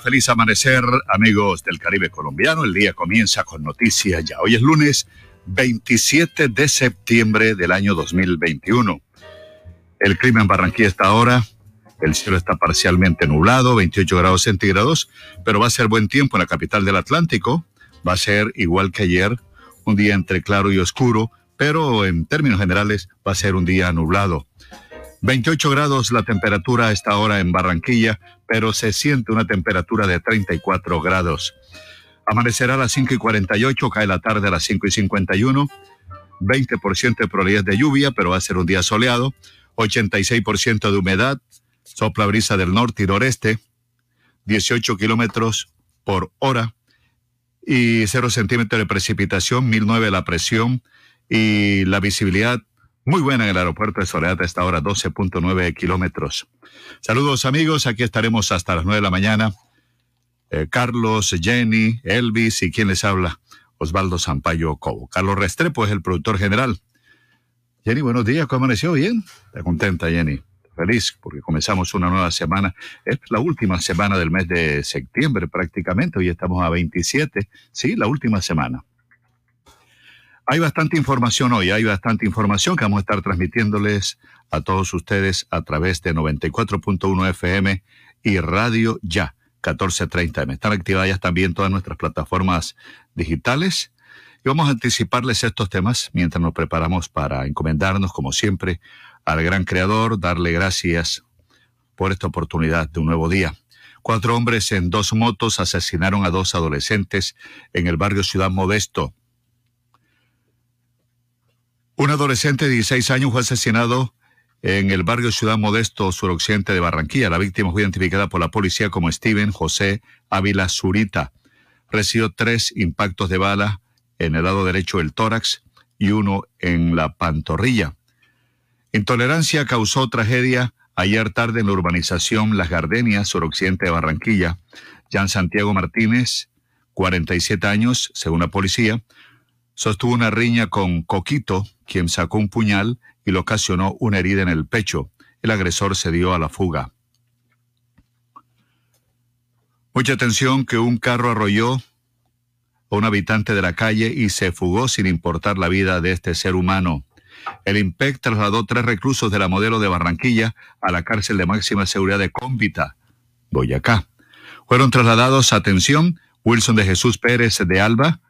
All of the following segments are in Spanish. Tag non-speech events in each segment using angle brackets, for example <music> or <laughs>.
feliz amanecer, amigos del Caribe colombiano. El día comienza con noticias ya. Hoy es lunes 27 de septiembre del año 2021. El clima en Barranquilla está ahora, el cielo está parcialmente nublado, 28 grados centígrados, pero va a ser buen tiempo en la capital del Atlántico. Va a ser igual que ayer, un día entre claro y oscuro, pero en términos generales va a ser un día nublado. 28 grados la temperatura a esta hora en Barranquilla, pero se siente una temperatura de 34 grados. Amanecerá a las 5 y 48, cae la tarde a las 5 y 51. 20% de probabilidad de lluvia, pero va a ser un día soleado. 86% de humedad. Sopla brisa del norte y noreste. 18 kilómetros por hora. Y 0 centímetros de precipitación, 1009 la presión. Y la visibilidad muy buena en el aeropuerto de Soledad a esta hora, 12.9 kilómetros. Saludos amigos, aquí estaremos hasta las 9 de la mañana. Eh, Carlos, Jenny, Elvis y quien les habla, Osvaldo Sampaio Cobo. Carlos Restrepo es el productor general. Jenny, buenos días, ¿cómo amaneció? ¿Bien? ¿Está contenta, Jenny? Feliz porque comenzamos una nueva semana. Es la última semana del mes de septiembre prácticamente. Hoy estamos a 27. Sí, la última semana. Hay bastante información hoy, hay bastante información que vamos a estar transmitiéndoles a todos ustedes a través de 94.1 FM y Radio Ya 1430 M. Están activadas también todas nuestras plataformas digitales y vamos a anticiparles estos temas mientras nos preparamos para encomendarnos, como siempre, al gran creador, darle gracias por esta oportunidad de un nuevo día. Cuatro hombres en dos motos asesinaron a dos adolescentes en el barrio Ciudad Modesto un adolescente de 16 años fue asesinado en el barrio Ciudad Modesto, suroccidente de Barranquilla. La víctima fue identificada por la policía como Steven José Ávila Zurita. Recibió tres impactos de bala en el lado derecho del tórax y uno en la pantorrilla. Intolerancia causó tragedia ayer tarde en la urbanización Las Gardenias, suroccidente de Barranquilla. Jan Santiago Martínez, 47 años, según la policía, sostuvo una riña con Coquito, quien sacó un puñal y le ocasionó una herida en el pecho. El agresor se dio a la fuga. Mucha atención que un carro arrolló a un habitante de la calle y se fugó sin importar la vida de este ser humano. El IMPEC trasladó tres reclusos de la modelo de Barranquilla a la cárcel de máxima seguridad de Cómbita, Boyacá. Fueron trasladados, atención, Wilson de Jesús Pérez de Alba,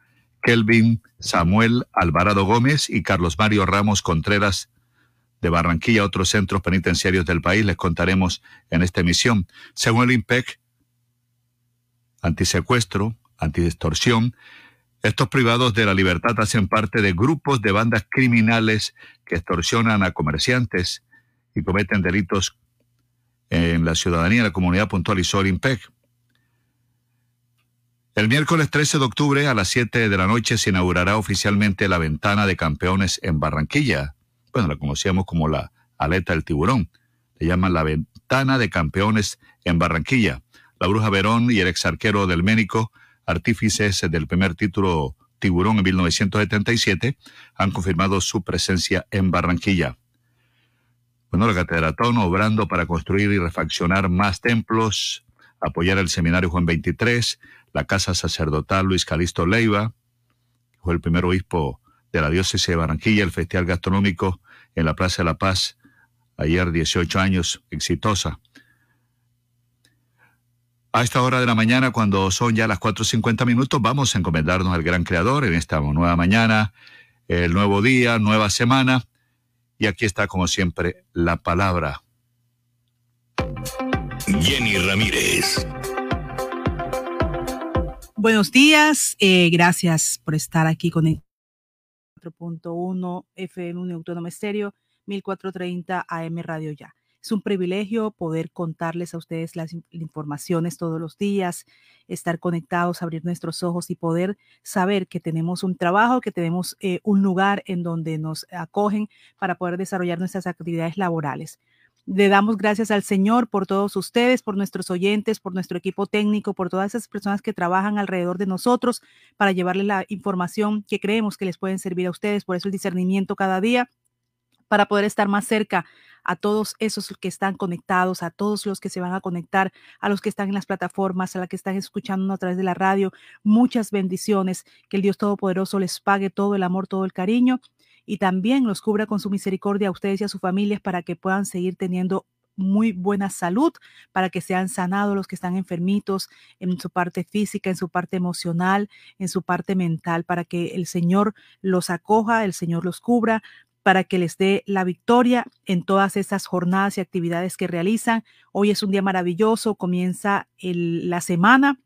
Kelvin Samuel Alvarado Gómez y Carlos Mario Ramos Contreras de Barranquilla, otros centros penitenciarios del país. Les contaremos en esta emisión. Según el IMPEC, antisecuestro, antidistorsión, estos privados de la libertad hacen parte de grupos de bandas criminales que extorsionan a comerciantes y cometen delitos en la ciudadanía, la comunidad, puntualizó el IMPEC. El miércoles 13 de octubre a las 7 de la noche se inaugurará oficialmente la ventana de campeones en Barranquilla. Bueno, la conocíamos como la aleta del tiburón. Le llaman la ventana de campeones en Barranquilla. La Bruja Verón y el ex arquero del Ménico, artífices del primer título tiburón en 1977, han confirmado su presencia en Barranquilla. Bueno, la Catedratón obrando para construir y refaccionar más templos, apoyar el seminario Juan 23, la Casa Sacerdotal Luis Calisto Leiva, fue el primer obispo de la diócesis de Barranquilla, el Festival Gastronómico en la Plaza de la Paz, ayer 18 años, exitosa. A esta hora de la mañana, cuando son ya las 4.50 minutos, vamos a encomendarnos al gran creador en esta nueva mañana, el nuevo día, nueva semana. Y aquí está, como siempre, la palabra. Jenny Ramírez. Buenos días, eh, gracias por estar aquí con el 4.1 FM un Autónoma Estéreo, 1430 AM Radio Ya. Es un privilegio poder contarles a ustedes las informaciones todos los días, estar conectados, abrir nuestros ojos y poder saber que tenemos un trabajo, que tenemos eh, un lugar en donde nos acogen para poder desarrollar nuestras actividades laborales. Le damos gracias al Señor por todos ustedes, por nuestros oyentes, por nuestro equipo técnico, por todas esas personas que trabajan alrededor de nosotros para llevarles la información que creemos que les pueden servir a ustedes. Por eso el discernimiento cada día para poder estar más cerca a todos esos que están conectados, a todos los que se van a conectar, a los que están en las plataformas, a los que están escuchando a través de la radio. Muchas bendiciones. Que el Dios Todopoderoso les pague todo el amor, todo el cariño y también los cubra con su misericordia a ustedes y a sus familias para que puedan seguir teniendo muy buena salud, para que sean sanados los que están enfermitos en su parte física, en su parte emocional, en su parte mental, para que el Señor los acoja, el Señor los cubra, para que les dé la victoria en todas esas jornadas y actividades que realizan. Hoy es un día maravilloso, comienza la semana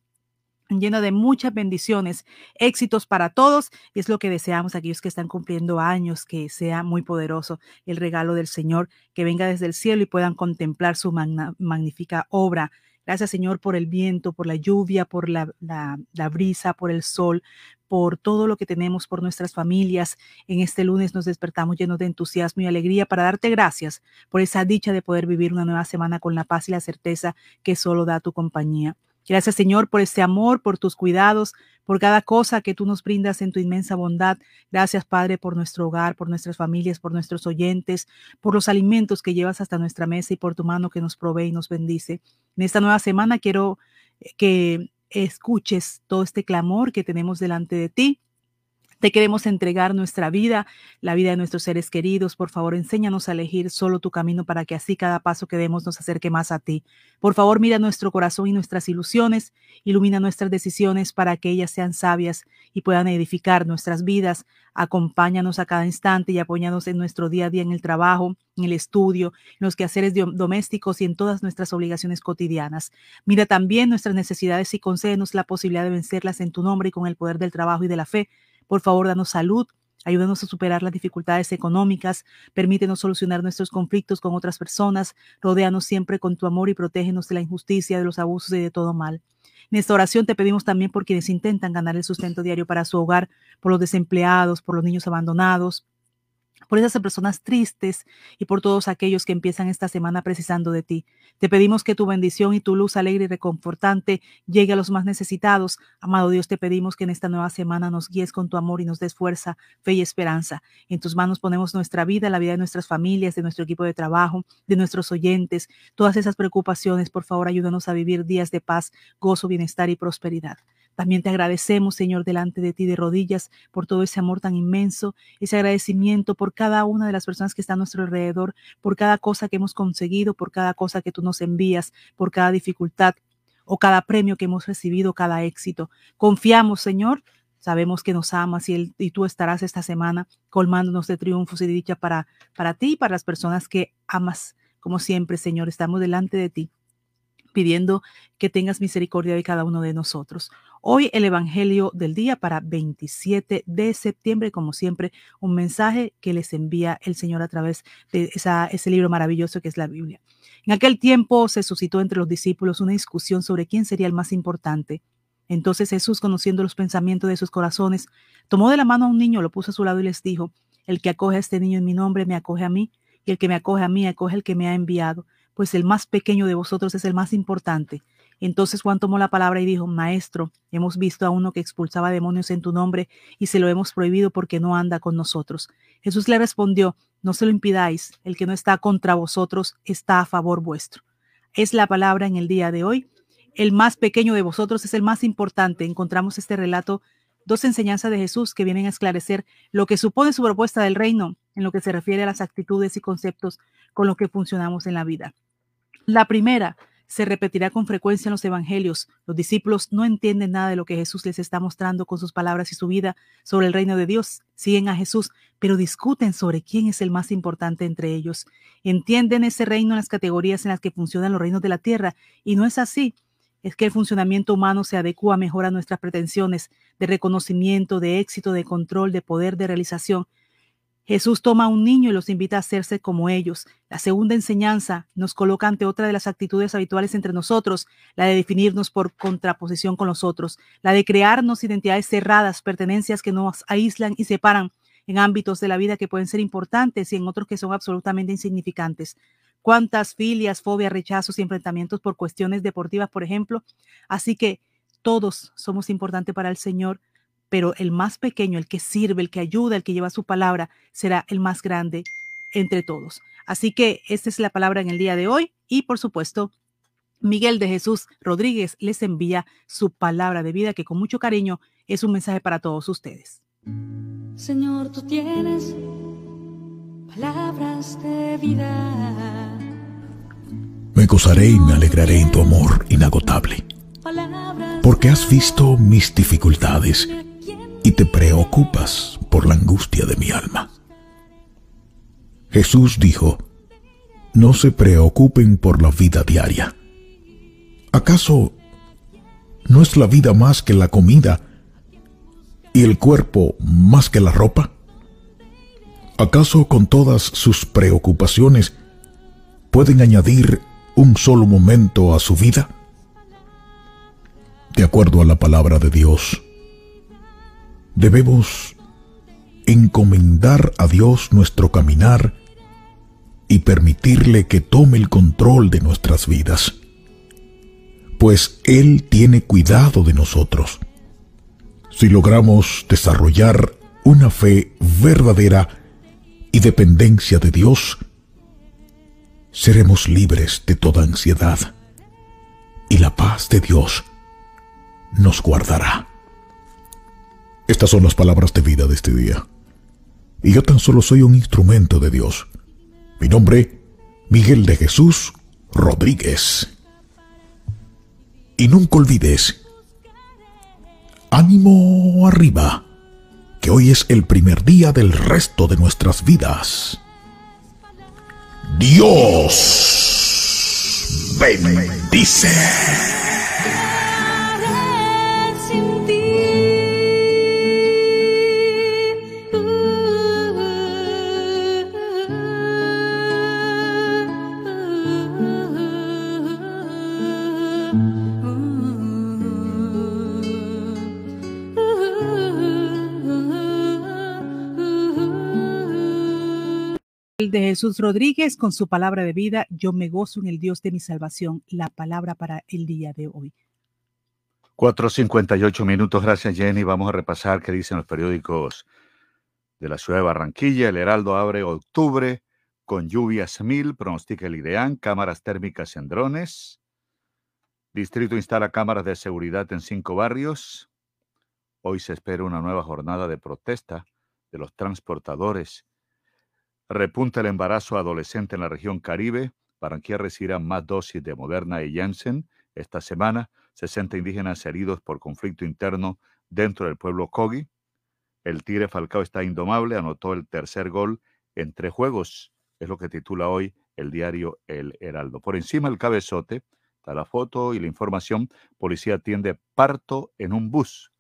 lleno de muchas bendiciones, éxitos para todos y es lo que deseamos aquellos que están cumpliendo años, que sea muy poderoso el regalo del Señor, que venga desde el cielo y puedan contemplar su magnífica obra. Gracias Señor por el viento, por la lluvia, por la, la brisa, por el sol, por todo lo que tenemos, por nuestras familias. En este lunes nos despertamos llenos de entusiasmo y alegría para darte gracias por esa dicha de poder vivir una nueva semana con la paz y la certeza que solo da tu compañía. Gracias Señor por este amor, por tus cuidados, por cada cosa que tú nos brindas en tu inmensa bondad. Gracias Padre por nuestro hogar, por nuestras familias, por nuestros oyentes, por los alimentos que llevas hasta nuestra mesa y por tu mano que nos provee y nos bendice. En esta nueva semana quiero eh, que escuches todo este clamor que tenemos delante de ti te queremos entregar nuestra vida, la vida de nuestros seres queridos. Por favor, enséñanos a elegir solo tu camino para que así cada paso que demos nos acerque más a ti. Por favor, mira nuestro corazón y nuestras ilusiones, ilumina nuestras decisiones para que ellas sean sabias y puedan edificar nuestras vidas. Acompáñanos a cada instante y apóyanos en nuestro día a día en el trabajo, en el estudio, en los quehaceres domésticos y en todas nuestras obligaciones cotidianas. Mira también nuestras necesidades y concédenos la posibilidad de vencerlas en tu nombre y con el poder del trabajo y de la fe por favor, danos salud, ayúdanos a superar las dificultades económicas, permítenos solucionar nuestros conflictos con otras personas, rodéanos siempre con tu amor y protégenos de la injusticia, de los abusos y de todo mal. En esta oración te pedimos también por quienes intentan ganar el sustento diario para su hogar, por los desempleados, por los niños abandonados, por esas personas tristes y por todos aquellos que empiezan esta semana precisando de ti. Te pedimos que tu bendición y tu luz alegre y reconfortante llegue a los más necesitados. Amado Dios, te pedimos que en esta nueva semana nos guíes con tu amor y nos des fuerza, fe y esperanza. En tus manos ponemos nuestra vida, la vida de nuestras familias, de nuestro equipo de trabajo, de nuestros oyentes, todas esas preocupaciones. Por favor, ayúdanos a vivir días de paz, gozo, bienestar y prosperidad. También te agradecemos, Señor, delante de ti de rodillas por todo ese amor tan inmenso, ese agradecimiento por cada una de las personas que están a nuestro alrededor, por cada cosa que hemos conseguido, por cada cosa que tú nos envías, por cada dificultad o cada premio que hemos recibido, cada éxito. Confiamos, Señor, sabemos que nos amas y, y tú estarás esta semana colmándonos de triunfos y de dicha para, para ti y para las personas que amas. Como siempre, Señor, estamos delante de ti pidiendo que tengas misericordia de cada uno de nosotros. Hoy el Evangelio del día para 27 de septiembre, como siempre, un mensaje que les envía el Señor a través de ese libro maravilloso que es la Biblia. En aquel tiempo se suscitó entre los discípulos una discusión sobre quién sería el más importante. Entonces Jesús, conociendo los pensamientos de sus corazones, tomó de la mano a un niño, lo puso a su lado y les dijo, el que acoge a este niño en mi nombre me acoge a mí, y el que me acoge a mí acoge al que me ha enviado pues el más pequeño de vosotros es el más importante. Entonces Juan tomó la palabra y dijo, Maestro, hemos visto a uno que expulsaba demonios en tu nombre y se lo hemos prohibido porque no anda con nosotros. Jesús le respondió, No se lo impidáis, el que no está contra vosotros está a favor vuestro. Es la palabra en el día de hoy. El más pequeño de vosotros es el más importante. Encontramos este relato, dos enseñanzas de Jesús que vienen a esclarecer lo que supone su propuesta del reino en lo que se refiere a las actitudes y conceptos con los que funcionamos en la vida. La primera se repetirá con frecuencia en los evangelios. Los discípulos no entienden nada de lo que Jesús les está mostrando con sus palabras y su vida sobre el reino de Dios. Siguen a Jesús, pero discuten sobre quién es el más importante entre ellos. Entienden ese reino en las categorías en las que funcionan los reinos de la tierra, y no es así. Es que el funcionamiento humano se adecua mejor a nuestras pretensiones de reconocimiento, de éxito, de control, de poder, de realización. Jesús toma a un niño y los invita a hacerse como ellos. La segunda enseñanza nos coloca ante otra de las actitudes habituales entre nosotros, la de definirnos por contraposición con los otros, la de crearnos identidades cerradas, pertenencias que nos aíslan y separan en ámbitos de la vida que pueden ser importantes y en otros que son absolutamente insignificantes. cuántas filias, fobias, rechazos y enfrentamientos por cuestiones deportivas, por ejemplo. Así que todos somos importantes para el Señor, pero el más pequeño, el que sirve, el que ayuda, el que lleva su palabra, será el más grande entre todos. Así que esta es la palabra en el día de hoy y por supuesto Miguel de Jesús Rodríguez les envía su palabra de vida que con mucho cariño es un mensaje para todos ustedes. Señor, tú tienes palabras de vida. Me gozaré y me alegraré en tu amor inagotable, porque has visto mis dificultades y te preocupas por la angustia de mi alma. Jesús dijo, no se preocupen por la vida diaria. ¿Acaso no es la vida más que la comida y el cuerpo más que la ropa? ¿Acaso con todas sus preocupaciones pueden añadir un solo momento a su vida? De acuerdo a la palabra de Dios, debemos encomendar a Dios nuestro caminar y permitirle que tome el control de nuestras vidas, pues Él tiene cuidado de nosotros. Si logramos desarrollar una fe verdadera y dependencia de Dios, seremos libres de toda ansiedad y la paz de Dios nos guardará. Estas son las palabras de vida de este día y yo tan solo soy un instrumento de Dios. Mi nombre, Miguel de Jesús Rodríguez. Y nunca olvides, ánimo arriba, que hoy es el primer día del resto de nuestras vidas. Dios bendice. De Jesús Rodríguez con su palabra de vida. Yo me gozo en el Dios de mi salvación. La palabra para el día de hoy. 4.58 minutos. Gracias, Jenny. Vamos a repasar qué dicen los periódicos de la ciudad de Barranquilla. El Heraldo abre octubre con lluvias mil, pronostica el IDEAN, cámaras térmicas en drones. Distrito instala cámaras de seguridad en cinco barrios. Hoy se espera una nueva jornada de protesta de los transportadores Repunta el embarazo adolescente en la región Caribe. Barranquilla recibirá más dosis de Moderna y Janssen esta semana. 60 indígenas heridos por conflicto interno dentro del pueblo Kogi. El Tigre Falcao está indomable, anotó el tercer gol en tres juegos. Es lo que titula hoy el diario El Heraldo. Por encima del cabezote está la foto y la información. Policía atiende parto en un bus.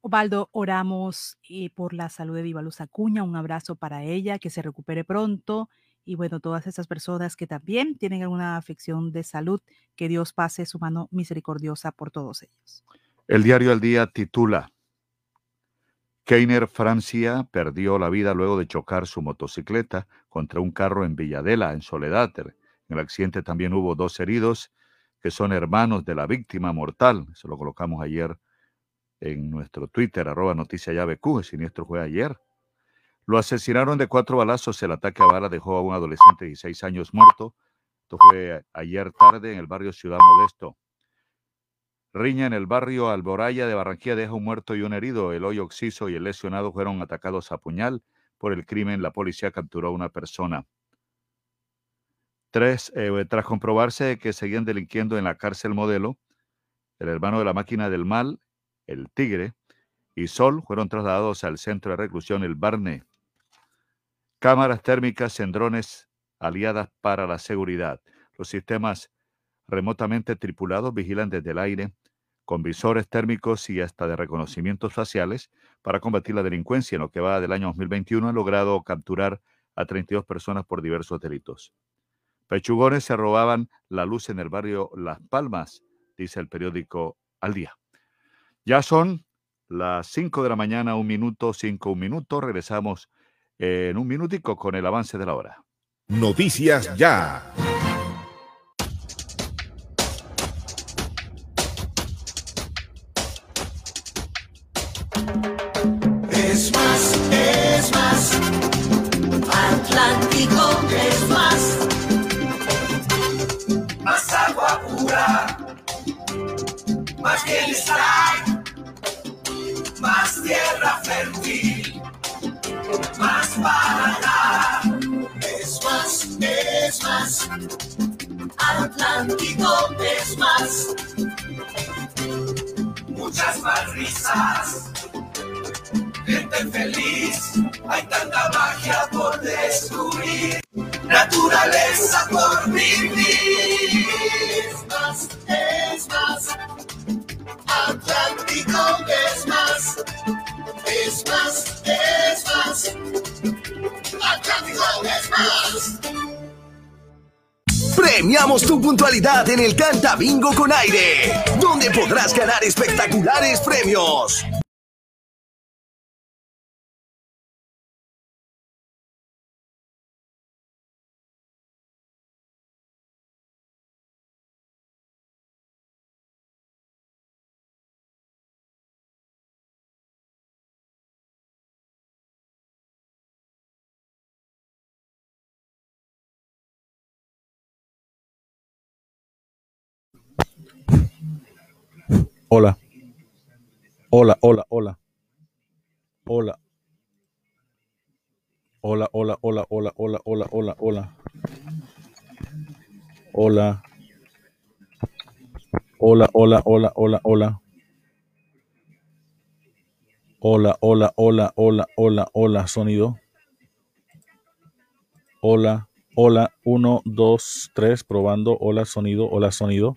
Ovaldo, oramos eh, por la salud de Divaluz Acuña, un abrazo para ella, que se recupere pronto y bueno, todas esas personas que también tienen alguna afección de salud, que Dios pase su mano misericordiosa por todos ellos. El diario El Día titula, Keiner Francia perdió la vida luego de chocar su motocicleta contra un carro en Villadela, en Soledad. En el accidente también hubo dos heridos que son hermanos de la víctima mortal. Eso lo colocamos ayer en nuestro Twitter, arroba noticia llave Q, el siniestro fue ayer. Lo asesinaron de cuatro balazos, el ataque a bala dejó a un adolescente de 16 años muerto. Esto fue ayer tarde en el barrio Ciudad Modesto. Riña en el barrio Alboraya de Barranquilla deja un muerto y un herido. El hoyo oxiso y el lesionado fueron atacados a puñal. Por el crimen, la policía capturó a una persona. Tres, eh, tras comprobarse que seguían delinquiendo en la cárcel modelo, el hermano de la máquina del mal el Tigre y Sol fueron trasladados al centro de reclusión El Barne. Cámaras térmicas en drones aliadas para la seguridad. Los sistemas remotamente tripulados vigilan desde el aire con visores térmicos y hasta de reconocimientos faciales para combatir la delincuencia. En lo que va del año 2021 han logrado capturar a 32 personas por diversos delitos. Pechugones se robaban la luz en el barrio Las Palmas, dice el periódico Al Día. Ya son las 5 de la mañana, un minuto, cinco, un minuto. Regresamos en un minutico con el avance de la hora. Noticias Ya. Es más, es más. Atlántico es más. Más agua pura. Más bienestar. Es más, es más. Atlántico es más. Muchas más risas gente feliz. Hay tanta magia por descubrir, naturaleza por vivir. Es más, es más. Atlántico es más. Es más, Premiamos tu puntualidad en el Canta Bingo con aire, donde podrás ganar espectaculares premios. Hola. Hola, hola, hola. Hola. Hola, hola, hola, hola, hola, hola, hola, hola. Hola. Hola, hola, hola, hola, hola. Hola, hola, hola, hola, hola, hola, sonido. Hola, hola, uno, dos, tres, probando. Hola, sonido, hola, sonido.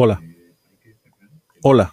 Hola. Hola.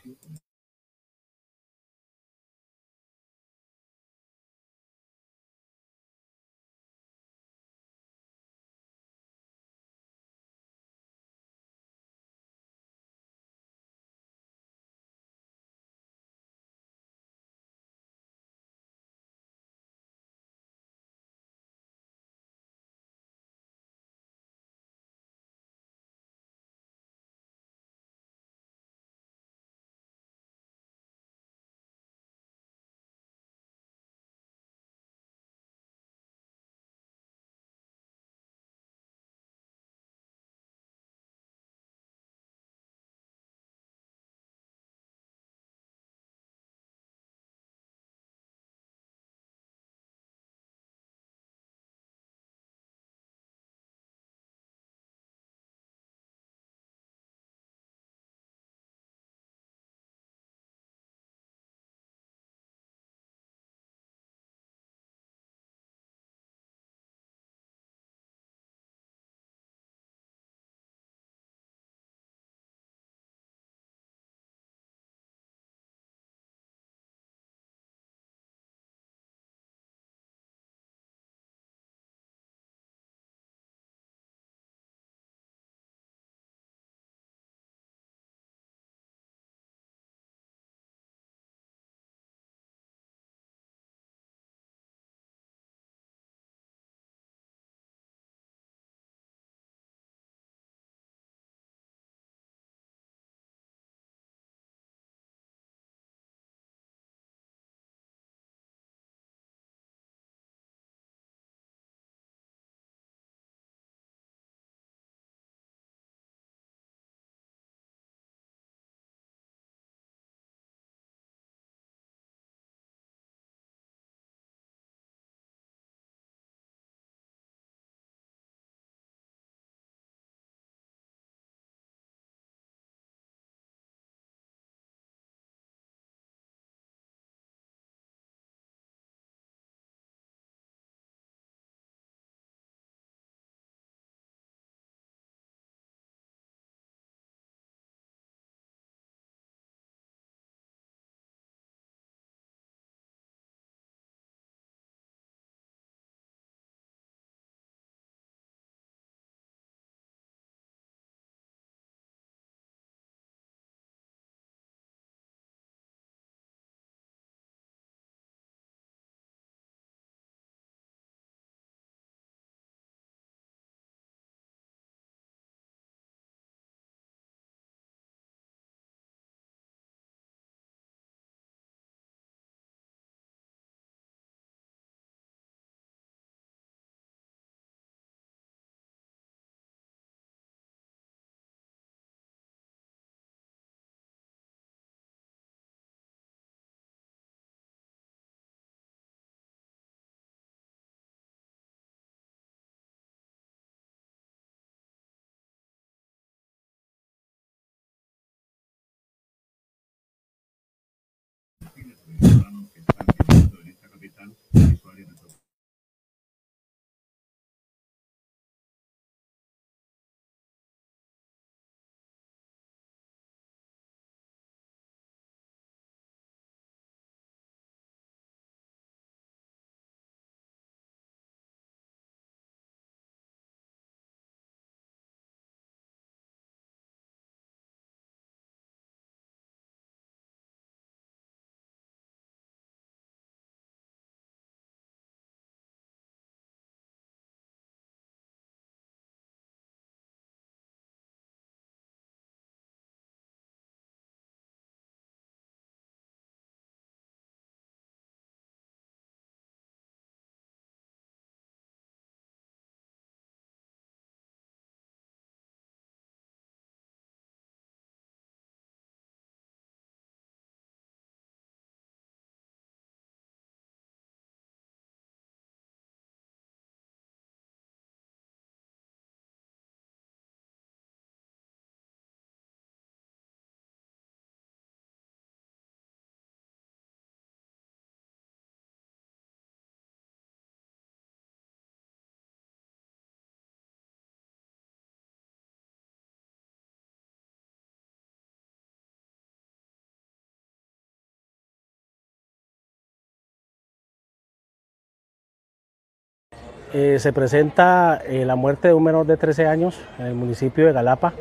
Eh, se presenta eh, la muerte de un menor de 13 años en el municipio de Galapa,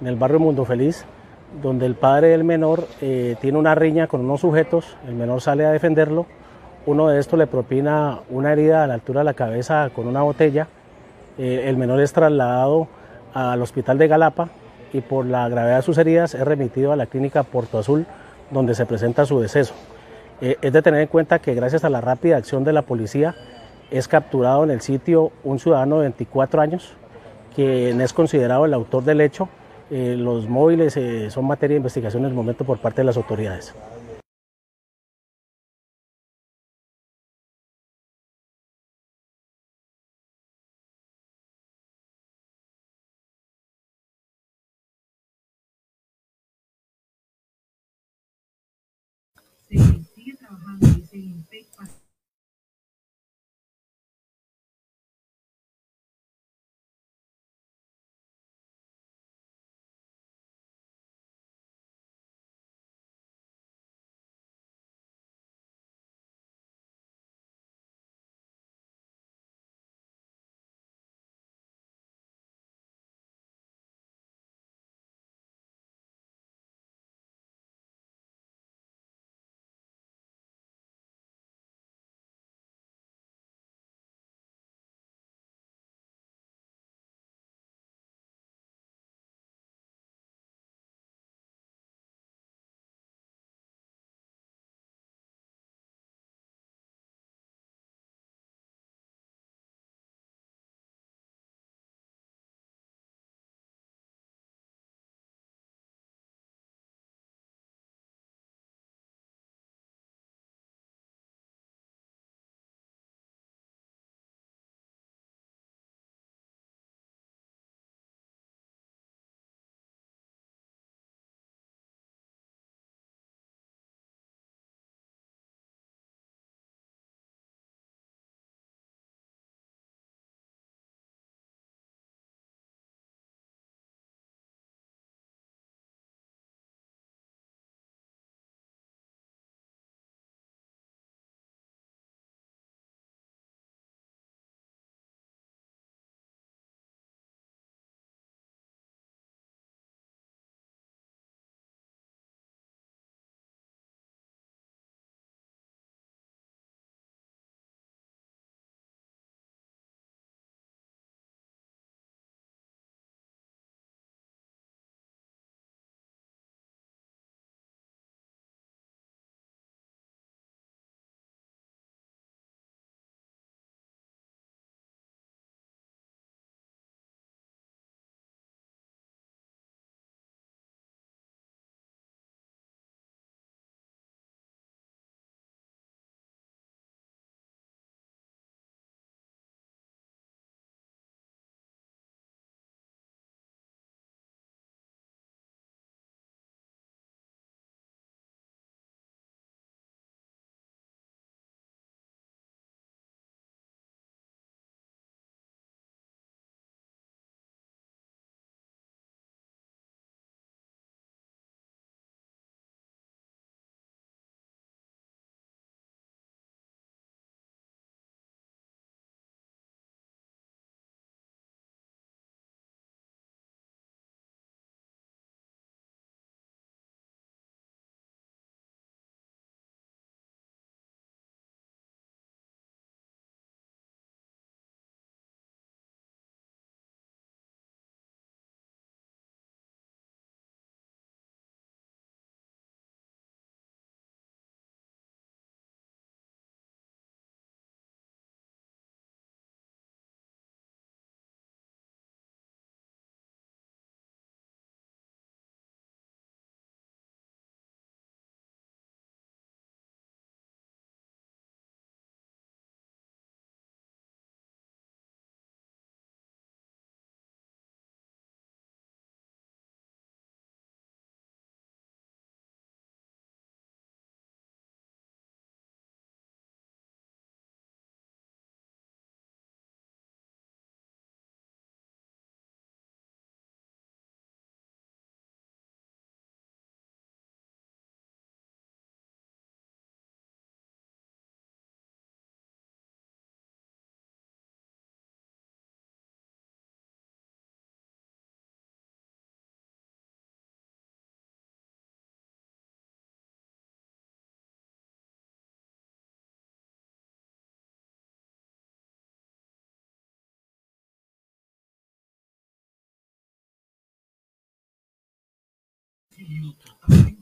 en el barrio Mundo Feliz, donde el padre del menor eh, tiene una riña con unos sujetos, el menor sale a defenderlo, uno de estos le propina una herida a la altura de la cabeza con una botella, el menor es trasladado al hospital de Galapa y por la gravedad de sus heridas es remitido a la clínica Puerto Azul, donde se presenta su deceso. es de tener en cuenta que gracias a la rápida acción de la policía, es capturado en el sitio un ciudadano de 24 años, quien es considerado el autor del hecho. Eh, los móviles eh, son materia de investigación en el momento por parte de las autoridades. minutos. Agenda.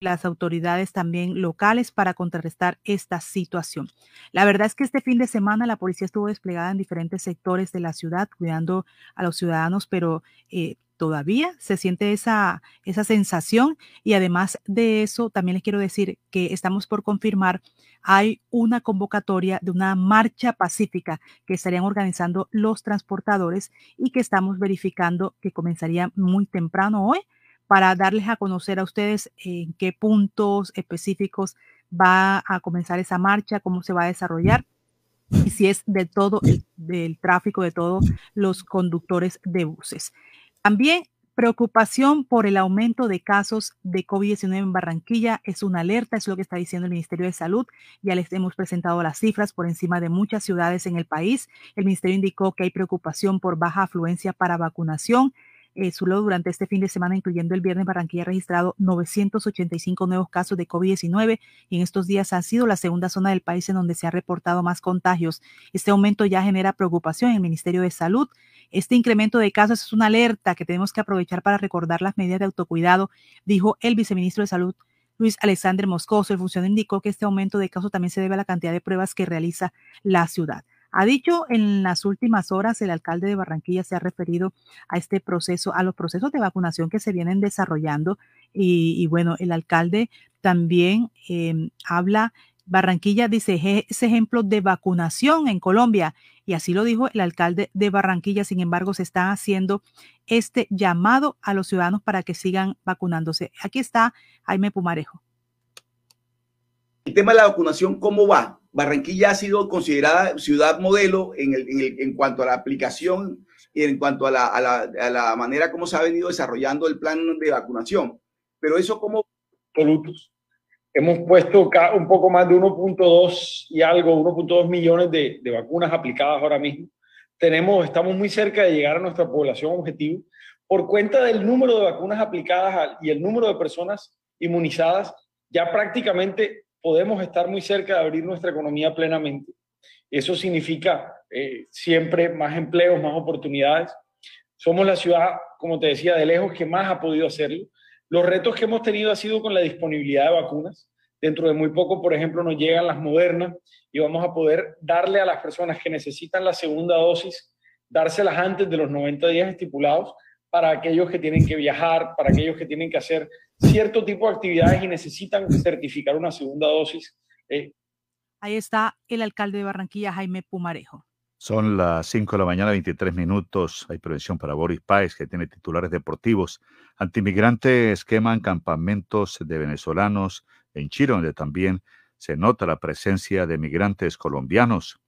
Las autoridades también locales para contrarrestar esta situación. La verdad es que este fin de semana la policía estuvo desplegada en diferentes sectores de la ciudad cuidando a los ciudadanos, pero eh, todavía se siente esa, esa sensación y además de eso también les quiero decir que estamos por confirmar hay una convocatoria de una marcha pacífica que estarían organizando los transportadores y que estamos verificando que comenzaría muy temprano hoy para darles a conocer a ustedes en qué puntos específicos va a comenzar esa marcha, cómo se va a desarrollar y si es de todo el del tráfico de todos los conductores de buses. También preocupación por el aumento de casos de COVID-19 en Barranquilla es una alerta, es lo que está diciendo el Ministerio de Salud. Ya les hemos presentado las cifras por encima de muchas ciudades en el país. El Ministerio indicó que hay preocupación por baja afluencia para vacunación Eh, solo durante este fin de semana, incluyendo el viernes, Barranquilla ha registrado 985 nuevos casos de COVID-19 y en estos días ha sido la segunda zona del país en donde se ha reportado más contagios. Este aumento ya genera preocupación en el Ministerio de Salud. Este incremento de casos es una alerta que tenemos que aprovechar para recordar las medidas de autocuidado, dijo el viceministro de Salud. Luis Alexander Moscoso, el funcionario indicó que este aumento de casos también se debe a la cantidad de pruebas que realiza la ciudad. Ha dicho en las últimas horas, el alcalde de Barranquilla se ha referido a este proceso, a los procesos de vacunación que se vienen desarrollando. Y, bueno, el alcalde también em, habla, Barranquilla dice, es ejemplo de vacunación en Colombia. Y así lo dijo el alcalde de Barranquilla. Sin embargo, se está haciendo este llamado a los ciudadanos para que sigan vacunándose. Aquí está Jaime Pumarejo. El tema de la vacunación, ¿cómo va? Barranquilla ha sido considerada ciudad modelo en, en, cuanto a la aplicación y en cuanto a la, manera como se ha venido desarrollando el plan de vacunación. Pero eso como... Hemos puesto un poco más de 1.2 y algo, 1.2 millones de, de, vacunas aplicadas ahora mismo. Tenemos, estamos muy cerca de llegar a nuestra población objetivo. Por cuenta del número de vacunas aplicadas y el número de personas inmunizadas, ya prácticamente podemos estar muy cerca de abrir nuestra economía plenamente. Eso significa eh, siempre más empleos, más oportunidades. Somos la ciudad, como te decía, de lejos que más ha podido hacerlo. Los retos que hemos tenido ha sido con la disponibilidad de vacunas. Dentro de muy poco, por ejemplo, nos llegan las modernas y vamos a poder darle a las personas que necesitan la segunda dosis, dárselas antes de los 90 días estipulados para aquellos que tienen que viajar, para aquellos que tienen que hacer cierto tipo de actividades y necesitan certificar una segunda dosis. Eh. Ahí está el alcalde de Barranquilla, Jaime Pumarejo. Son las 5 de la mañana, 23 minutos. Hay prevención para Boris Páez, que tiene titulares deportivos. Antimigrantes queman campamentos de venezolanos en Chile, donde también se nota la presencia de migrantes colombianos.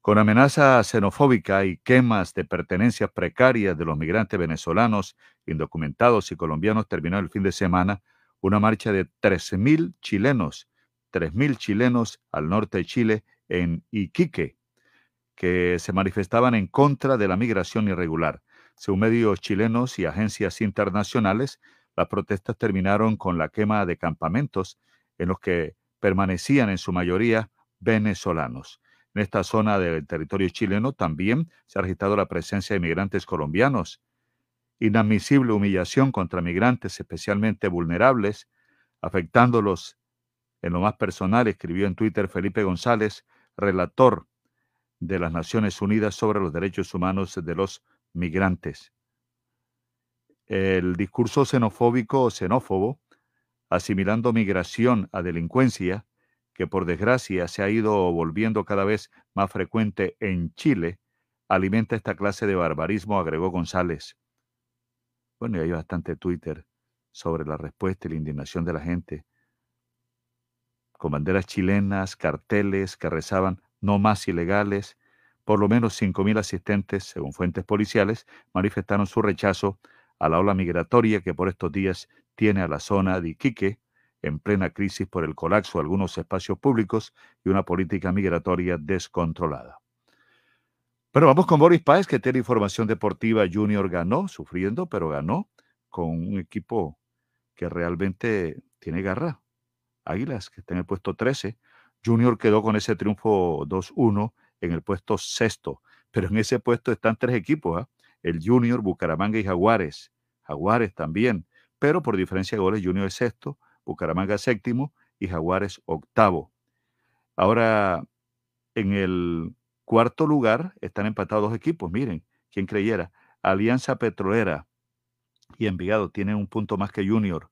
Con amenaza xenofóbica y quemas de pertenencias precarias de los migrantes venezolanos, indocumentados y colombianos, terminó el fin de semana una marcha de 13.000 chilenos, 3.000 chilenos al norte de Chile, en Iquique, que se manifestaban en contra de la migración irregular. Según medios chilenos y agencias internacionales, las protestas terminaron con la quema de campamentos en los que permanecían en su mayoría venezolanos. En esta zona del territorio chileno también se ha registrado la presencia de migrantes colombianos. Inadmisible humillación contra migrantes especialmente vulnerables, afectándolos en lo más personal, escribió en Twitter Felipe González, relator de las Naciones Unidas sobre los Derechos Humanos de los Migrantes. El discurso xenofóbico o xenófobo, asimilando migración a delincuencia, que por desgracia se ha ido volviendo cada vez más frecuente en Chile, alimenta esta clase de barbarismo, agregó González. Bueno, y hay bastante Twitter sobre la respuesta y la indignación de la gente, con banderas chilenas, carteles que rezaban no más ilegales. Por lo menos 5.000 asistentes, según fuentes policiales, manifestaron su rechazo a la ola migratoria que por estos días tiene a la zona de Iquique, en plena crisis por el colapso de algunos espacios públicos y una política migratoria descontrolada. Pero vamos con Boris Páez, que tiene información deportiva. Junior ganó, sufriendo, pero ganó con un equipo que realmente tiene garra. Águilas, que está en el puesto 13. Junior quedó con ese triunfo 2-1 en el puesto sexto. Pero en ese puesto están tres equipos, ¿ah? el Junior, Bucaramanga y Jaguares. Jaguares también, pero por diferencia de goles, Junior es sexto, Bucaramanga séptimo y Jaguares octavo. Ahora, en el cuarto lugar están empatados dos equipos. Miren, quien creyera. Alianza Petrolera y Envigado tienen un punto más que Junior.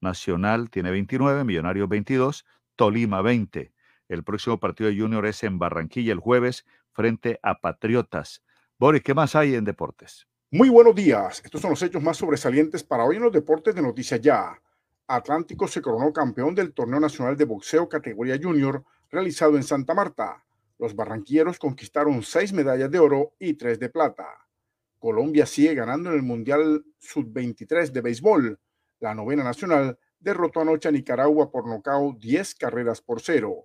Nacional tiene 29, Millonarios 22, Tolima 20. El próximo partido de Junior es en Barranquilla el jueves frente a Patriotas. Boris, ¿qué más hay en deportes? Muy buenos días. Estos son los hechos más sobresalientes para hoy en los deportes de Noticias Ya. Atlántico se coronó campeón del Torneo Nacional de Boxeo categoría junior realizado en Santa Marta. Los barranquilleros conquistaron seis medallas de oro y tres de plata. Colombia sigue ganando en el Mundial Sub-23 de béisbol. La novena nacional derrotó anoche a Nicaragua por nocaut 10 carreras por cero.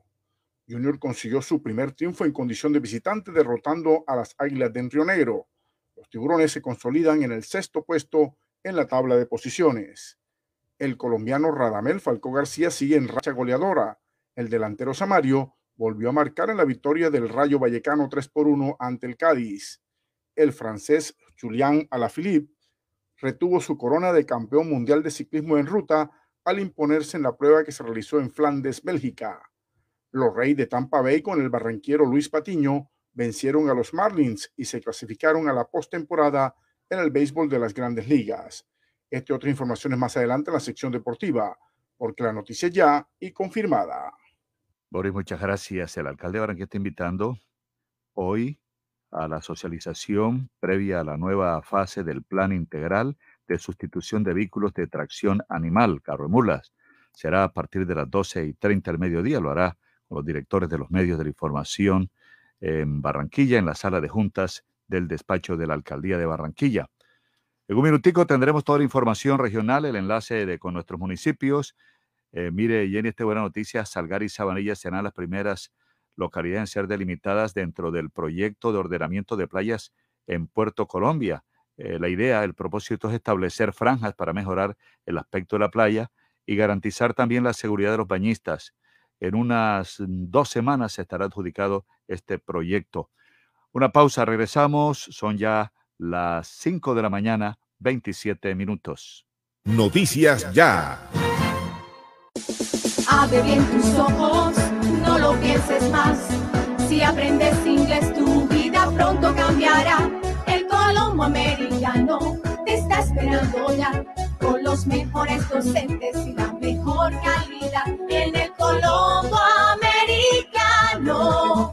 Junior consiguió su primer triunfo en condición de visitante derrotando a las Águilas de Río Negro. Los tiburones se consolidan en el sexto puesto en la tabla de posiciones. El colombiano Radamel Falcó García sigue en racha goleadora. El delantero Samario volvió a marcar en la victoria del Rayo Vallecano 3 por 1 ante el Cádiz. El francés Julian Alaphilippe retuvo su corona de campeón mundial de ciclismo en ruta al imponerse en la prueba que se realizó en Flandes, Bélgica. Los Reyes de Tampa Bay con el barranquero Luis Patiño vencieron a los Marlins y se clasificaron a la postemporada en el béisbol de las grandes ligas. Este otra información es más adelante en la sección deportiva, porque la noticia ya y confirmada. Boris, muchas gracias. El alcalde de Barranquilla está invitando hoy a la socialización previa a la nueva fase del plan integral de sustitución de vehículos de tracción animal, carro y mulas. Será a partir de las 12 y 30 del mediodía. Lo hará con los directores de los medios de la información en Barranquilla, en la sala de juntas del despacho de la alcaldía de Barranquilla. En un minutico tendremos toda la información regional, el enlace con nuestros municipios. Eh, mire, Jenny, esta buena noticia, Salgar y Sabanilla serán las primeras localidades en ser delimitadas dentro del proyecto de ordenamiento de playas en Puerto Colombia. Eh, la idea, el propósito es establecer franjas para mejorar el aspecto de la playa y garantizar también la seguridad de los bañistas. En unas dos semanas se estará adjudicado este proyecto. Una pausa, regresamos. Son ya las 5 de la mañana, 27 minutos. Noticias ya. Abre bien tus ojos, no lo pienses más. Si aprendes inglés, tu vida pronto cambiará. El Colombo Americano te está esperando ya. Con los mejores docentes y la mejor calidad. En el Colombo Americano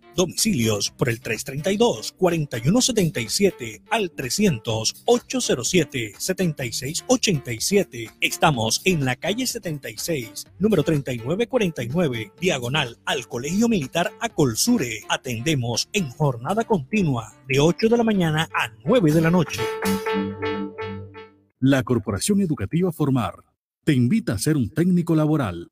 Domicilios por el 332-4177 al 300-807-7687. Estamos en la calle 76, número 3949, diagonal al Colegio Militar Acolsure. Atendemos en jornada continua de 8 de la mañana a 9 de la noche. La Corporación Educativa Formar te invita a ser un técnico laboral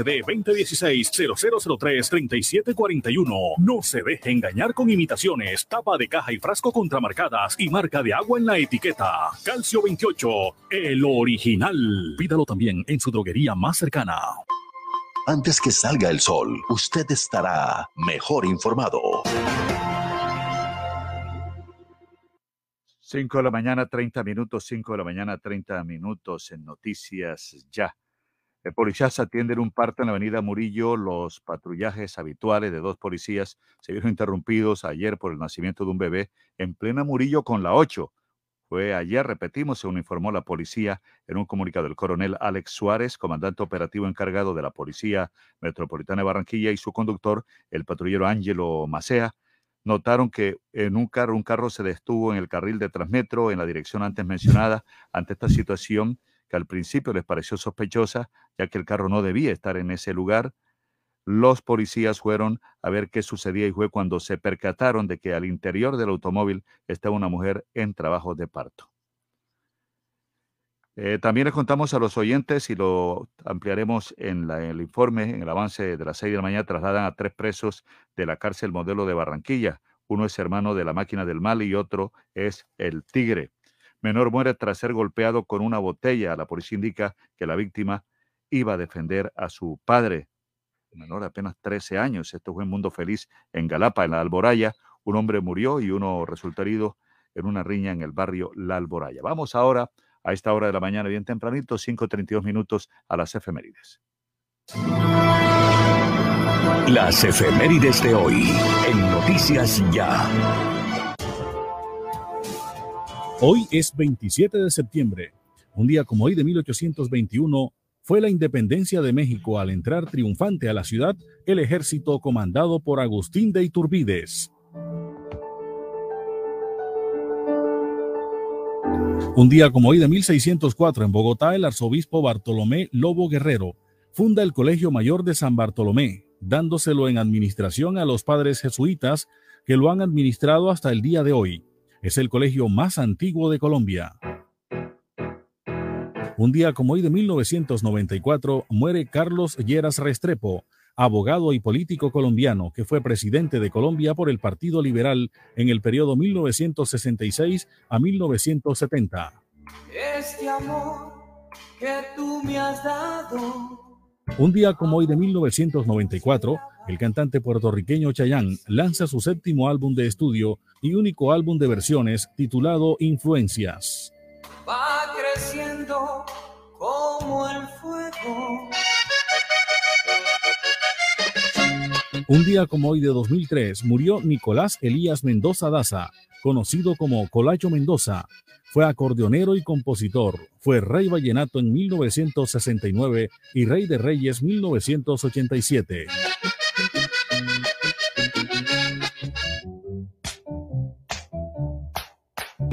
SD 2016-0003-3741. No se deje engañar con imitaciones, tapa de caja y frasco contramarcadas y marca de agua en la etiqueta. Calcio 28, el original. Pídalo también en su droguería más cercana. Antes que salga el sol, usted estará mejor informado. 5 de la mañana, 30 minutos, 5 de la mañana, 30 minutos en Noticias Ya. El policías atienden un parto en la avenida Murillo. Los patrullajes habituales de dos policías se vieron interrumpidos ayer por el nacimiento de un bebé en plena Murillo con la 8. Fue ayer, repetimos, según informó la policía en un comunicado del coronel Alex Suárez, comandante operativo encargado de la Policía Metropolitana de Barranquilla y su conductor, el patrullero Ángelo Macea, notaron que en un carro, un carro se detuvo en el carril de Transmetro en la dirección antes mencionada. Ante esta situación, que al principio les pareció sospechosa, ya que el carro no debía estar en ese lugar, Los policías fueron a ver qué sucedía y fue cuando se percataron de que al interior del automóvil estaba una mujer en trabajo de parto. Eh, también les contamos a los oyentes y lo ampliaremos en, el informe, en el avance de las seis de la mañana, trasladan a tres presos de la cárcel modelo de Barranquilla. Uno es hermano de la máquina del mal y otro es el tigre. Menor muere tras ser golpeado con una botella. La policía indica que la víctima iba a defender a su padre. Menor apenas 13 años. Esto fue en Mundo Feliz en Galapa, en la Alboraya. Un hombre murió y uno resultó herido en una riña en el barrio La Alboraya. Vamos ahora a esta hora de la mañana, bien tempranito, 5.32 minutos a las efemérides. Las efemérides de hoy en Noticias Ya. Hoy es 27 de septiembre. Un día como hoy de 1821 fue la independencia de México al entrar triunfante a la ciudad el ejército comandado por Agustín de Iturbides. Un día como hoy de 1604 en Bogotá, el arzobispo Bartolomé Lobo Guerrero funda el Colegio Mayor de San Bartolomé, dándoselo en administración a los padres jesuitas que lo han administrado hasta el día de hoy. Es el colegio más antiguo de Colombia. Un día como hoy de 1994 muere Carlos Lleras Restrepo, abogado y político colombiano que fue presidente de Colombia por el Partido Liberal en el periodo 1966 a 1970. Este amor que tú me has dado. Un día como hoy de 1994, el cantante puertorriqueño Chayanne lanza su séptimo álbum de estudio y único álbum de versiones titulado Influencias. Va creciendo como el fuego. Un día como hoy de 2003 murió Nicolás Elías Mendoza Daza, conocido como Colacho Mendoza. Fue acordeonero y compositor. Fue rey vallenato en 1969 y rey de reyes 1987.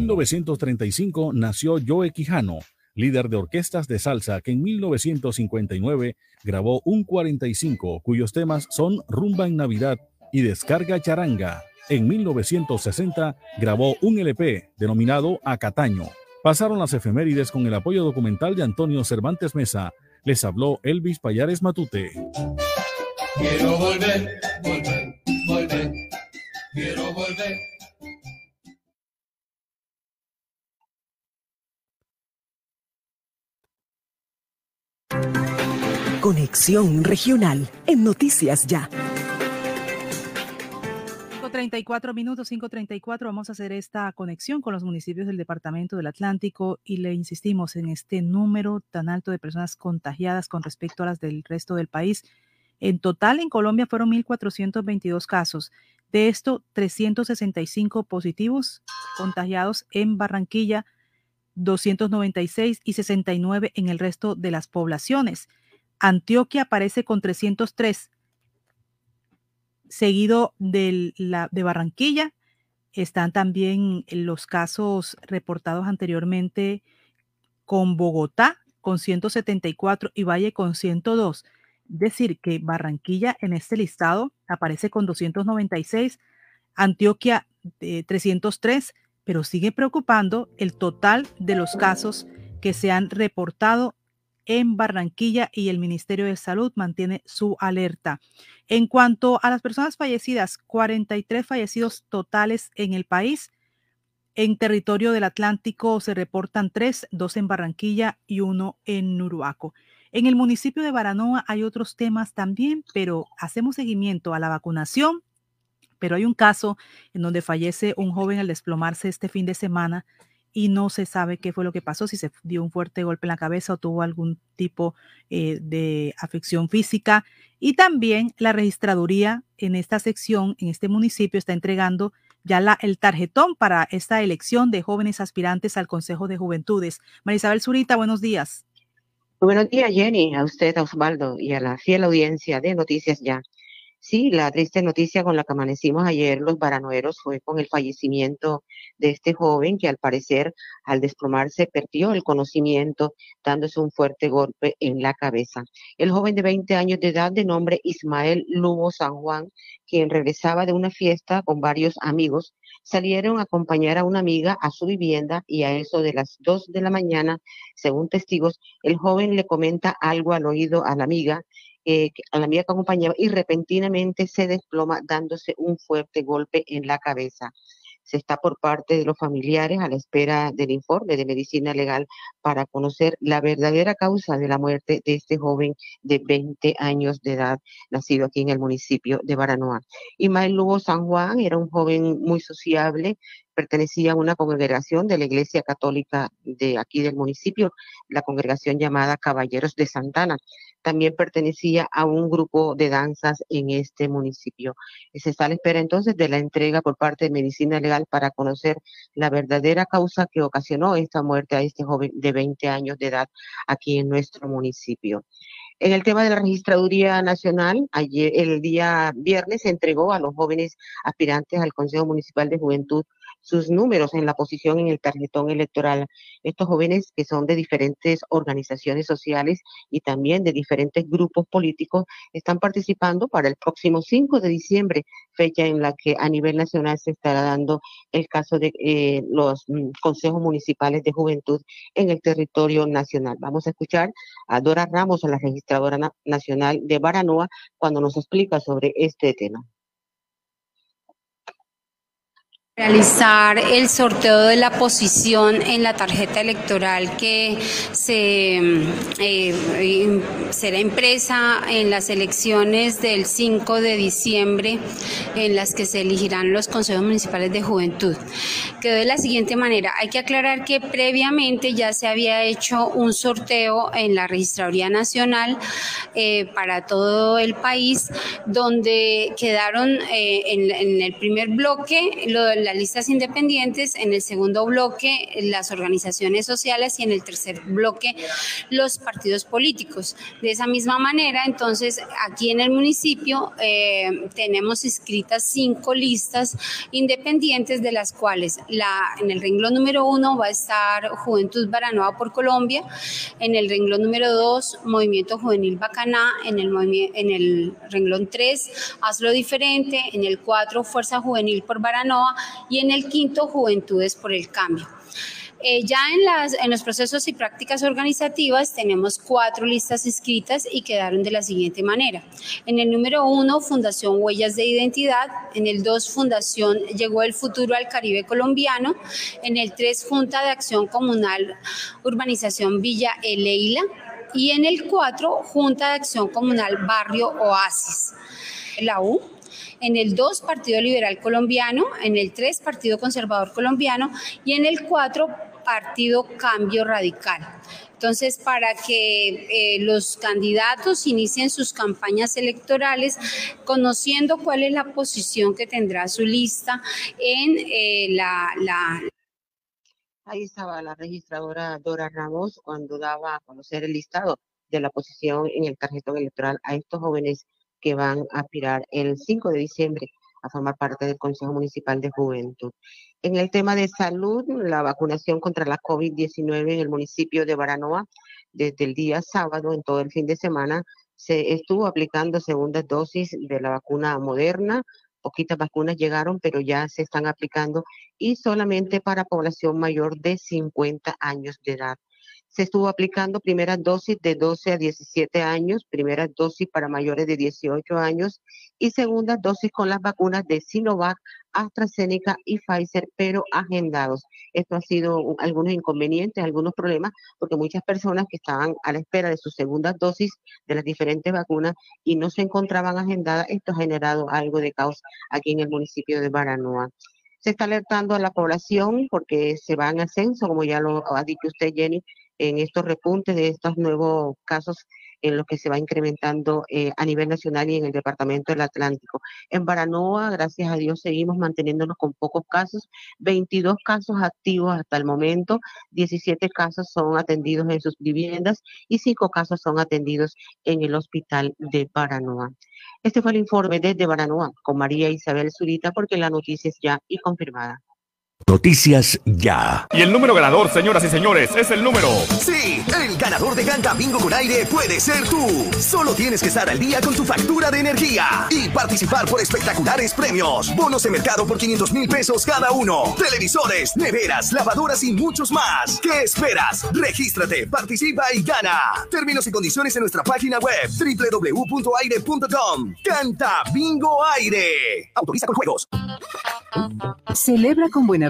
1935 nació Joe Quijano, líder de orquestas de salsa que en 1959 grabó un 45 cuyos temas son Rumba en Navidad y Descarga Charanga. En 1960 grabó un LP denominado Acataño. Pasaron las efemérides con el apoyo documental de Antonio Cervantes Mesa. Les habló Elvis Payares Matute. Quiero volver, volver, volver. Quiero volver. Conexión Regional en Noticias Ya. 5.34 minutos, 5.34. Vamos a hacer esta conexión con los municipios del Departamento del Atlántico y le insistimos en este número tan alto de personas contagiadas con respecto a las del resto del país. En total, en Colombia fueron 1.422 casos. De esto, 365 positivos contagiados en Barranquilla, 296 y 69 en el resto de las poblaciones. Antioquia aparece con 303, seguido de, la, de Barranquilla. Están también los casos reportados anteriormente con Bogotá con 174 y Valle con 102. Es decir, que Barranquilla en este listado aparece con 296, Antioquia 303, pero sigue preocupando el total de los casos que se han reportado en Barranquilla y el Ministerio de Salud mantiene su alerta. En cuanto a las personas fallecidas, 43 fallecidos totales en el país. En territorio del Atlántico se reportan tres, dos en Barranquilla y uno en Nuruaco. En el municipio de Baranoa hay otros temas también, pero hacemos seguimiento a la vacunación. Pero hay un caso en donde fallece un joven al desplomarse este fin de semana y no se sabe qué fue lo que pasó, si se dio un fuerte golpe en la cabeza o tuvo algún tipo eh, de afección física. Y también la registraduría en esta sección, en este municipio, está entregando ya la, el tarjetón para esta elección de jóvenes aspirantes al Consejo de Juventudes. Marisabel Zurita, buenos días. buenos días, Jenny, a usted, a Osvaldo y a la fiel audiencia de Noticias Ya. Sí, la triste noticia con la que amanecimos ayer los baranoeros fue con el fallecimiento de este joven que al parecer al desplomarse perdió el conocimiento dándose un fuerte golpe en la cabeza. El joven de 20 años de edad de nombre Ismael Lugo San Juan, quien regresaba de una fiesta con varios amigos, salieron a acompañar a una amiga a su vivienda y a eso de las 2 de la mañana, según testigos, el joven le comenta algo al oído a la amiga eh, a la amiga que acompañaba y repentinamente se desploma dándose un fuerte golpe en la cabeza. Se está por parte de los familiares a la espera del informe de medicina legal para conocer la verdadera causa de la muerte de este joven de 20 años de edad, nacido aquí en el municipio de Baranoa. Imael Lugo San Juan era un joven muy sociable, pertenecía a una congregación de la Iglesia Católica de aquí del municipio, la congregación llamada Caballeros de Santana. También pertenecía a un grupo de danzas en este municipio. Se está a la espera entonces de la entrega por parte de Medicina Legal para conocer la verdadera causa que ocasionó esta muerte a este joven de 20 años de edad aquí en nuestro municipio. En el tema de la registraduría nacional, ayer, el día viernes se entregó a los jóvenes aspirantes al Consejo Municipal de Juventud sus números en la posición en el tarjetón electoral. Estos jóvenes que son de diferentes organizaciones sociales y también de diferentes grupos políticos están participando para el próximo 5 de diciembre, fecha en la que a nivel nacional se estará dando el caso de eh, los mm, consejos municipales de juventud en el territorio nacional. Vamos a escuchar a Dora Ramos, a la registradora nacional de Baranoa, cuando nos explica sobre este tema. Realizar el sorteo de la posición en la tarjeta electoral que se eh, será impresa en las elecciones del 5 de diciembre en las que se elegirán los consejos municipales de juventud. Quedó de la siguiente manera. Hay que aclarar que previamente ya se había hecho un sorteo en la Registraduría Nacional eh, para todo el país donde quedaron eh, en, el primer bloque lo, las listas independientes, en el segundo bloque las organizaciones sociales y en el tercer bloque los partidos políticos. De esa misma manera, entonces, aquí en el municipio eh, tenemos inscritas cinco listas independientes, de las cuales la, en el renglón número uno va a estar Juventud Baranoa por Colombia, en el renglón número dos, Movimiento Juvenil Bacaná, en el, en el renglón tres, Hazlo Diferente, en el cuatro, Fuerza Juvenil por Baranoa y en el quinto, Juventudes por el Cambio. Eh, ya en, las, en los procesos y prácticas organizativas tenemos cuatro listas escritas y quedaron de la siguiente manera. En el número uno, Fundación Huellas de Identidad. En el dos, Fundación Llegó el Futuro al Caribe Colombiano. En el tres, Junta de Acción Comunal Urbanización Villa Eleila. Y en el cuatro, Junta de Acción Comunal Barrio Oasis. La U, en el 2 Partido Liberal Colombiano, en el 3 Partido Conservador Colombiano y en el 4 Partido Cambio Radical. Entonces, para que eh, los candidatos inicien sus campañas electorales conociendo cuál es la posición que tendrá su lista en eh, la, la... Ahí estaba la registradora Dora Ramos cuando daba a conocer el listado de la posición en el tarjetón electoral a estos jóvenes que van a aspirar el 5 de diciembre a formar parte del Consejo Municipal de Juventud. En el tema de salud, la vacunación contra la COVID-19 en el municipio de Baranoa, desde el día sábado, en todo el fin de semana, se estuvo aplicando segundas dosis de la vacuna moderna. Poquitas vacunas llegaron, pero ya se están aplicando y solamente para población mayor de 50 años de edad se estuvo aplicando primeras dosis de 12 a 17 años, primeras dosis para mayores de 18 años y segundas dosis con las vacunas de Sinovac, AstraZeneca y Pfizer, pero agendados. Esto ha sido algunos inconvenientes, algunos problemas, porque muchas personas que estaban a la espera de sus segundas dosis de las diferentes vacunas y no se encontraban agendadas, esto ha generado algo de caos aquí en el municipio de Baranoa. Se está alertando a la población porque se va en ascenso, como ya lo ha dicho usted, Jenny, en estos repuntes de estos nuevos casos en los que se va incrementando eh, a nivel nacional y en el departamento del Atlántico. En Baranoa, gracias a Dios, seguimos manteniéndonos con pocos casos, 22 casos activos hasta el momento, 17 casos son atendidos en sus viviendas y 5 casos son atendidos en el hospital de Baranoa. Este fue el informe desde Baranoa con María Isabel Zurita porque la noticia es ya y confirmada. Noticias ya. Y el número ganador, señoras y señores, es el número. Sí, el ganador de Canta Bingo con aire puede ser tú. Solo tienes que estar al día con tu factura de energía y participar por espectaculares premios. Bonos de mercado por 500 mil pesos cada uno. Televisores, neveras, lavadoras y muchos más. ¿Qué esperas? Regístrate, participa y gana. Términos y condiciones en nuestra página web www.aire.com. Canta Bingo Aire. Autoriza con juegos. Celebra con buena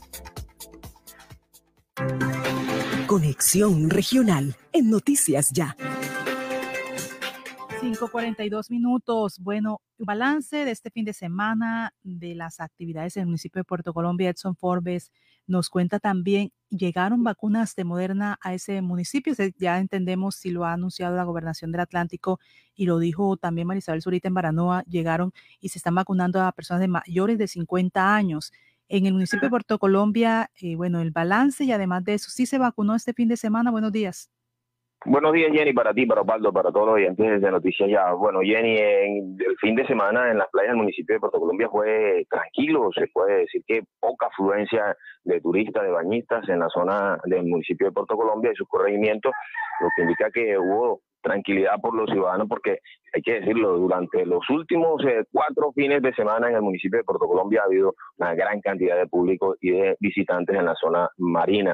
Conexión Regional en Noticias Ya. 5.42 minutos. Bueno, balance de este fin de semana de las actividades en el municipio de Puerto Colombia. Edson Forbes nos cuenta también, llegaron vacunas de Moderna a ese municipio. Ya entendemos si lo ha anunciado la gobernación del Atlántico y lo dijo también Marisabel Zurita en Baranoa. Llegaron y se están vacunando a personas de mayores de 50 años en el municipio de Puerto Colombia, eh, bueno, el balance y además de eso, sí se vacunó este fin de semana. Buenos días. Buenos días, Jenny, para ti, para Osvaldo, para todos los oyentes de Noticias Ya. Bueno, Jenny, en el fin de semana en las playas del municipio de Puerto Colombia fue tranquilo, se puede decir que poca afluencia de turistas, de bañistas en la zona del municipio de Puerto Colombia y sus corregimientos, lo que indica que hubo tranquilidad por los ciudadanos porque hay que decirlo, durante los últimos eh, cuatro fines de semana en el municipio de Puerto Colombia ha habido una gran cantidad de público y de visitantes en la zona marina.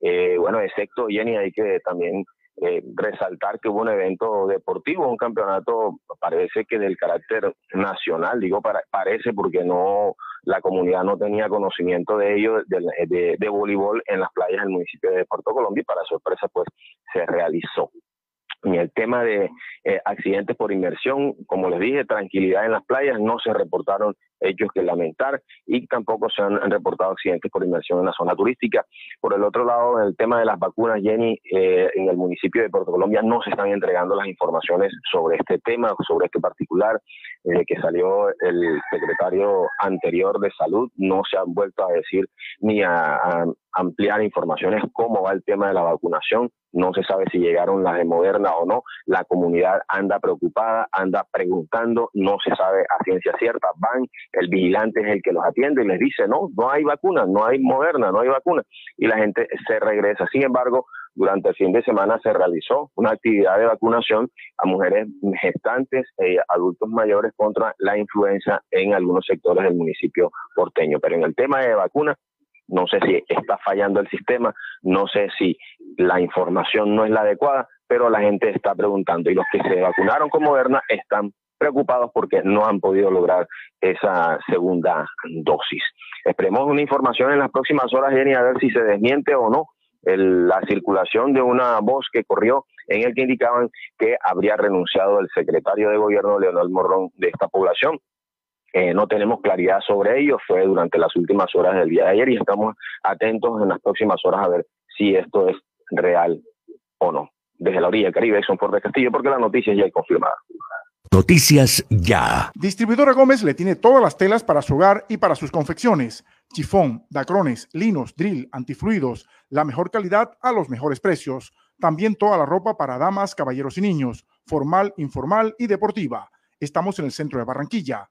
Eh, bueno, excepto Jenny, hay que también eh, resaltar que hubo un evento deportivo, un campeonato, parece que del carácter nacional, digo para, parece porque no la comunidad no tenía conocimiento de ello, de, de, de voleibol en las playas del municipio de Puerto Colombia y para sorpresa pues se realizó. En el tema de eh, accidentes por inmersión, como les dije, tranquilidad en las playas, no se reportaron hechos que lamentar y tampoco se han reportado accidentes por inmersión en la zona turística. Por el otro lado, en el tema de las vacunas, Jenny, eh, en el municipio de Puerto Colombia no se están entregando las informaciones sobre este tema, sobre este particular, que salió el secretario anterior de salud, no se han vuelto a decir ni a ampliar informaciones cómo va el tema de la vacunación. No se sabe si llegaron las de Moderna o no. La comunidad anda preocupada, anda preguntando, no se sabe a ciencia cierta. Van, el vigilante es el que los atiende y les dice, no, no hay vacuna, no hay Moderna, no hay vacuna. Y la gente se regresa. Sin embargo, durante el fin de semana se realizó una actividad de vacunación a mujeres gestantes y adultos mayores contra la influenza en algunos sectores del municipio porteño. Pero en el tema de vacunas, no sé si está fallando el sistema, no sé si la información no es la adecuada, pero la gente está preguntando y los que se vacunaron con Moderna están preocupados porque no han podido lograr esa segunda dosis. Esperemos una información en las próximas horas, Jenny, a ver si se desmiente o no la circulación de una voz que corrió en el que indicaban que habría renunciado el secretario de gobierno Leonel Morrón de esta población. Eh, no tenemos claridad sobre ello, fue durante las últimas horas del día de ayer y estamos atentos en las próximas horas a ver si esto es real o no. Desde la orilla del Caribe, Exxon Fuerte Castillo, porque la noticia ya es confirmada. Noticias ya. Distribuidora Gómez le tiene todas las telas para su hogar y para sus confecciones. Chifón, dacrones, linos, drill, antifluidos, la mejor calidad a los mejores precios. También toda la ropa para damas, caballeros y niños, formal, informal y deportiva. Estamos en el centro de Barranquilla.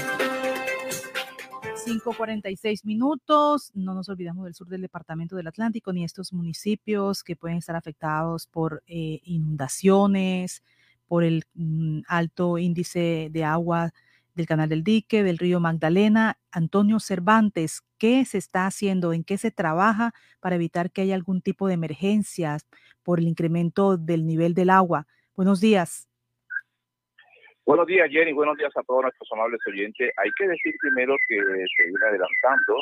5.46 minutos. No nos olvidamos del sur del departamento del Atlántico ni estos municipios que pueden estar afectados por eh, inundaciones, por el mm, alto índice de agua del canal del dique, del río Magdalena. Antonio Cervantes, ¿qué se está haciendo? ¿En qué se trabaja para evitar que haya algún tipo de emergencias por el incremento del nivel del agua? Buenos días. Buenos días, Jenny. Buenos días a todos nuestros amables oyentes. Hay que decir primero que se viene adelantando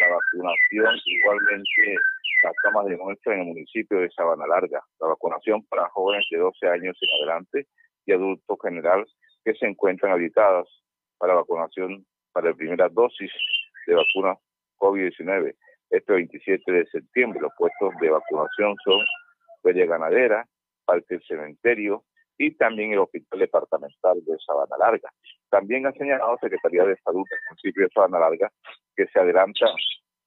la vacunación, igualmente las tomas de muestra en el municipio de Sabana Larga. La vacunación para jóvenes de 12 años en adelante y adultos general que se encuentran habilitadas para vacunación para la primera dosis de vacuna COVID-19 este 27 de septiembre. Los puestos de vacunación son Feria Ganadera, Parque del Cementerio, y también el Hospital Departamental de Sabana Larga. También ha señalado Secretaría de Salud del municipio de Sabana Larga que se adelanta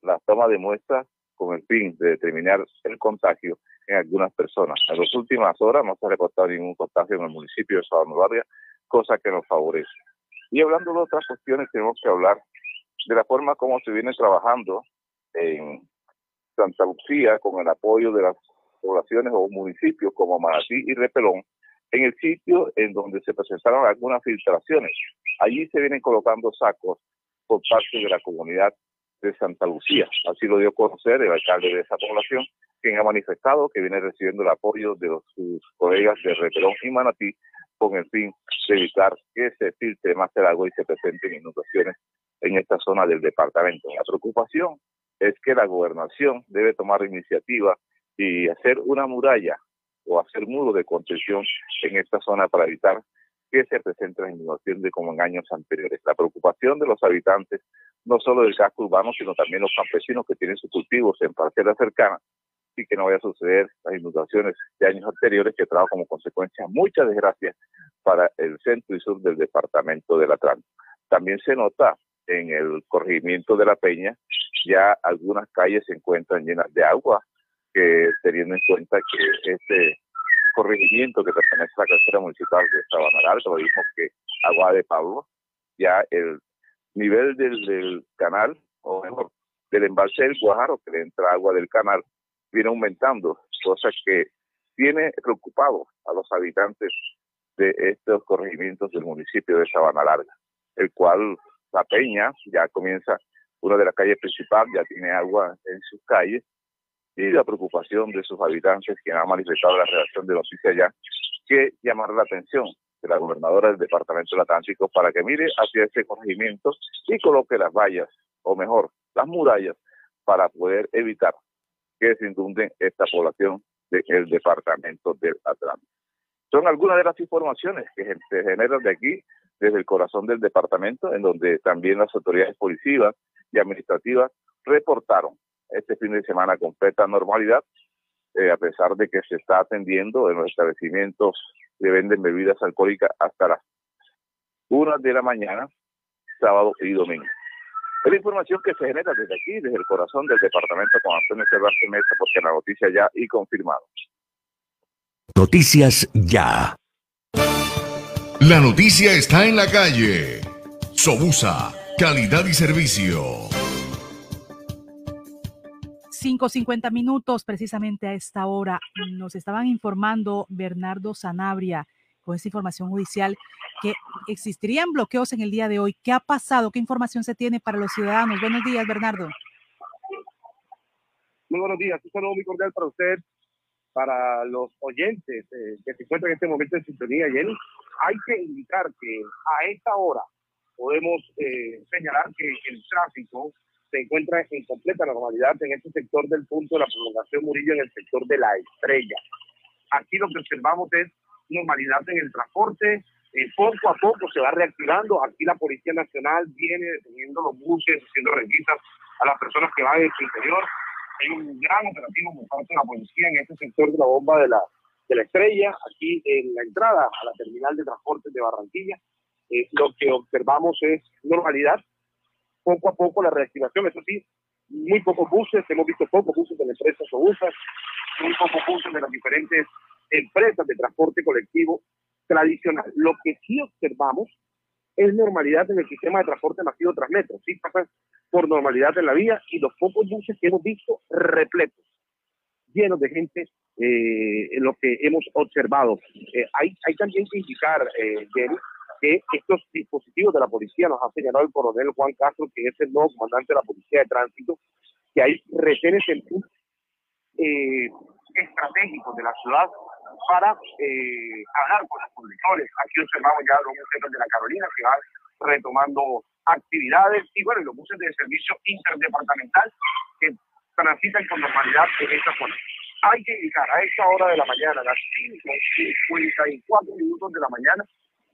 la toma de muestras con el fin de determinar el contagio en algunas personas. En las últimas horas no se ha reportado ningún contagio en el municipio de Sabana Larga, cosa que nos favorece. Y hablando de otras cuestiones, tenemos que hablar de la forma como se viene trabajando en Santa Lucía con el apoyo de las poblaciones o municipios como Manatí y Repelón en el sitio en donde se presentaron algunas filtraciones. Allí se vienen colocando sacos por parte de la comunidad de Santa Lucía. Así lo dio a conocer el alcalde de esa población, quien ha manifestado que viene recibiendo el apoyo de sus colegas de Repelón y Manatí con el fin de evitar que se filtre más el agua y se presenten inundaciones en esta zona del departamento. La preocupación es que la gobernación debe tomar iniciativa y hacer una muralla o hacer muros de contención en esta zona para evitar que se presente la inundación de como en años anteriores. La preocupación de los habitantes, no solo del casco urbano, sino también los campesinos que tienen sus cultivos en parcelas cercanas, y que no vaya a suceder las inundaciones de años anteriores que trajo como consecuencia muchas desgracias para el centro y sur del departamento del Atlántico. También se nota en el corregimiento de la Peña, ya algunas calles se encuentran llenas de agua, que teniendo en cuenta que este corregimiento que pertenece a la cartera municipal de Sabana lo mismo que Agua de Pablo, ya el nivel del, canal, o mejor, del embalse del Guajaro, que le entra agua del canal, viene aumentando, cosa que tiene preocupado a los habitantes de estos corregimientos del municipio de Sabana Larga, el cual la Peña ya comienza, una de las calles principales ya tiene agua en sus calles, y la preocupación de sus habitantes, que han manifestado la redacción de noticias ya, que llamar la atención de la gobernadora del Departamento del Atlántico para que mire hacia ese corregimiento y coloque las vallas, o mejor, las murallas, para poder evitar que se inunden esta población del Departamento del Atlántico. Son algunas de las informaciones que se generan de aquí, desde el corazón del departamento, en donde también las autoridades policivas y administrativas reportaron este fin de semana completa normalidad, eh, a pesar de que se está atendiendo en los establecimientos que venden bebidas alcohólicas hasta las una de la mañana, sábado y domingo. Es la información que se genera desde aquí, desde el corazón del departamento con Antonio Cervantes Mesa, porque la noticia ya y confirmado. Noticias ya. La noticia está en la calle. Sobusa, calidad y servicio. 5.50 minutos, precisamente a esta hora, nos estaban informando Bernardo Sanabria con esta información judicial que existirían bloqueos en el día de hoy. ¿Qué ha pasado? ¿Qué información se tiene para los ciudadanos? Buenos días, Bernardo. Muy buenos días. Un saludo muy cordial para usted, para los oyentes eh, que se encuentran en este momento en sintonía, Jenny. Hay que indicar que a esta hora podemos eh, señalar que el tráfico se encuentra en completa normalidad en este sector del punto de la prolongación Murillo, en el sector de la estrella. Aquí lo que observamos es normalidad en el transporte, eh, poco a poco se va reactivando. Aquí la Policía Nacional viene deteniendo los buses, haciendo requisas a las personas que van su interior. Hay un gran operativo por parte de la policía en este sector de la bomba de la, de la estrella, aquí en la entrada a la terminal de transportes de Barranquilla. Eh, lo que observamos es normalidad, poco a poco la reactivación, eso sí, muy pocos buses, hemos visto pocos buses de la empresa Sobusa, muy pocos buses de las diferentes empresas de transporte colectivo tradicional. Lo que sí observamos es normalidad en el sistema de transporte masivo Transmetro, sí pasan por normalidad en la vía y los pocos buses que hemos visto repletos, llenos de gente, eh, en lo que hemos observado. Eh, hay, hay también que indicar, eh, Jenny, que estos dispositivos de la policía nos ha señalado el coronel Juan Castro, que es el nuevo comandante de la Policía de Tránsito, que hay retenes en eh, estratégicos de la ciudad para eh, hablar con los conductores. Aquí observamos ya los buses de la Carolina que van retomando actividades y bueno, los buses de servicio interdepartamental que transitan con normalidad en esta zona. Hay que indicar a esta hora de la mañana, a las 5.54 minutos de la mañana,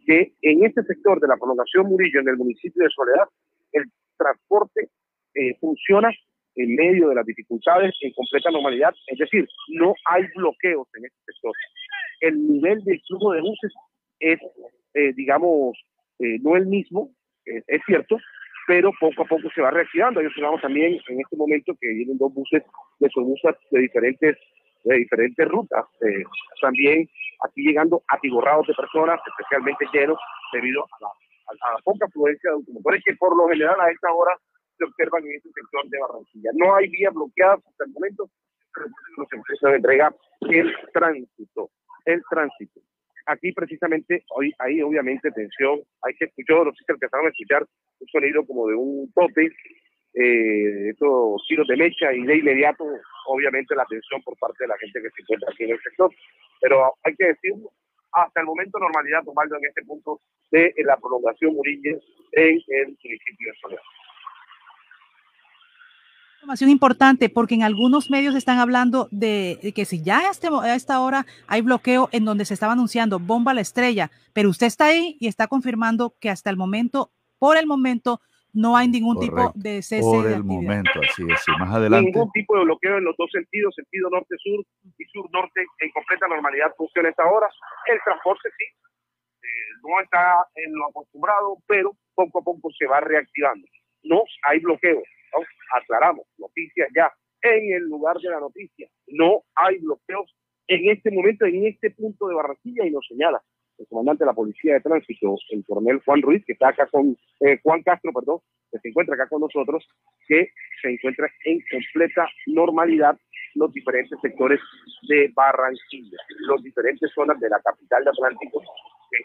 que en este sector de la prolongación Murillo, en el municipio de Soledad, el transporte eh, funciona en medio de las dificultades en completa normalidad, es decir, no hay bloqueos en este sector. El nivel de flujo de buses es, eh, digamos, eh, no el mismo, es cierto, pero poco a poco se va reactivando. Ahí observamos también en este momento que vienen dos buses de Sobusas de diferentes de diferentes rutas. Eh, también aquí llegando atiborrados de personas, especialmente llenos, debido a la, poca afluencia de automotores que por lo general a esta hora se observan en este sector de Barranquilla. No hay vías bloqueadas hasta el momento, pero los empresas de entrega el tránsito, el tránsito. Aquí precisamente, hoy hay obviamente tensión, hay que escuchar, los que empezaron a escuchar un sonido como de un tope, eh, estos tiros de mecha y de inmediato, obviamente, la atención por parte de la gente que se encuentra aquí en el sector. Pero hay que decirlo, hasta el momento normalidad tomando en este punto de la prolongación Murillo en el municipio de Soledad. Información importante porque en algunos medios están hablando de, que si ya este a esta hora hay bloqueo en donde se estaba anunciando bomba a la estrella, pero usted está ahí y está confirmando que hasta el momento, por el momento, no hay ningún tipo de cese Por el momento, así es. más adelante. Ningún tipo de bloqueo en los dos sentidos, sentido norte-sur y sur-norte, en completa normalidad funciona esta hora. El transporte sí, eh, no está en lo acostumbrado, pero poco a poco se va reactivando. No hay bloqueo. Aclaramos, noticias ya. En el lugar de la noticia, no hay bloqueos en este momento, en este punto de Barranquilla, y lo señala el comandante de la Policía de Tránsito, el coronel Juan Ruiz, que está acá con, eh, Juan Castro, perdón, que se encuentra acá con nosotros, que se encuentra en completa normalidad los diferentes sectores de Barranquilla, los diferentes zonas de la capital de Atlántico.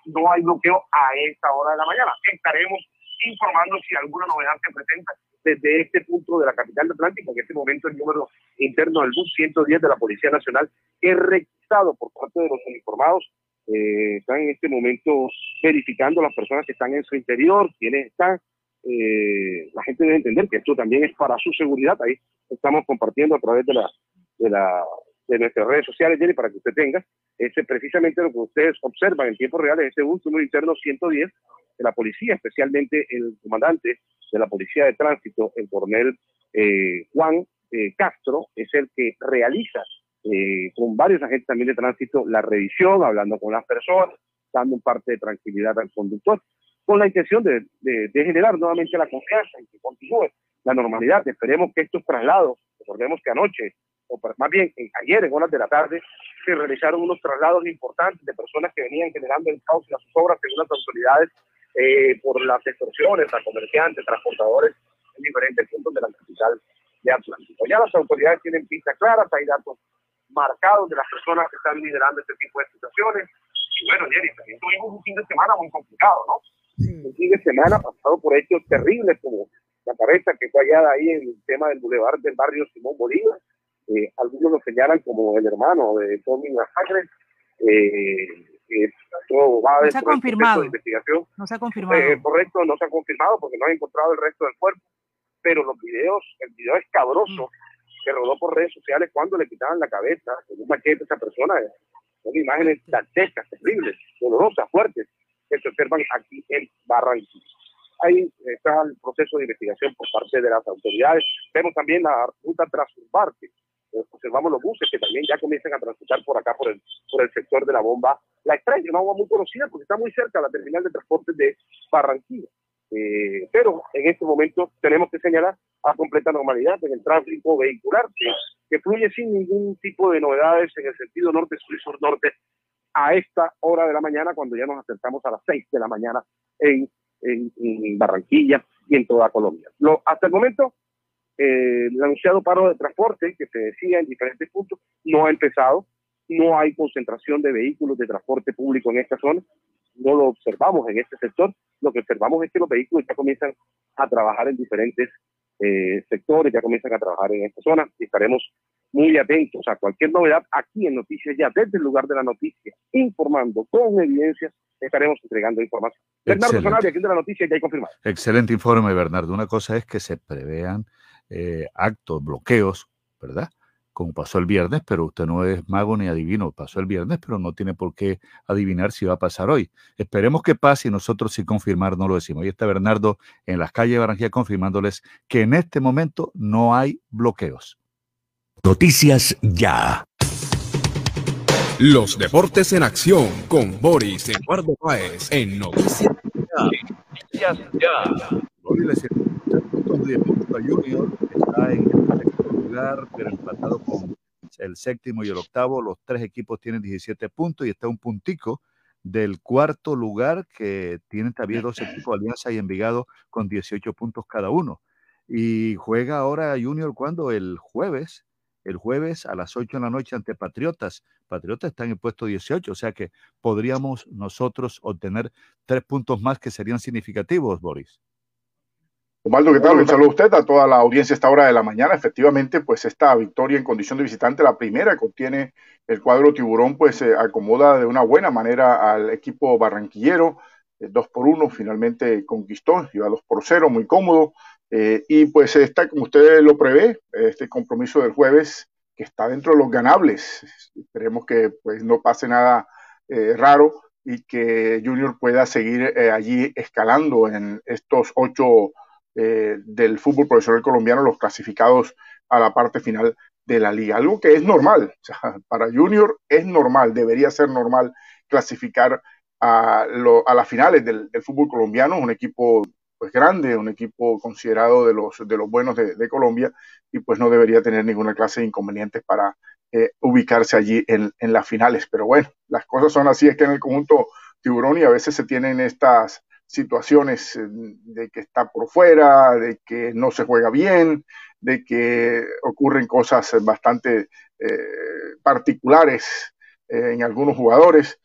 no hay bloqueo a esta hora de la mañana. Estaremos informando si alguna novedad se presenta desde este punto de la capital de Atlántico. En este momento el número interno del bus 110 de la Policía Nacional es requisado por parte de los uniformados eh, están en este momento verificando las personas que están en su interior, quiénes están. Eh, la gente debe entender que esto también es para su seguridad. Ahí estamos compartiendo a través de la de la de nuestras redes sociales, Jenny, para que usted tenga. Ese, precisamente lo que ustedes observan en tiempo real es ese último interno 110 de la policía, especialmente el comandante de la policía de tránsito, el coronel eh, Juan Castro, es el que realiza eh, con varios agentes también de tránsito la revisión, hablando con las personas, dando un parte de tranquilidad al conductor, con la intención de, generar nuevamente la confianza y que continúe la normalidad. Esperemos que estos traslados, recordemos que anoche, o más bien ayer en horas de la tarde, se realizaron unos traslados importantes de personas que venían generando el caos y las obras según las autoridades eh, por las extorsiones a comerciantes, transportadores en diferentes puntos de la capital de Atlántico. Ya las autoridades tienen pistas claras, hay datos marcados de las personas que están liderando este tipo de situaciones. Y bueno, Jenny, también tuvimos un fin de semana muy complicado, ¿no? Un fin de semana pasado por hechos terribles como la cabeza que fue hallada ahí en el tema del bulevar del barrio Simón Bolívar, Eh, algunos lo señalan como el hermano de Tommy Masacre. Eh, no se ha confirmado. investigación. No se ha confirmado. Eh, correcto, no se ha confirmado porque no han encontrado el resto del cuerpo. Pero los videos, el video escabroso mm. Que rodó por redes sociales cuando le quitaban la cabeza con un machete a esa persona, son imágenes dantescas, terribles, dolorosas, fuertes, que se observan aquí en Barranquilla. Ahí está el proceso de investigación por parte de las autoridades. Vemos también la ruta transurbarte. Observamos los buses que también ya comienzan a transitar por acá, por el, por el sector de la bomba. La extraña, una bomba muy conocida porque está muy cerca de la terminal de transporte de Barranquilla. Eh, pero en este momento tenemos que señalar a completa normalidad en el tráfico vehicular, que, que fluye sin ningún tipo de novedades en el sentido norte-sur y sur-norte a esta hora de la mañana, cuando ya nos acercamos a las 6 de la mañana en en, Barranquilla y en toda Colombia. Lo, hasta el momento, eh, el anunciado paro de transporte que se decía en diferentes puntos no ha empezado, no hay concentración de vehículos de transporte público en esta zona, no lo observamos en este sector, lo que observamos es que los vehículos ya comienzan a trabajar en diferentes eh, sectores, ya comienzan a trabajar en esta zona y estaremos muy atentos a cualquier novedad aquí en Noticias Ya, desde el lugar de la noticia, informando con evidencias, estaremos entregando información. Bernardo Sanabria, aquí de la noticia ya hay confirmado. Excelente informe, Bernardo. Una cosa es que se prevean eh, actos, bloqueos, ¿verdad? Como pasó el viernes, pero usted no es mago ni adivino. Pasó el viernes, pero no tiene por qué adivinar si va a pasar hoy. Esperemos que pase y nosotros sin confirmar no lo decimos. Y está Bernardo en las calles de Barranquilla confirmándoles que en este momento no hay bloqueos. Noticias Ya. Los deportes en acción con Boris Eduardo Páez en Noticias Ya. Noticias Ya. Junior está en el sexto lugar, pero empatado con el séptimo y el octavo. Los tres equipos tienen 17 puntos y está un puntico del cuarto lugar que tienen también dos equipos, Alianza y Envigado, con 18 puntos cada uno. Y juega ahora Junior cuando el jueves el jueves a las 8 de la noche ante Patriotas. Patriotas están en el puesto 18, o sea que podríamos nosotros obtener tres puntos más que serían significativos, Boris. Osvaldo, ¿qué tal? Un saludo a usted, a toda la audiencia a esta hora de la mañana. Efectivamente, pues esta victoria en condición de visitante, la primera que obtiene el cuadro tiburón, pues se acomoda de una buena manera al equipo barranquillero. 2 por 1 finalmente conquistó, iba 2 por 0, muy cómodo. Eh, y pues está, como usted lo prevé, este compromiso del jueves, que está dentro de los ganables. Esperemos que pues no pase nada eh, raro y que Junior pueda seguir eh, allí escalando en estos ocho del fútbol profesional colombiano, los clasificados a la parte final de la liga. Algo que es normal, <laughs> para Junior es normal, debería ser normal clasificar a, las finales del, fútbol colombiano, un equipo pues grande, un equipo considerado de los, de los buenos de, Colombia y pues no debería tener ninguna clase de inconvenientes para eh, ubicarse allí en, en, las finales. Pero bueno, las cosas son así, es que en el conjunto tiburón y a veces se tienen estas situaciones eh, de que está por fuera, de que no se juega bien, de que ocurren cosas bastante eh, particulares en algunos jugadores.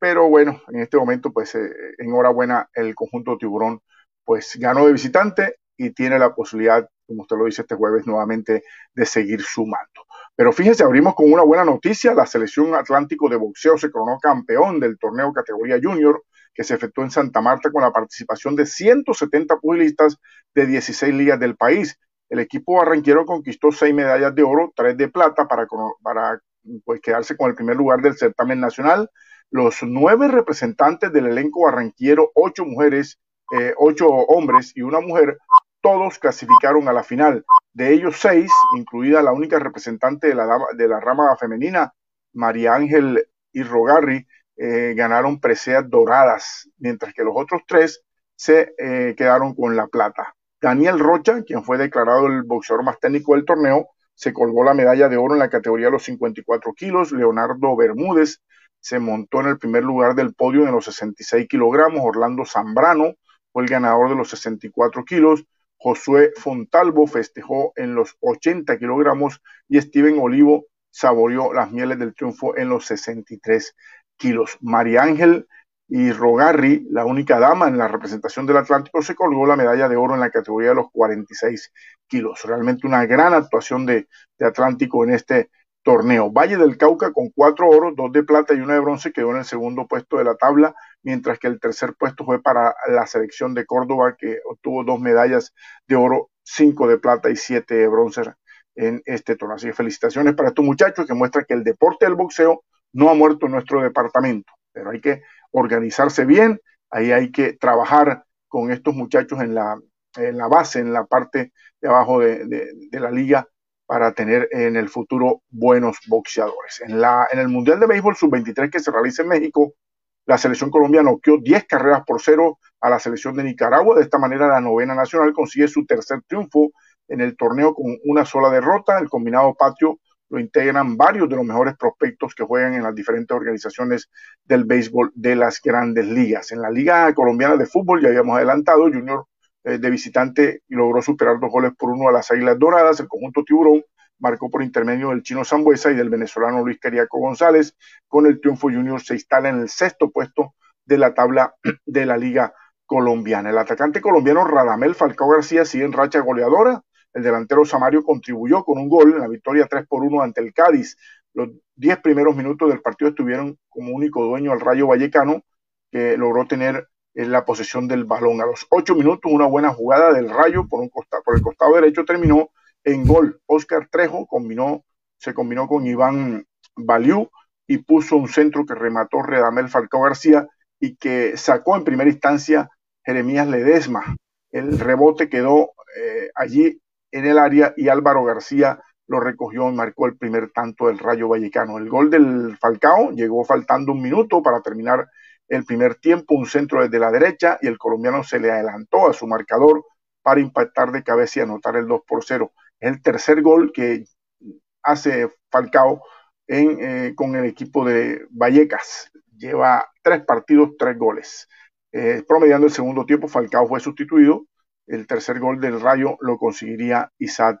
pero bueno, en este momento, pues enhorabuena el conjunto tiburón pues ganó de visitante y tiene la posibilidad, como usted lo dice este jueves, nuevamente de seguir sumando. Pero fíjense, abrimos con una buena noticia. La selección Atlántico de boxeo se coronó campeón del torneo categoría junior que se efectuó en Santa Marta con la participación de 170 pugilistas de 16 ligas del país. El equipo barranquero conquistó seis medallas de oro, tres de plata para, para pues, quedarse con el primer lugar del certamen nacional. Los nueve representantes del elenco barranquero, ocho mujeres eh, ocho hombres y una mujer, todos clasificaron a la final. De ellos seis, incluida la única representante de la, de la rama femenina, María Ángel y Rogarri, eh, ganaron preseas doradas, mientras que los otros tres se eh, quedaron con la plata. Daniel Rocha, quien fue declarado el boxeador más técnico del torneo, se colgó la medalla de oro en la categoría de los 54 kilos. Leonardo Bermúdez se montó en el primer lugar del podio en los 66 kilogramos. Orlando Zambrano fue el ganador de los 64 kilos. Josué Fontalvo festejó en los 80 kilogramos y Steven Olivo saboreó las mieles del triunfo en los 63 kilos. María Ángel y Rogarri, la única dama en la representación del Atlántico, se colgó la medalla de oro en la categoría de los 46 kilos. Realmente una gran actuación de, Atlántico en este torneo. Valle del Cauca con cuatro oros, dos de plata y una de bronce quedó en el segundo puesto de la tabla, mientras que el tercer puesto fue para la selección de Córdoba, que obtuvo dos medallas de oro, cinco de plata y siete de bronce en este torneo. Así que felicitaciones para estos muchachos que muestran que el deporte del boxeo no ha muerto nuestro departamento, pero hay que organizarse bien, ahí hay que trabajar con estos muchachos en la, en la base, en la parte de abajo de, de, la liga para tener en el futuro buenos boxeadores. En, la, en el Mundial de Béisbol Sub-23 que se realiza en México, la selección colombiana noqueó 10 carreras por cero a la selección de Nicaragua. De esta manera, la novena nacional consigue su tercer triunfo en el torneo con una sola derrota. El combinado patio lo integran varios de los mejores prospectos que juegan en las diferentes organizaciones del béisbol de las grandes ligas. En la Liga Colombiana de Fútbol, ya habíamos adelantado, Junior eh, de visitante logró superar dos goles por uno a las Águilas Doradas. El conjunto Tiburón marcó por intermedio del chino Zambuesa y del venezolano Luis Cariaco González. Con el triunfo, Junior se instala en el sexto puesto de la tabla <clears throat> de la Liga Colombiana. El atacante colombiano Radamel Falcao García sigue en racha goleadora el delantero Samario contribuyó con un gol en la victoria 3 por 1 ante el Cádiz. Los 10 primeros minutos del partido estuvieron como único dueño al Rayo Vallecano, que logró tener en eh, la posesión del balón. A los 8 minutos, una buena jugada del Rayo por, un por el costado derecho terminó en gol. Oscar Trejo combinó, se combinó con Iván Baliú y puso un centro que remató Redamel Falcao García y que sacó en primera instancia Jeremías Ledesma. El rebote quedó eh, allí en el área y Álvaro García lo recogió y marcó el primer tanto del Rayo Vallecano. El gol del Falcao llegó faltando un minuto para terminar el primer tiempo, un centro desde la derecha y el colombiano se le adelantó a su marcador para impactar de cabeza y anotar el 2 por 0. Es el tercer gol que hace Falcao en, eh, con el equipo de Vallecas. Lleva tres partidos, tres goles. Eh, promediando el segundo tiempo, Falcao fue sustituido el tercer gol del Rayo lo conseguiría Isaac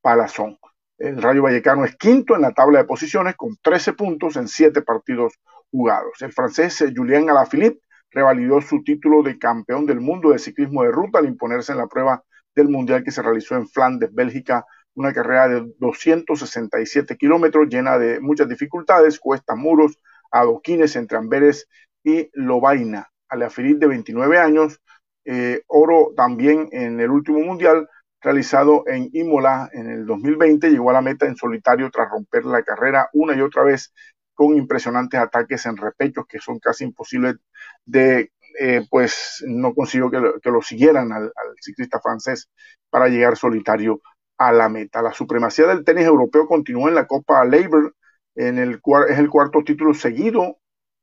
Palazón. El Rayo Vallecano es quinto en la tabla de posiciones con 13 puntos en 7 partidos jugados. El francés Julien Alaphilippe revalidó su título de campeón del mundo de ciclismo de ruta al imponerse en la prueba del Mundial que se realizó en Flandes, Bélgica, una carrera de 267 kilómetros llena de muchas dificultades, cuestas, muros, adoquines entre Amberes y Lobaina. Alaphilippe, de 29 años, eh, oro también en el último mundial realizado en Imola en el 2020. Llegó a la meta en solitario tras romper la carrera una y otra vez con impresionantes ataques en repechos que son casi imposibles de, eh, pues no consiguió que lo, siguieran al, ciclista francés para llegar solitario a la meta. La supremacía del tenis europeo continúa en la Copa Labor, en el, es el cuarto título seguido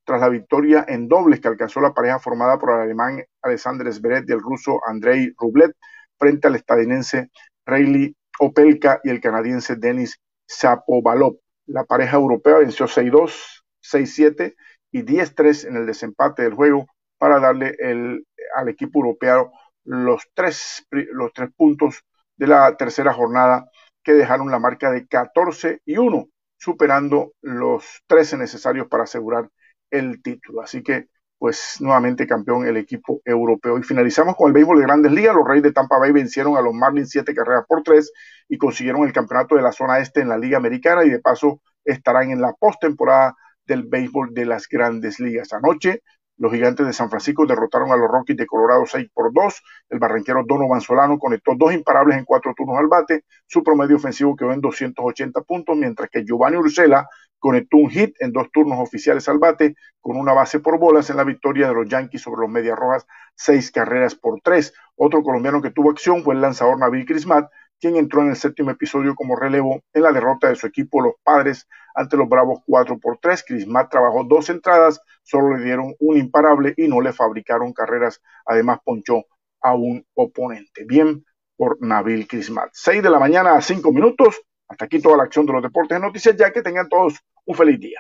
tras la victoria en dobles que alcanzó la pareja formada por el alemán Alexander Zverev y el ruso Andrei Rublev frente al estadounidense Rayleigh Opelka y el canadiense Denis Shapovalov. La pareja europea venció 6-2, 6-7 y 10-3 en el desempate del juego para darle el, al equipo europeo los tres, los tres puntos de la tercera jornada que dejaron la marca de 14 y 1, superando los 13 necesarios para asegurar el título. Así que, pues nuevamente campeón el equipo europeo. Y finalizamos con el béisbol de grandes ligas. Los Reyes de Tampa Bay vencieron a los Marlins siete carreras por tres y consiguieron el campeonato de la zona este en la Liga Americana y de paso estarán en la postemporada del béisbol de las grandes ligas. Anoche los gigantes de San Francisco derrotaron a los Rockies de Colorado 6 por 2. El barranquero Donovan Solano conectó dos imparables en cuatro turnos al bate. Su promedio ofensivo quedó en 280 puntos, mientras que Giovanni Ursela conectó un hit en dos turnos oficiales al bate con una base por bolas en la victoria de los Yankees sobre los Medias Rojas, seis carreras por tres. Otro colombiano que tuvo acción fue el lanzador Nabil Crismat, quien entró en el séptimo episodio como relevo en la derrota de su equipo, los Padres, ante los Bravos 4 por 3. Crismat trabajó dos entradas, solo le dieron un imparable y no le fabricaron carreras. Además, ponchó a un oponente. Bien por Nabil Crismat. 6 de la mañana a 5 minutos. Hasta aquí toda la acción de los deportes y noticias, ya que tengan todos un feliz día.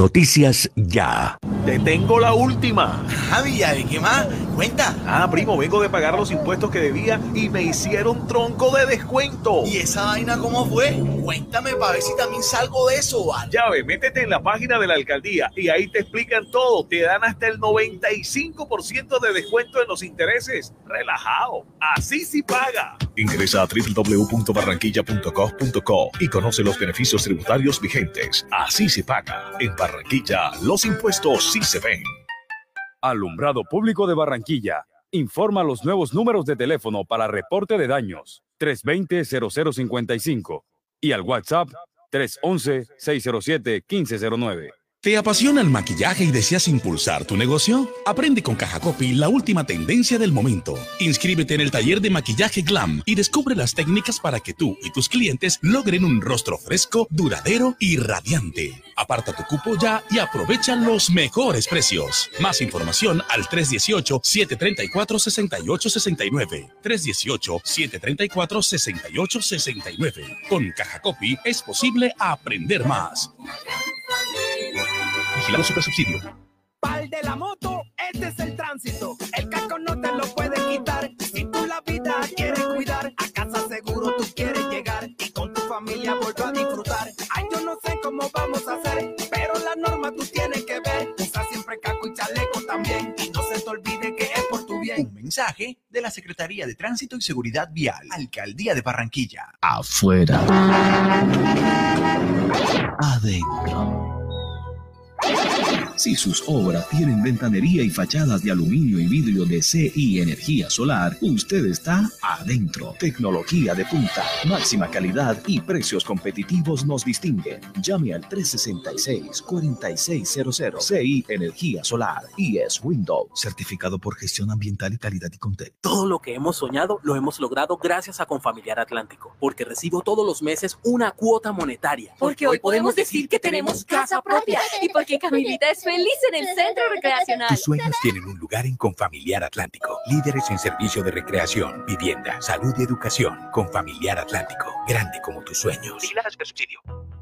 Noticias Ya. Te tengo la última. Javi, ¿de qué más? Cuenta. Ah, primo, vengo de pagar los impuestos que debía y me hicieron tronco de descuento. ¿Y esa vaina cómo fue? Cuéntame para ver si también salgo de eso, ¿vale? Ya ve, métete en la página de la alcaldía y ahí te explican todo. Te dan hasta el 95% de descuento en los intereses. Relajado. Así sí paga. Ingresa a www.barranquilla.gov.co y conoce los beneficios tributarios vigentes. Así se paga. En Barranquilla, los impuestos sí se ven. Alumbrado Público de Barranquilla. Informa los nuevos números de teléfono para reporte de daños 320-0055 y al WhatsApp 311-607-1509. ¿Te apasiona el maquillaje y deseas impulsar tu negocio? Aprende con Caja Copy la última tendencia del momento. Inscríbete en el taller de maquillaje Glam y descubre las técnicas para que tú y tus clientes logren un rostro fresco, duradero y radiante. Aparta tu cupo ya y aprovecha los mejores precios. Más información al 318-734-6869. 318-734-6869. Con Caja Copy es posible aprender más. Vigilado Super Subsidio. Pal de la moto, este es el tránsito. El casco no te lo puede quitar. Si tú la vida quieres cuidar, a casa seguro tú quieres llegar y con tu familia vuelvo a disfrutar. Ay, yo no sé cómo vamos a hacer, pero la norma tú tienes que ver. Usa siempre casco y chaleco también y no se te olvide que es por tu bien. Un mensaje de la Secretaría de Tránsito y Seguridad Vial, Alcaldía de Barranquilla. Afuera. Adentro. Si sus obras tienen ventanería y fachadas de aluminio y vidrio de CI Energía Solar, usted está adentro. Tecnología de punta, máxima calidad y precios competitivos nos distinguen. Llame al 366-4600 CI Energía Solar y es Windows, certificado por gestión ambiental y calidad y contexto. Todo lo que hemos soñado lo hemos logrado gracias a Confamiliar Atlántico, porque recibo todos los meses una cuota monetaria. Porque hoy podemos decir que tenemos casa propia y porque Camilita es feliz en el centro recreacional. Tus sueños tienen un lugar en Confamiliar Atlántico. Líderes en servicio de recreación, vivienda, salud y educación. Confamiliar Atlántico. Grande como tus sueños. subsidio.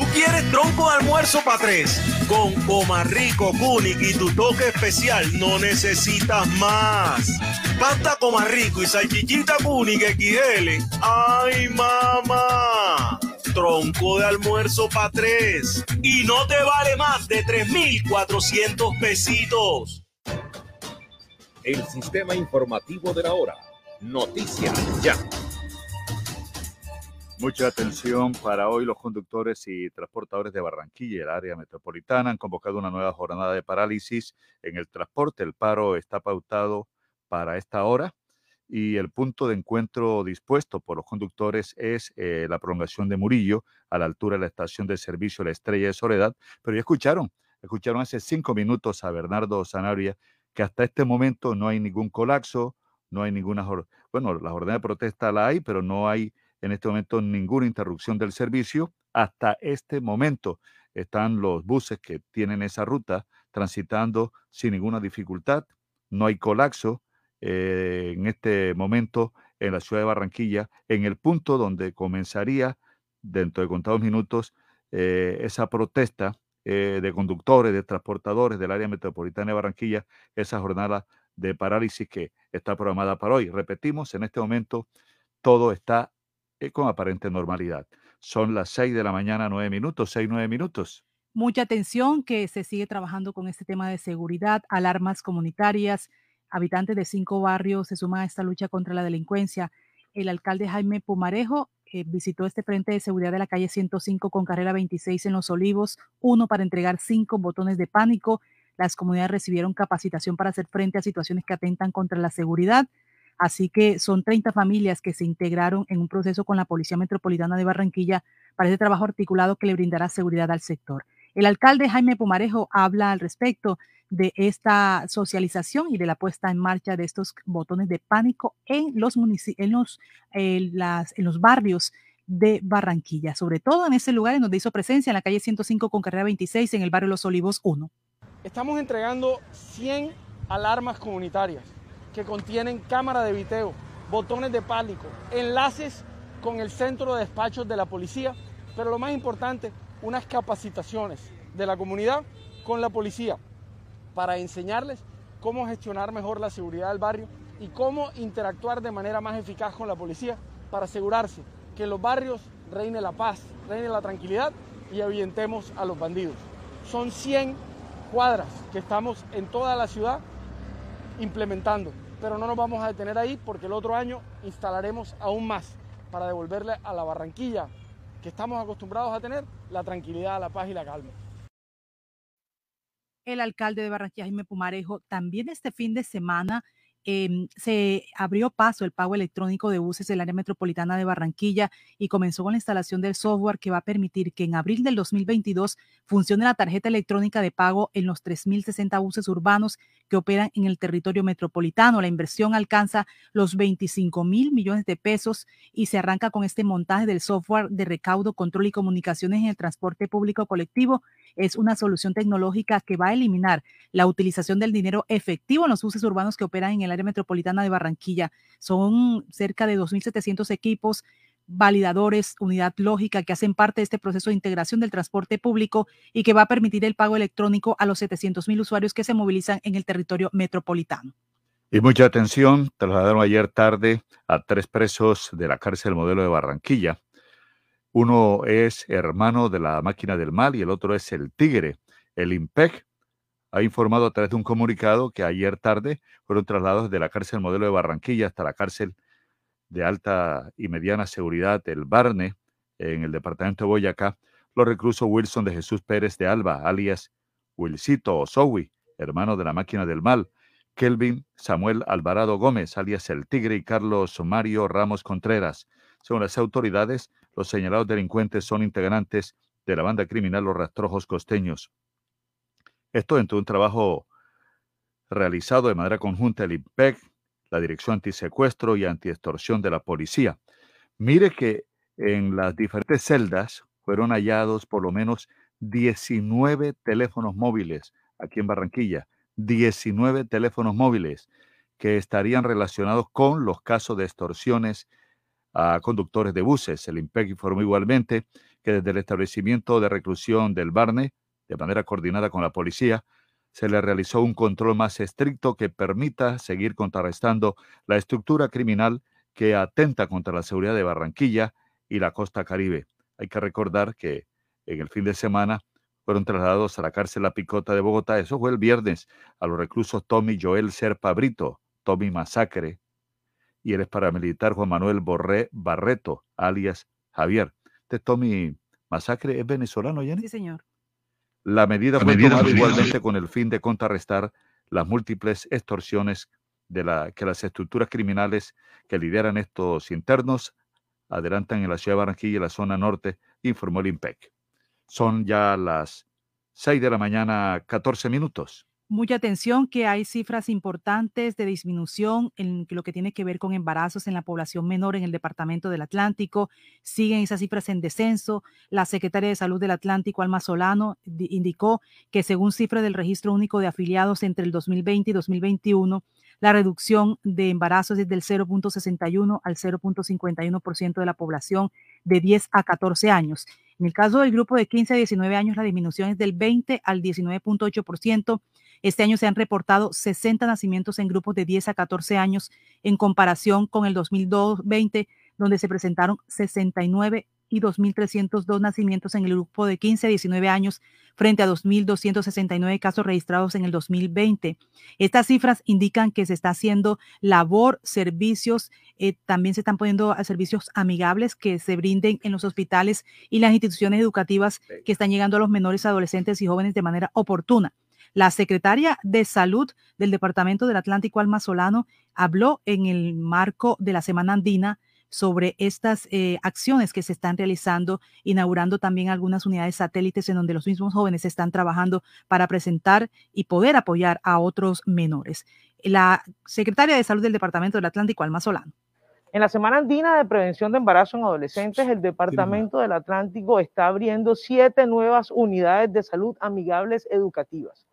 ¿Tú quieres tronco de almuerzo para tres? Con Comarrico, Kunik y tu toque especial no necesitas más. Pasta Comarrico y salchichita Kunik XL. ¡Ay, mamá! Tronco de almuerzo para tres. Y no te vale más de 3,400 pesitos. El sistema informativo de la hora. Noticias ya. Mucha atención para hoy los conductores y transportadores de Barranquilla el área metropolitana han convocado una nueva jornada de parálisis en el transporte. El paro está pautado para esta hora y el punto de encuentro dispuesto por los conductores es eh, la prolongación de Murillo a la altura de la estación de servicio La Estrella de Soledad. Pero ya escucharon, escucharon hace cinco minutos a Bernardo Zanabria que hasta este momento no hay ningún colapso, no hay ninguna, bueno, la jornada de protesta la hay, pero no hay en este momento ninguna interrupción del servicio. Hasta este momento están los buses que tienen esa ruta transitando sin ninguna dificultad. No hay colapso eh, en este momento en la ciudad de Barranquilla, en el punto donde comenzaría dentro de contados minutos eh, esa protesta eh, de conductores, de transportadores del área metropolitana de Barranquilla, esa jornada de parálisis que está programada para hoy. Repetimos, en este momento todo está con aparente normalidad. Son las 6 de la mañana, 9 minutos, 6, 9 minutos. Mucha atención que se sigue trabajando con este tema de seguridad, alarmas comunitarias. Habitantes de cinco barrios se suman a esta lucha contra la delincuencia. El alcalde Jaime Pumarejo eh, visitó este frente de seguridad de la calle 105 con carrera 26 en Los Olivos, uno para entregar cinco botones de pánico. Las comunidades recibieron capacitación para hacer frente a situaciones que atentan contra la seguridad. Así que son 30 familias que se integraron en un proceso con la Policía Metropolitana de Barranquilla para este trabajo articulado que le brindará seguridad al sector. El alcalde Jaime Pumarejo habla al respecto de esta socialización y de la puesta en marcha de estos botones de pánico en los, las, en los barrios de Barranquilla, sobre todo en ese lugar en donde hizo presencia, en la calle 105 con carrera 26, en el barrio Los Olivos 1. Estamos entregando 100 alarmas comunitarias que contienen cámara de video, botones de pánico, enlaces con el centro de despachos de la policía, pero lo más importante, unas capacitaciones de la comunidad con la policía para enseñarles cómo gestionar mejor la seguridad del barrio y cómo interactuar de manera más eficaz con la policía para asegurarse que en los barrios reine la paz, reine la tranquilidad y ahuyentemos a los bandidos. Son 100 cuadras que estamos en toda la ciudad implementando, pero no nos vamos a detener ahí porque el otro año instalaremos aún más para devolverle a la Barranquilla que estamos acostumbrados a tener la tranquilidad, la paz y la calma. El alcalde de Barranquilla, Jaime Pumarejo, también este fin de semana Em, se abrió paso el pago electrónico de buses del área metropolitana de Barranquilla y comenzó con la instalación del software que va a permitir que en abril del 2022 funcione la tarjeta electrónica de pago en los 3.060 buses urbanos que operan en el territorio metropolitano. La inversión alcanza los 25 mil millones de pesos y se arranca con este montaje del software de recaudo, control y comunicaciones en el transporte público colectivo. Es una solución tecnológica que va a eliminar la utilización del dinero efectivo en los buses urbanos que operan en el área metropolitana de Barranquilla. Son cerca de 2.700 equipos validadores, unidad lógica que hacen parte de este proceso de integración del transporte público y que va a permitir el pago electrónico a los 700 mil usuarios que se movilizan en el territorio metropolitano. Y mucha atención, trasladaron ayer tarde a tres presos de la cárcel modelo de Barranquilla. Uno es hermano de la máquina del mal y el otro es el tigre. El IMPEC ha informado a través de un comunicado que ayer tarde fueron trasladados de la cárcel modelo de Barranquilla hasta la cárcel de alta y mediana seguridad del Barne en el departamento de Boyacá los reclusos Wilson de Jesús Pérez de Alba, alias Wilcito Osowi, hermano de la máquina del mal, Kelvin Samuel Alvarado Gómez, alias El Tigre, y Carlos Mario Ramos Contreras. Según las autoridades, los señalados delincuentes son integrantes de la banda criminal Los Rastrojos Costeños. Esto dentro de un trabajo realizado de manera conjunta el IPEC, la Dirección Antisecuestro y Antiextorsión de la Policía. Mire que en las diferentes celdas fueron hallados por lo menos 19 teléfonos móviles aquí en Barranquilla, 19 teléfonos móviles que estarían relacionados con los casos de extorsiones a conductores de buses. El IMPEC informó igualmente que desde el establecimiento de reclusión del Barne de manera coordinada con la policía, se le realizó un control más estricto que permita seguir contrarrestando la estructura criminal que atenta contra la seguridad de Barranquilla y la costa caribe. Hay que recordar que en el fin de semana fueron trasladados a la cárcel La Picota de Bogotá, eso fue el viernes, a los reclusos Tommy Joel Serpa Brito, Tommy Masacre, y el paramilitar Juan Manuel Borré Barreto, alias Javier. Este Tommy Masacre es venezolano, Jenny. Sí, señor. La medida fue tomada igualmente con el fin de contrarrestar las múltiples extorsiones de la, que las estructuras criminales que lideran estos internos adelantan en la ciudad de Barranquilla y la zona norte, informó el IMPEC. Son ya las 6 de la mañana, 14 minutos mucha atención que hay cifras importantes de disminución en lo que tiene que ver con embarazos en la población menor en el departamento del Atlántico. Siguen esas cifras en descenso. La secretaria de Salud del Atlántico, Alma Solano, indicó que según cifras del Registro Único de Afiliados entre el 2020 y 2021, la reducción de embarazos es del 0.61 al 0.51% de la población de 10 a 14 años. En el caso del grupo de 15 a 19 años, la disminución es del 20 al 19.8%. Este año se han reportado 60 nacimientos en grupos de 10 a 14 años en comparación con el 2020, donde se presentaron 69 y 2.302 nacimientos en el grupo de 15 a 19 años frente a 2.269 casos registrados en el 2020. Estas cifras indican que se está haciendo labor, servicios, eh, también se están poniendo a servicios amigables que se brinden en los hospitales y las instituciones educativas que están llegando a los menores, adolescentes y jóvenes de manera oportuna. La secretaria de Salud del Departamento del Atlántico, Alma Solano, habló en el marco de la Semana Andina sobre estas eh, acciones que se están realizando, inaugurando también algunas unidades satélites en donde los mismos jóvenes están trabajando para presentar y poder apoyar a otros menores. La secretaria de Salud del Departamento del Atlántico, Alma Solano. En la Semana Andina de Prevención de Embarazo en Adolescentes, el Departamento del Atlántico está abriendo siete nuevas unidades de salud amigables educativas.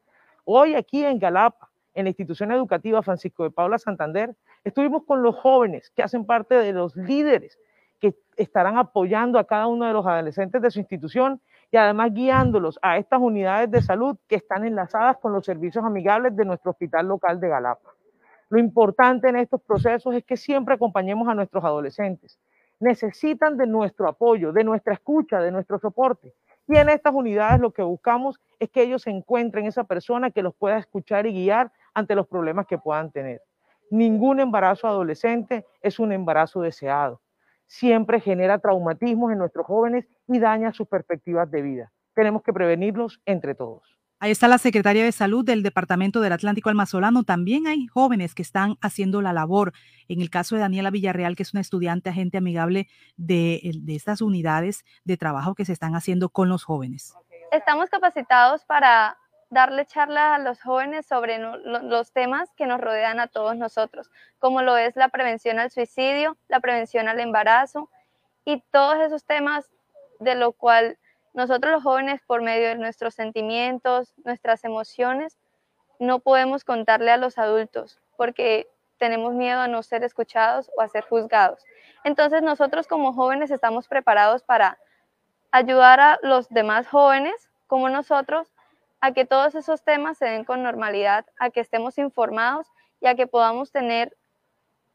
Hoy aquí en Galapa, en la institución educativa Francisco de Paula Santander, estuvimos con los jóvenes que hacen parte de los líderes que estarán apoyando a cada uno de los adolescentes de su institución y además guiándolos a estas unidades de salud que están enlazadas con los servicios amigables de nuestro hospital local de Galapa. Lo importante en estos procesos es que siempre acompañemos a nuestros adolescentes. Necesitan de nuestro apoyo, de nuestra escucha, de nuestro soporte. Y en estas unidades lo que buscamos es que ellos encuentren esa persona que los pueda escuchar y guiar ante los problemas que puedan tener. Ningún embarazo adolescente es un embarazo deseado. Siempre genera traumatismos en nuestros jóvenes y daña sus perspectivas de vida. Tenemos que prevenirlos entre todos. Ahí está la secretaria de Salud del Departamento del Atlántico Almazolano. También hay jóvenes que están haciendo la labor. En el caso de Daniela Villarreal, que es una estudiante agente amigable de, de estas unidades de trabajo que se están haciendo con los jóvenes. Estamos capacitados para darle charla a los jóvenes sobre los temas que nos rodean a todos nosotros, como lo es la prevención al suicidio, la prevención al embarazo y todos esos temas de lo cual nosotros los jóvenes, por medio de nuestros sentimientos, nuestras emociones, no podemos contarle a los adultos porque tenemos miedo a no ser escuchados o a ser juzgados. Entonces nosotros como jóvenes estamos preparados para ayudar a los demás jóvenes como nosotros a que todos esos temas se den con normalidad, a que estemos informados y a que podamos tener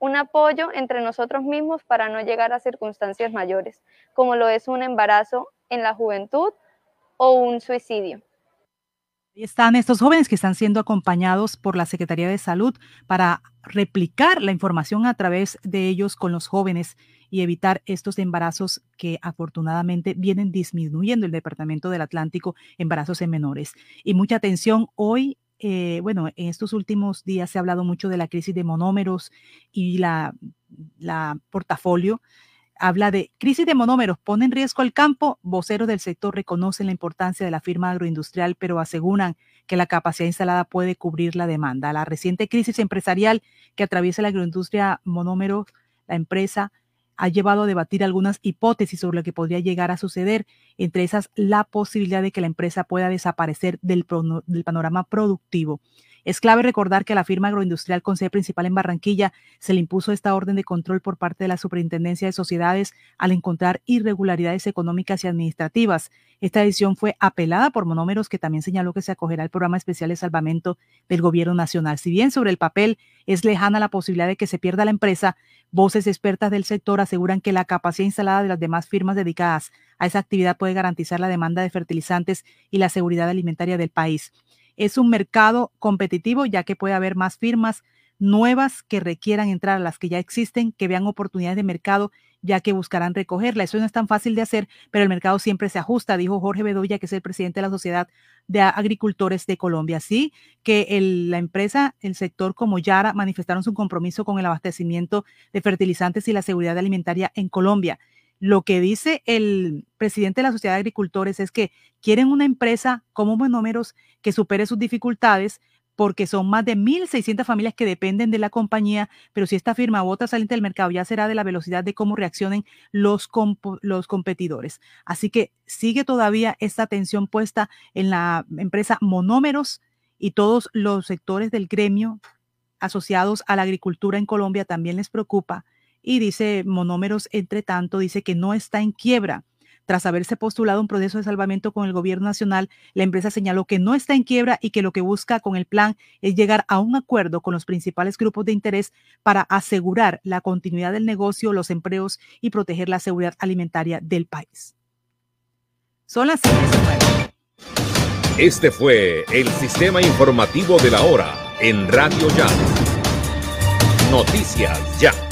un apoyo entre nosotros mismos para no llegar a circunstancias mayores, como lo es un embarazo en la juventud o un suicidio. Están estos jóvenes que están siendo acompañados por la Secretaría de Salud para replicar la información a través de ellos con los jóvenes y evitar estos embarazos que afortunadamente vienen disminuyendo el Departamento del Atlántico, embarazos en menores. Y mucha atención hoy. Eh, bueno, en estos últimos días se ha hablado mucho de la crisis de monómeros y la, la portafolio habla de crisis de monómeros, pone en riesgo el campo. Voceros del sector reconocen la importancia de la firma agroindustrial, pero aseguran que la capacidad instalada puede cubrir la demanda. La reciente crisis empresarial que atraviesa la agroindustria monómero, la empresa ha llevado a debatir algunas hipótesis sobre lo que podría llegar a suceder, entre esas la posibilidad de que la empresa pueda desaparecer del, panorama productivo. Es clave recordar que a la firma agroindustrial con sede principal en Barranquilla se le impuso esta orden de control por parte de la Superintendencia de Sociedades al encontrar irregularidades económicas y administrativas. Esta decisión fue apelada por Monómeros, que también señaló que se acogerá al programa especial de salvamento del Gobierno Nacional. Si bien sobre el papel es lejana la posibilidad de que se pierda la empresa, voces expertas del sector aseguran que la capacidad instalada de las demás firmas dedicadas a esa actividad puede garantizar la demanda de fertilizantes y la seguridad alimentaria del país. Es un mercado competitivo ya que puede haber más firmas nuevas que requieran entrar a las que ya existen, que vean oportunidades de mercado ya que buscarán recogerla. Eso no es tan fácil de hacer, pero el mercado siempre se ajusta, dijo Jorge Bedoya, que es el presidente de la Sociedad de Agricultores de Colombia. Así que la empresa, el sector como Yara, manifestaron su compromiso con el abastecimiento de fertilizantes y la seguridad alimentaria en Colombia. Lo que dice el presidente de la Sociedad de Agricultores es que quieren una empresa como Monómeros que supere sus dificultades porque son más de 1.600 familias que dependen de la compañía, pero si esta firma vota saliente del mercado ya será de la velocidad de cómo reaccionen los, los competidores. Así que sigue todavía esta atención puesta en la empresa Monómeros y todos los sectores del gremio asociados a la agricultura en Colombia también les preocupa y dice Monómeros, entre tanto, dice que no está en quiebra. Tras haberse postulado un proceso de salvamento con el gobierno nacional, la empresa señaló que no está en quiebra y que lo que busca con el plan es llegar a un acuerdo con los principales grupos de interés para asegurar la continuidad del negocio, los empleos y proteger la seguridad alimentaria del país. Son las Este fue el sistema informativo de la hora en Radio Ya. Noticias Ya.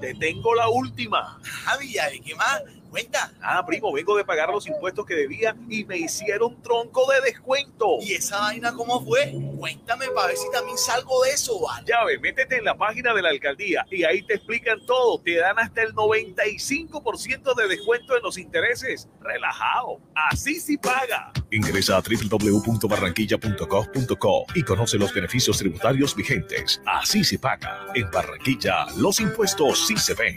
Te tengo la última. Javi, ¿qué más? Cuenta. Ah, primo, vengo de pagar los impuestos que debía y me hicieron tronco de descuento. ¿Y esa vaina cómo fue? Cuéntame para ver si también salgo de eso, ¿vale? Ya ve, métete en la página de la alcaldía y ahí te explican todo. Te dan hasta el 95% de descuento en los intereses. Relajado. Así sí paga. Ingresa a www.barranquilla.gov.co y conoce los beneficios tributarios vigentes. Así se paga. En Barranquilla, los impuestos sí se ven.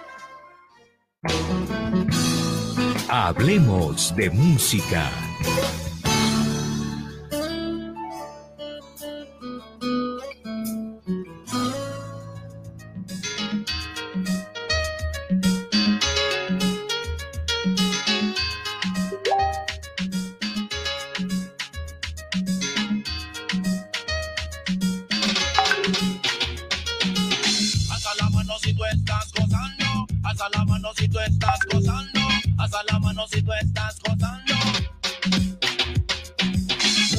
Hablemos de música. Alza la mano si tú estás gozando. Alza la mano tú estás gozando. Alza la mano si tú estás gozando.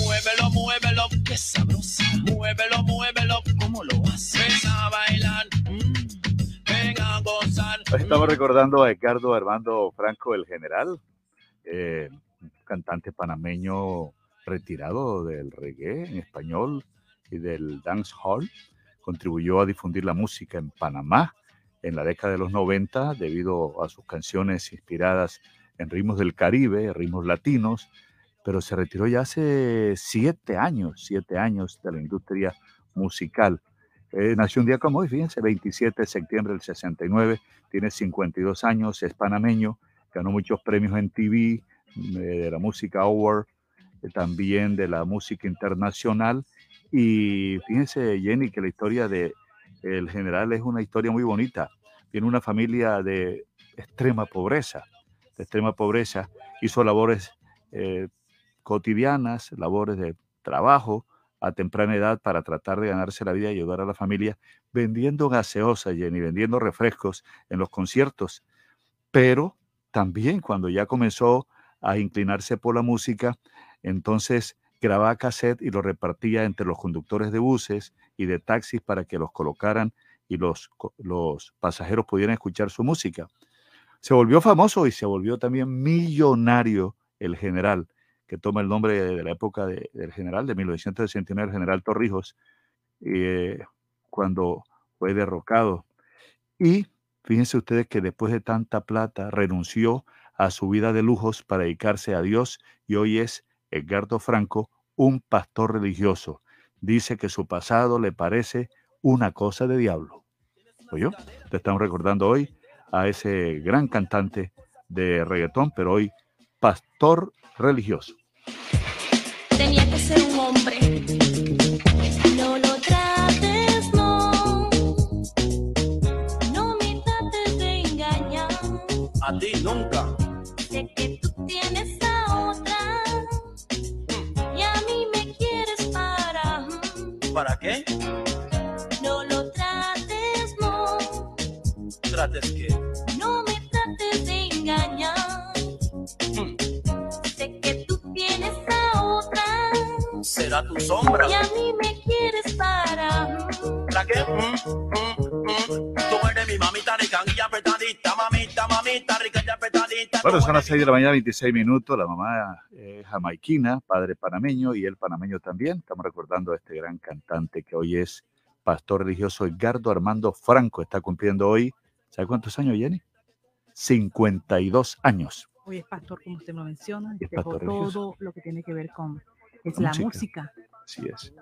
Muévelo, muévelo, qué sabrosa. Muévelo, muévelo, ¿cómo lo haces? Ven a bailar, mm, ven a gozar. Estamos recordando a Edgardo Armando Franco, el general, eh, cantante panameño retirado del reggae en español y del dancehall. Contribuyó a difundir la música en Panamá en la década de los 90 debido a sus canciones inspiradas en ritmos del Caribe, ritmos latinos, pero se retiró ya hace siete años, siete años de la industria musical. Eh, nació un día como hoy, fíjense, 27 de septiembre del 69, tiene 52 años, es panameño, ganó muchos premios en TV, eh, de la Música Award, eh, también de la música internacional. Y fíjense, Jenny, que la historia de el general es una historia muy bonita. Tiene una familia de extrema pobreza, de extrema pobreza. Hizo labores eh, cotidianas, labores de trabajo, a temprana edad para tratar de ganarse la vida y ayudar a la familia vendiendo gaseosa, Jenny, vendiendo refrescos en los conciertos. Pero también cuando ya comenzó a inclinarse por la música, entonces grababa cassette y lo repartía entre los conductores de buses y de taxis para que los colocaran y los, los pasajeros pudieran escuchar su música. Se volvió famoso y se volvió también millonario el general, que toma el nombre de, la época del general de 1969, el general Torrijos, eh, cuando fue derrocado. Y fíjense ustedes que después de tanta plata renunció a su vida de lujos para dedicarse a Dios y hoy es Edgardo Franco, un pastor religioso. Dice que su pasado le parece una cosa de diablo. ¿Oye? Te estamos recordando hoy a ese gran cantante de reggaetón, pero hoy pastor religioso. Tenía que ser un hombre. No lo trates, no. No me trates de engañar. A ti nunca. Sé que tú tienes ¿Para qué? No lo trates, no. ¿Trates qué? No me trates de engañar. Sé que tú tienes a otra. Será tu sombra. Y a mí me quieres para. ¿Para qué? Mm, mm, mm. Tú eres mi mamita rica y apretadita, mamita, mamita rica. Bueno, son las 6 de la mañana, 26 minutos. La mamá es jamaiquina, padre panameño y él panameño también. Estamos recordando a este gran cantante que hoy es pastor religioso Edgardo Armando Franco. Está cumpliendo hoy, ¿sabe cuántos años, Jenny? 52 años. Hoy es pastor, como usted lo menciona, y religioso. todo lo que tiene que ver con es La la música. música. Así es.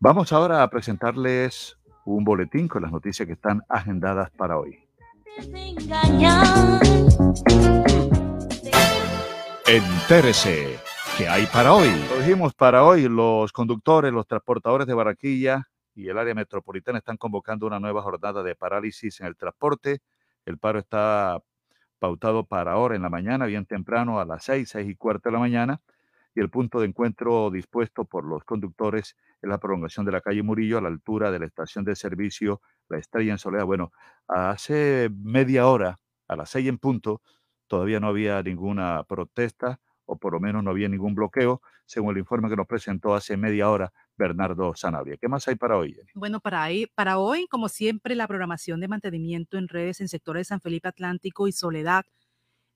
Vamos ahora a presentarles un boletín con las noticias que están agendadas para hoy. Entérese, ¿qué hay para hoy? Lo dijimos para hoy, los conductores, los transportadores de Barranquilla y el área metropolitana están convocando una nueva jornada de parálisis en el transporte. El paro está pautado para ahora en la mañana, bien temprano, a las seis, seis y cuarto de la mañana. Y el punto de encuentro dispuesto por los conductores es la prolongación de la calle Murillo a la altura de la estación de servicio La Estrella en Soledad. Bueno, hace media hora, a las seis en punto, todavía no había ninguna protesta o por lo menos no había ningún bloqueo, según el informe que nos presentó hace media hora Bernardo Sanabria. ¿Qué más hay para hoy? Jenny? Bueno, para, ahí, para hoy, como siempre, la programación de mantenimiento en redes en sectores de San Felipe Atlántico y Soledad,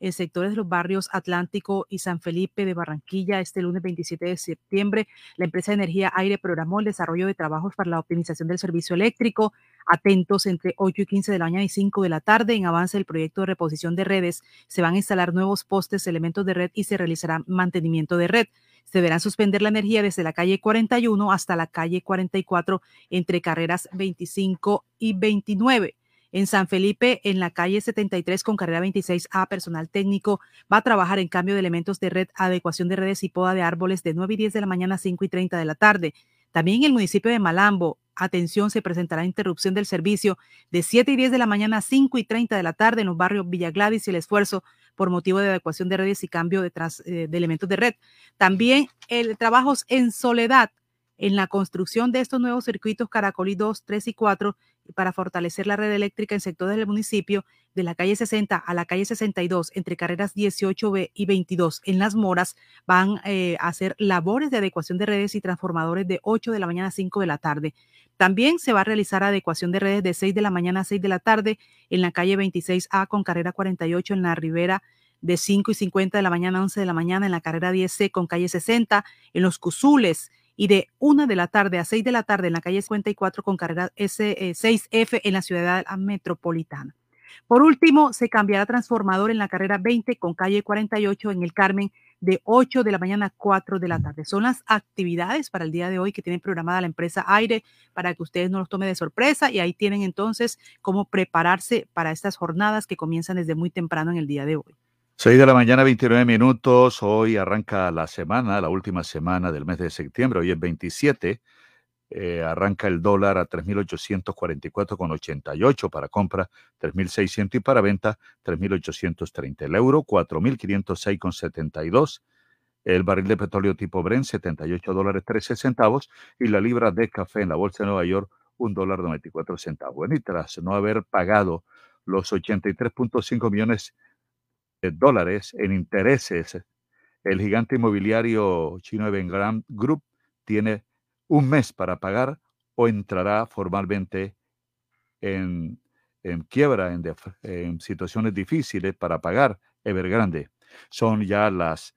en sectores de los barrios Atlántico y San Felipe de Barranquilla, este lunes 27 de septiembre, la empresa de energía aire programó el desarrollo de trabajos para la optimización del servicio eléctrico. Atentos entre 8 y 15 de la mañana y 5 de la tarde. En avance del proyecto de reposición de redes, se van a instalar nuevos postes, elementos de red y se realizará mantenimiento de red. Se deberán suspender la energía desde la calle 41 hasta la calle 44 entre carreras 25 y 29. En San Felipe, en la calle 73 con carrera 26A, personal técnico va a trabajar en cambio de elementos de red, adecuación de redes y poda de árboles de 9 y 10 de la mañana a 5 y 30 de la tarde. También en el municipio de Malambo, atención, se presentará interrupción del servicio de 7 y 10 de la mañana a 5 y 30 de la tarde en los barrios Villa Gladys y el esfuerzo por motivo de adecuación de redes y cambio de, tras- eh, de elementos de red. También el trabajos en soledad en la construcción de estos nuevos circuitos Caracolí 2, 3 y 4 y para fortalecer la red eléctrica en sectores del municipio de la calle 60 a la calle 62 entre carreras 18B y 22 en Las Moras van eh, a hacer labores de adecuación de redes y transformadores de 8 de la mañana a 5 de la tarde. También se va a realizar adecuación de redes de 6 de la mañana a 6 de la tarde en la calle 26A con carrera 48 en la Ribera de 5 y 50 de la mañana a 11 de la mañana en la carrera 10C con calle 60 en los Cuzules y de 1 de la tarde a 6 de la tarde en la calle 54 con carrera S, eh, 6F en la ciudad metropolitana. Por último, se cambiará transformador en la carrera 20 con calle 48 en el Carmen de 8 de la mañana a 4 de la tarde. Son las actividades para el día de hoy que tiene programada la empresa Aire para que ustedes no los tome de sorpresa y ahí tienen entonces cómo prepararse para estas jornadas que comienzan desde muy temprano en el día de hoy. 6 de la mañana, 29 minutos. Hoy arranca la semana, la última semana del mes de septiembre. Hoy es 27. Eh, arranca el dólar a 3.844,88 para compra, 3.600 y para venta, 3.830. El euro, 4.506,72. el barril de petróleo tipo Brent 78 dólares 13 centavos y la libra de café en la bolsa de Nueva York un dólar 94 centavos. y tras no haber pagado los 83.5 millones de dólares en intereses, el gigante inmobiliario chino Evergrande Group tiene un mes para pagar o entrará formalmente en, quiebra, en, en situaciones difíciles para pagar Evergrande. Son ya las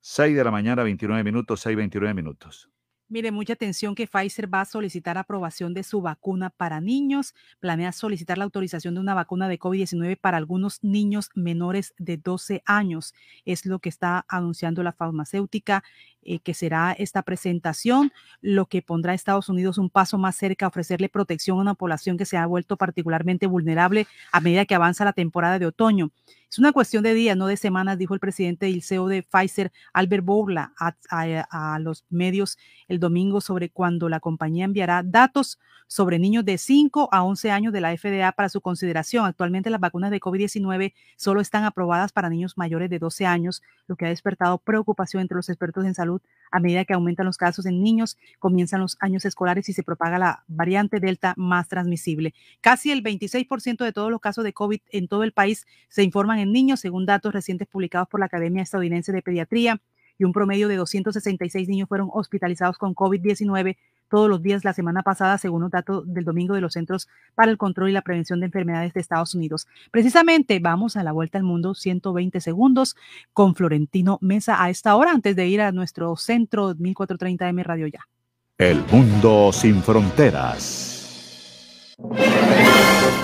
6 de la mañana, 29 minutos, 6, 29 minutos. Mire, mucha atención que Pfizer va a solicitar aprobación de su vacuna para niños. Planea solicitar la autorización de una vacuna de COVID-19 para algunos niños menores de 12 años. Es lo que está anunciando la farmacéutica, eh, que será esta presentación, lo que pondrá a Estados Unidos un paso más cerca a ofrecerle protección a una población que se ha vuelto particularmente vulnerable a medida que avanza la temporada de otoño. Es una cuestión de días, no de semanas, dijo el presidente y CEO de Pfizer, Albert Bourla, a, los medios domingo sobre cuando la compañía enviará datos sobre niños de 5 a 11 años de la FDA para su consideración. Actualmente las vacunas de COVID-19 solo están aprobadas para niños mayores de 12 años, lo que ha despertado preocupación entre los expertos en salud a medida que aumentan los casos en niños, comienzan los años escolares y se propaga la variante Delta más transmisible. Casi el 26% de todos los casos de COVID en todo el país se informan en niños, según datos recientes publicados por la Academia Estadounidense de Pediatría y un promedio de 266 niños fueron hospitalizados con COVID-19 todos los días la semana pasada, según los datos del domingo de los Centros para el Control y la Prevención de Enfermedades de Estados Unidos. Precisamente vamos a la vuelta al mundo 120 segundos con Florentino Mesa a esta hora antes de ir a nuestro centro 1430M Radio Ya. El mundo sin fronteras.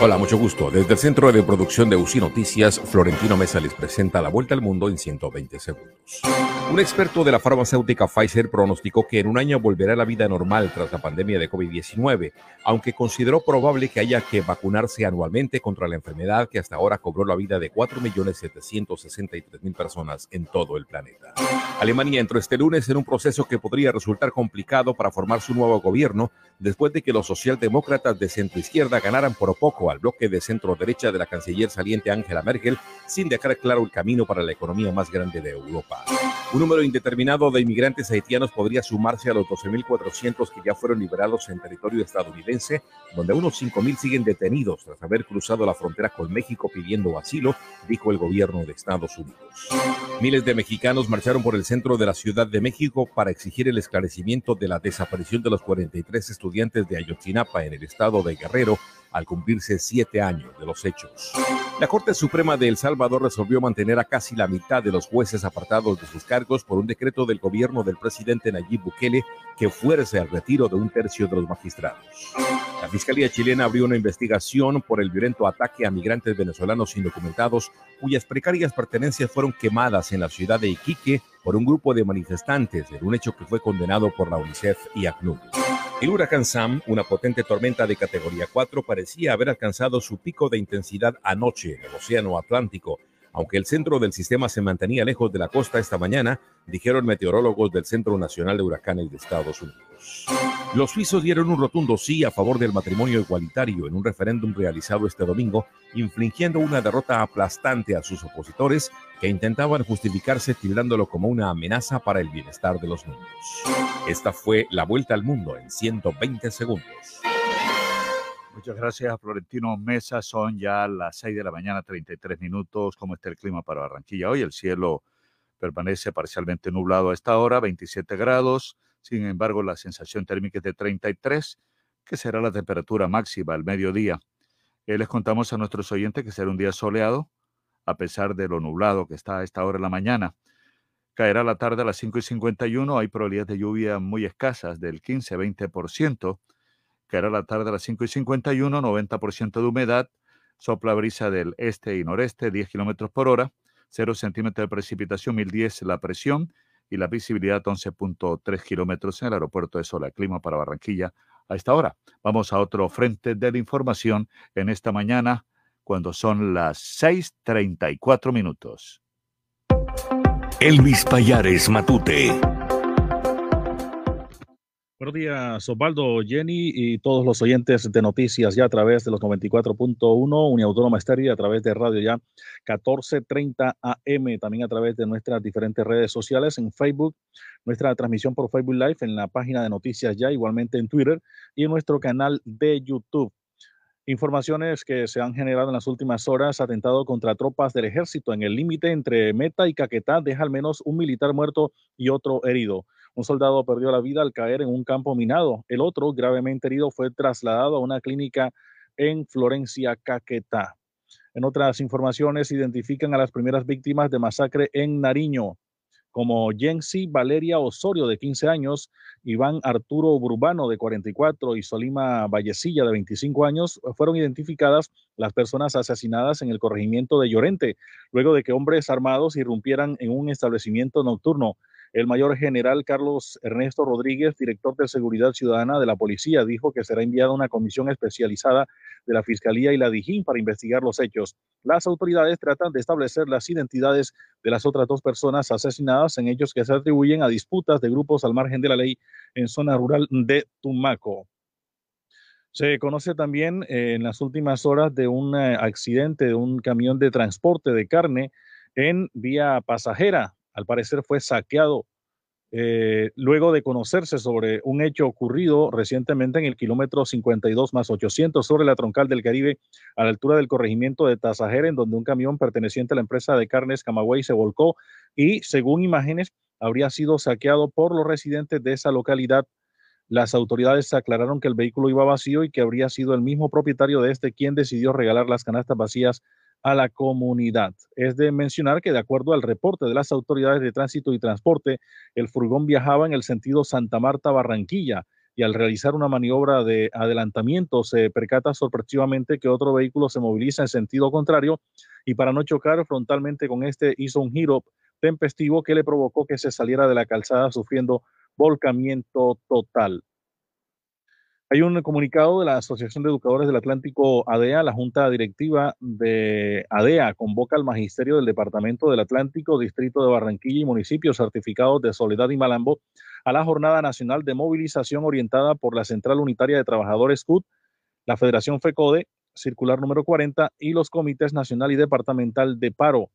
Hola, mucho gusto. Desde el Centro de Producción de UCI Noticias, Florentino Mesa les presenta la vuelta al mundo en 120 segundos. Un experto de la farmacéutica Pfizer pronosticó que en un año volverá a la vida normal tras la pandemia de COVID-19, aunque consideró probable que haya que vacunarse anualmente contra la enfermedad que hasta ahora cobró la vida de 4.763.000 personas en todo el planeta. Alemania entró este lunes en un proceso que podría resultar complicado para formar su nuevo gobierno después de que los socialdemócratas de centro izquierda ganaran por poco al bloque de centro derecha de la canciller saliente Angela Merkel sin dejar claro el camino para la economía más grande de Europa. Un número indeterminado de inmigrantes haitianos podría sumarse a los 12.400 que ya fueron liberados en territorio estadounidense, donde unos 5.000 siguen detenidos tras haber cruzado la frontera con México pidiendo asilo, dijo el gobierno de Estados Unidos. Miles de mexicanos marcharon por el centro de la Ciudad de México para exigir el esclarecimiento de la desaparición de los 43 estudiantes de Ayotzinapa en el estado de Guerrero Guerrero al cumplirse siete años de los hechos. La Corte Suprema de El Salvador resolvió mantener a casi la mitad de los jueces apartados de sus cargos por un decreto del gobierno del presidente Nayib Bukele que fuerce al retiro de un tercio de los magistrados. La Fiscalía chilena abrió una investigación por el violento ataque a migrantes venezolanos indocumentados cuyas precarias pertenencias fueron quemadas en la ciudad de Iquique por un grupo de manifestantes en un hecho que fue condenado por la UNICEF y ACNUR. El huracán Sam, una potente tormenta de categoría 4, parecía haber alcanzado su pico de intensidad anoche en el Océano Atlántico, aunque el centro del sistema se mantenía lejos de la costa esta mañana, dijeron meteorólogos del Centro Nacional de Huracanes de Estados Unidos. Los suizos dieron un rotundo sí a favor del matrimonio igualitario en un referéndum realizado este domingo, infligiendo una derrota aplastante a sus opositores que intentaban justificarse tildándolo como una amenaza para el bienestar de los niños. Esta fue la vuelta al mundo en 120 segundos. Muchas gracias, Florentino Mesa. Son ya las 6 de la mañana, 33 minutos. ¿Cómo está el clima para Barranquilla hoy? El cielo permanece parcialmente nublado a esta hora, 27 grados. Sin embargo, la sensación térmica es de 33, que será la temperatura máxima al mediodía. Eh, les contamos a nuestros oyentes que será un día soleado, a pesar de lo nublado que está a esta hora de la mañana. Caerá la tarde a las 5 y 51. Hay probabilidades de lluvia muy escasas, del 15-20% Caerá la tarde a las 5 y 51, 90% de humedad, sopla brisa del este y noreste, 10 kilómetros por hora, 0 centímetros de precipitación, 1010 la presión y la visibilidad 11.3 kilómetros en el aeropuerto de Sola. Clima para Barranquilla a esta hora. Vamos a otro frente de la información en esta mañana cuando son las 6:34 minutos. Elvis Payares Matute. Buenos días, Osvaldo, Jenny y todos los oyentes de noticias ya a través de los 94.1 Uniautónoma Estéreo a través de Radio Ya 1430 AM, también a través de nuestras diferentes redes sociales en Facebook, nuestra transmisión por Facebook Live en la página de Noticias Ya, igualmente en Twitter y en nuestro canal de YouTube. Informaciones que se han generado en las últimas horas, atentado contra tropas del ejército en el límite entre Meta y Caquetá deja al menos un militar muerto y otro herido. Un soldado perdió la vida al caer en un campo minado. El otro, gravemente herido, fue trasladado a una clínica en Florencia, Caquetá. En otras informaciones, identifican a las primeras víctimas de masacre en Nariño, como Jensi Valeria Osorio, de 15 años, Iván Arturo Burbano, de 44, y Solima Vallecilla, de 25 años, fueron identificadas las personas asesinadas en el corregimiento de Llorente, luego de que hombres armados irrumpieran en un establecimiento nocturno. El mayor general Carlos Ernesto Rodríguez, director de Seguridad Ciudadana de la Policía, dijo que será enviada una comisión especializada de la Fiscalía y la DIJÍN para investigar los hechos. Las autoridades tratan de establecer las identidades de las otras dos personas asesinadas en hechos que se atribuyen a disputas de grupos al margen de la ley en zona rural de Tumaco. Se conoce también eh, en las últimas horas de un eh, accidente de un camión de transporte de carne en vía pasajera al parecer fue saqueado eh, luego de conocerse sobre un hecho ocurrido recientemente en el kilómetro 52 más 800 sobre la troncal del Caribe a la altura del corregimiento de Tasajera, en donde un camión perteneciente a la empresa de carnes Camagüey se volcó y, según imágenes, habría sido saqueado por los residentes de esa localidad. Las autoridades aclararon que el vehículo iba vacío y que habría sido el mismo propietario de este quien decidió regalar las canastas vacías a la comunidad. Es de mencionar que de acuerdo al reporte de las autoridades de tránsito y transporte, el furgón viajaba en el sentido Santa Marta-Barranquilla y al realizar una maniobra de adelantamiento se percata sorpresivamente que otro vehículo se moviliza en sentido contrario y para no chocar frontalmente con este hizo un giro tempestivo que le provocó que se saliera de la calzada sufriendo volcamiento total. Hay un comunicado de la Asociación de Educadores del Atlántico ADEA. La Junta Directiva de ADEA convoca al Magisterio del Departamento del Atlántico, Distrito de Barranquilla y municipios certificados de Soledad y Malambo a la Jornada Nacional de Movilización orientada por la Central Unitaria de Trabajadores CUT, la Federación FECODE, Circular número 40 y los Comités Nacional y Departamental de Paro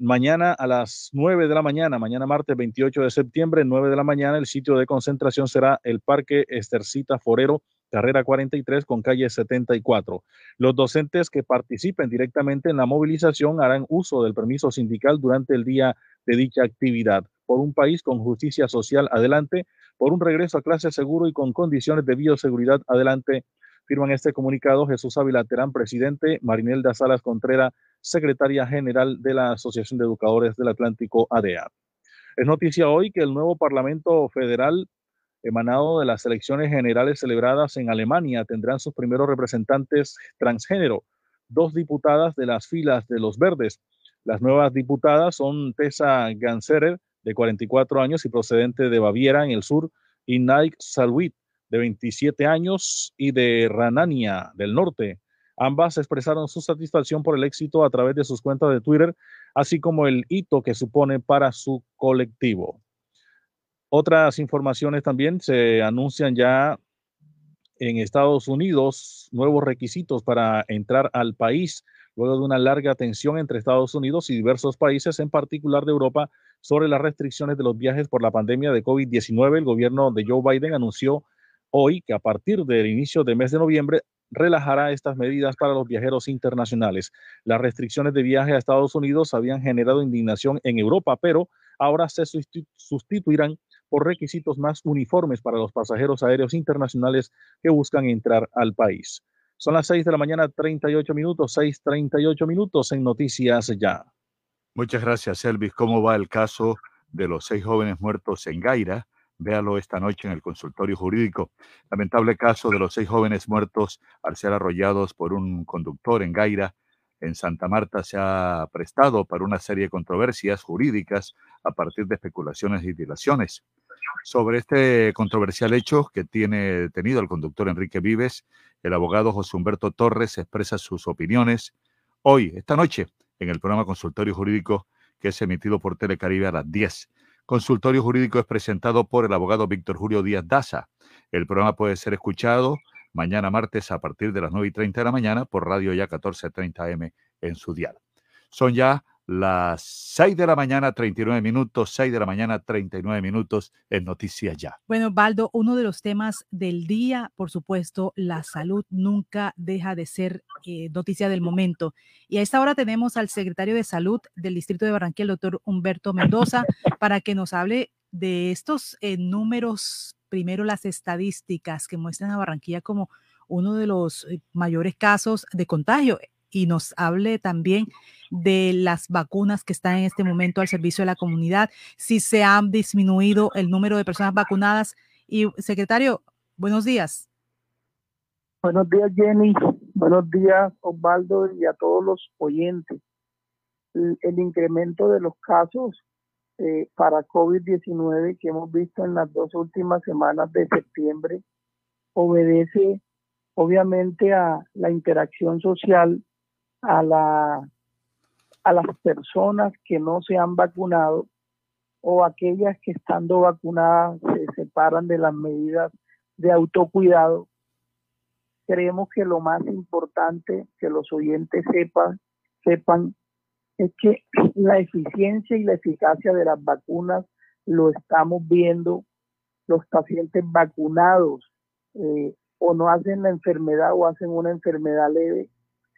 mañana a las 9 de la mañana, mañana martes 28 de septiembre, 9 de la mañana, el sitio de concentración será el Parque Estercita Forero, carrera 43 con calle 74. Los docentes que participen directamente en la movilización harán uso del permiso sindical durante el día de dicha actividad. Por un país con justicia social adelante, por un regreso a clase seguro y con condiciones de bioseguridad adelante, firman este comunicado Jesús Ávila Terán, presidente, Marinelda Salas Contreras, secretaria general de la Asociación de Educadores del Atlántico, ADEA. Es noticia hoy que el nuevo Parlamento Federal, emanado de las elecciones generales celebradas en Alemania, tendrán sus primeros representantes transgénero, dos diputadas de las filas de los verdes. Las nuevas diputadas son Tessa Ganserer, de 44 años y procedente de Baviera, en el sur, y Nike Salwit, de 27 años, y de Ranania, del norte, Ambas expresaron su satisfacción por el éxito a través de sus cuentas de Twitter, así como el hito que supone para su colectivo. Otras informaciones también se anuncian ya en Estados Unidos nuevos requisitos para entrar al país luego de una larga tensión entre Estados Unidos y diversos países, en particular de Europa, sobre las restricciones de los viajes por la pandemia de COVID-19. El gobierno de Joe Biden anunció hoy que a partir del inicio del mes de noviembre relajará estas medidas para los viajeros internacionales. Las restricciones de viaje a Estados Unidos habían generado indignación en Europa, pero ahora se sustituirán por requisitos más uniformes para los pasajeros aéreos internacionales que buscan entrar al país. Son las 6 de la mañana, 38 minutos, 6:38 minutos en Noticias Ya. Muchas gracias, Elvis. ¿Cómo va el caso de los seis jóvenes muertos en Gaira? Véalo esta noche en el consultorio jurídico. Lamentable caso de los seis jóvenes muertos al ser arrollados por un conductor en Gaira, en Santa Marta, se ha prestado para una serie de controversias jurídicas a partir de especulaciones y dilaciones. Sobre este controversial hecho que tiene detenido el conductor Enrique Vives, el abogado José Humberto Torres expresa sus opiniones hoy, esta noche, en el programa Consultorio Jurídico que es emitido por Telecaribe a las 10. Consultorio Jurídico es presentado por el abogado Víctor Julio Díaz Daza. El programa puede ser escuchado mañana martes a partir de las 9 y 30 de la mañana por Radio Ya 1430 M en su dial. Son ya las 6 de la mañana, 39 minutos, 6 de la mañana, 39 minutos en Noticias Ya. Bueno, Baldo, uno de los temas del día, por supuesto, la salud nunca deja de ser eh, noticia del momento. Y a esta hora tenemos al secretario de Salud del Distrito de Barranquilla, el doctor Humberto Mendoza, para que nos hable de estos eh, números, primero las estadísticas que muestran a Barranquilla como uno de los eh, mayores casos de contagio y nos hable también de las vacunas que están en este momento al servicio de la comunidad, si se ha disminuido el número de personas vacunadas. Y secretario, buenos días. Buenos días, Jenny. Buenos días, Osvaldo, y a todos los oyentes. El, incremento de los casos eh, para COVID-19 que hemos visto en las dos últimas semanas de septiembre obedece obviamente a la interacción social a, la, a las personas que no se han vacunado o aquellas que estando vacunadas se separan de las medidas de autocuidado. Creemos que lo más importante que los oyentes sepan, sepan es que la eficiencia y la eficacia de las vacunas lo estamos viendo. Los pacientes vacunados eh, o no hacen la enfermedad o hacen una enfermedad leve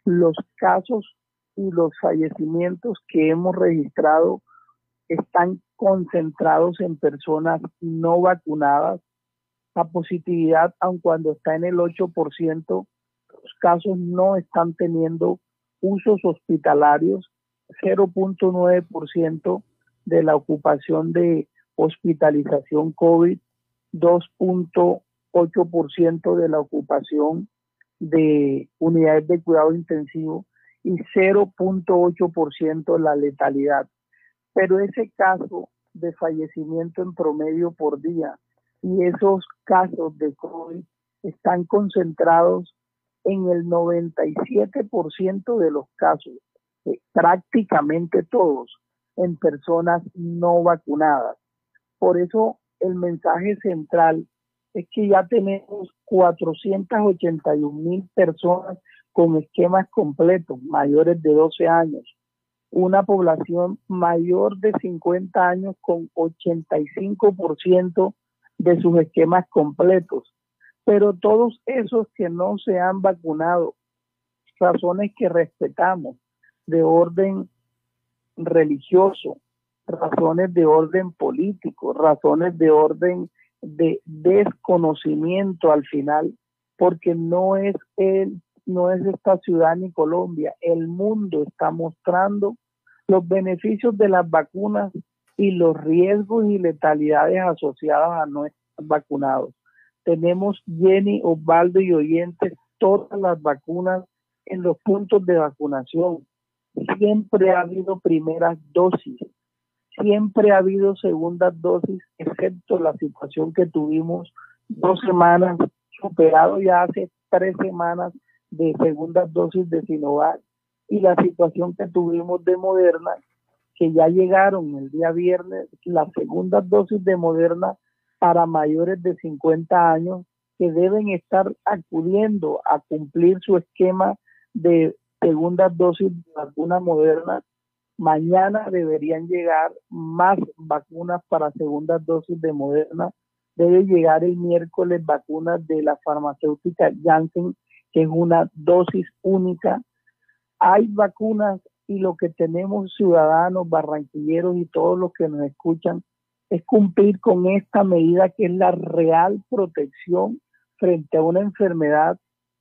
los casos y los fallecimientos que hemos registrado están concentrados en personas no vacunadas. La positividad, aun cuando está en el 8%, los casos no están teniendo usos hospitalarios, 0.9% de la ocupación de hospitalización COVID, 2.8% de la ocupación de unidades de cuidado intensivo y 0.8% la letalidad. Pero ese caso de fallecimiento en promedio por día y esos casos de COVID están concentrados en el 97% de los casos, eh, prácticamente todos, en personas no vacunadas. Por eso el mensaje central es que ya tenemos 481 mil personas con esquemas completos, mayores de 12 años. Una población mayor de 50 años con 85% de sus esquemas completos. Pero todos esos que no se han vacunado, razones que respetamos de orden religioso, razones de orden político, razones de orden de desconocimiento al final, porque no es el, no es esta ciudad ni Colombia, el mundo está mostrando los beneficios de las vacunas y los riesgos y letalidades asociadas a no estar vacunados. Tenemos Jenny, Osvaldo y oyentes todas las vacunas en los puntos de vacunación. Siempre ha habido primeras dosis siempre ha habido segundas dosis, excepto la situación que tuvimos dos semanas, superado ya hace tres semanas de segundas dosis de Sinovac y la situación que tuvimos de Moderna, que ya llegaron el día viernes las segundas dosis de Moderna para mayores de 50 años que deben estar acudiendo a cumplir su esquema de segundas dosis de vacuna moderna Mañana deberían llegar más vacunas para segundas dosis de Moderna. Debe llegar el miércoles vacunas de la farmacéutica Janssen, que es una dosis única. Hay vacunas y lo que tenemos ciudadanos, barranquilleros y todos los que nos escuchan es cumplir con esta medida que es la real protección frente a una enfermedad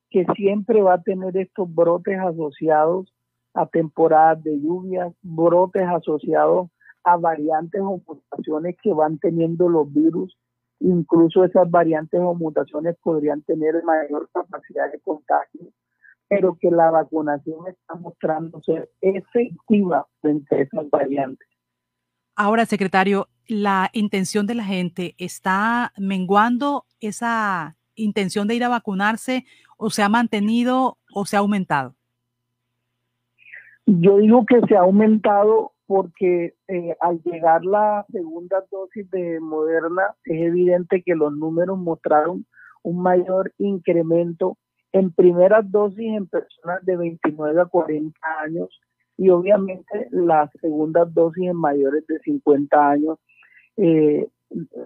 que siempre va a tener estos brotes asociados a temporadas de lluvias, brotes asociados a variantes o mutaciones que van teniendo los virus. Incluso esas variantes o mutaciones podrían tener mayor capacidad de contagio, pero que la vacunación está mostrando ser efectiva frente a esas variantes. Ahora, secretario, la intención de la gente está menguando esa intención de ir a vacunarse o se ha mantenido o se ha aumentado? Yo digo que se ha aumentado porque eh, al llegar la segunda dosis de Moderna es evidente que los números mostraron un mayor incremento en primeras dosis en personas de 29 a 40 años y obviamente las segundas dosis en mayores de 50 años. Eh,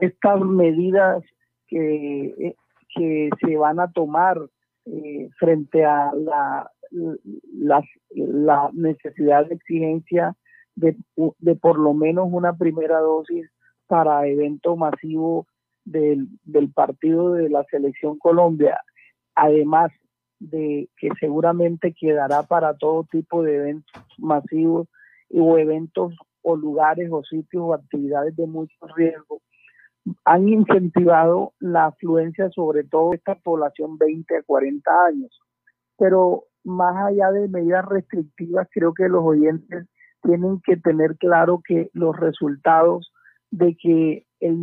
estas medidas que, que se van a tomar eh, frente a la, la, la, necesidad de exigencia de, de, por lo menos una primera dosis para evento masivo del, del partido de la selección Colombia, además de que seguramente quedará para todo tipo de eventos masivos o eventos o lugares o sitios o actividades de mucho riesgo, han incentivado la afluencia sobre todo esta población 20 a 40 años. Pero más allá de medidas restrictivas, creo que los oyentes tienen que tener claro que los resultados de que el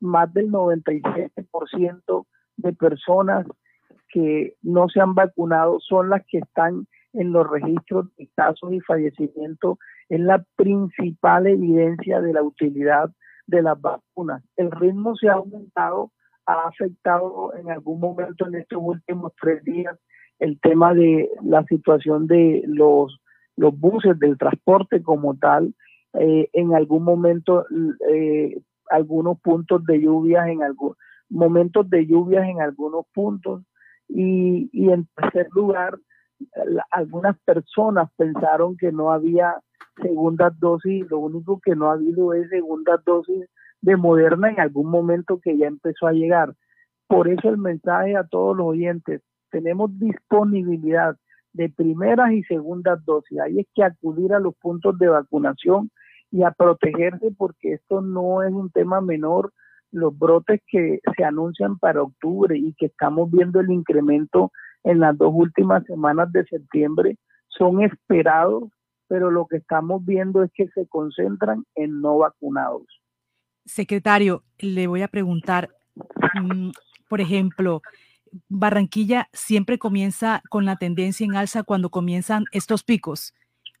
más del 97% de personas que no se han vacunado son las que están en los registros de casos y fallecimientos, es la principal evidencia de la utilidad de las vacunas. El ritmo se ha aumentado, ha afectado en algún momento en estos últimos tres días el tema de la situación de los, los buses, del transporte como tal, eh, en algún momento eh, algunos puntos de lluvias, en algunos momentos de lluvias en algunos puntos, y, y en tercer lugar, algunas personas pensaron que no había segundas dosis, lo único que no ha habido es segundas dosis de Moderna en algún momento que ya empezó a llegar. Por eso el mensaje a todos los oyentes, tenemos disponibilidad de primeras y segundas dosis. Hay que acudir a los puntos de vacunación y a protegerse porque esto no es un tema menor, los brotes que se anuncian para octubre y que estamos viendo el incremento en las dos últimas semanas de septiembre son esperados, pero lo que estamos viendo es que se concentran en no vacunados. Secretario, le voy a preguntar, mm, por ejemplo, Barranquilla siempre comienza con la tendencia en alza cuando comienzan estos picos.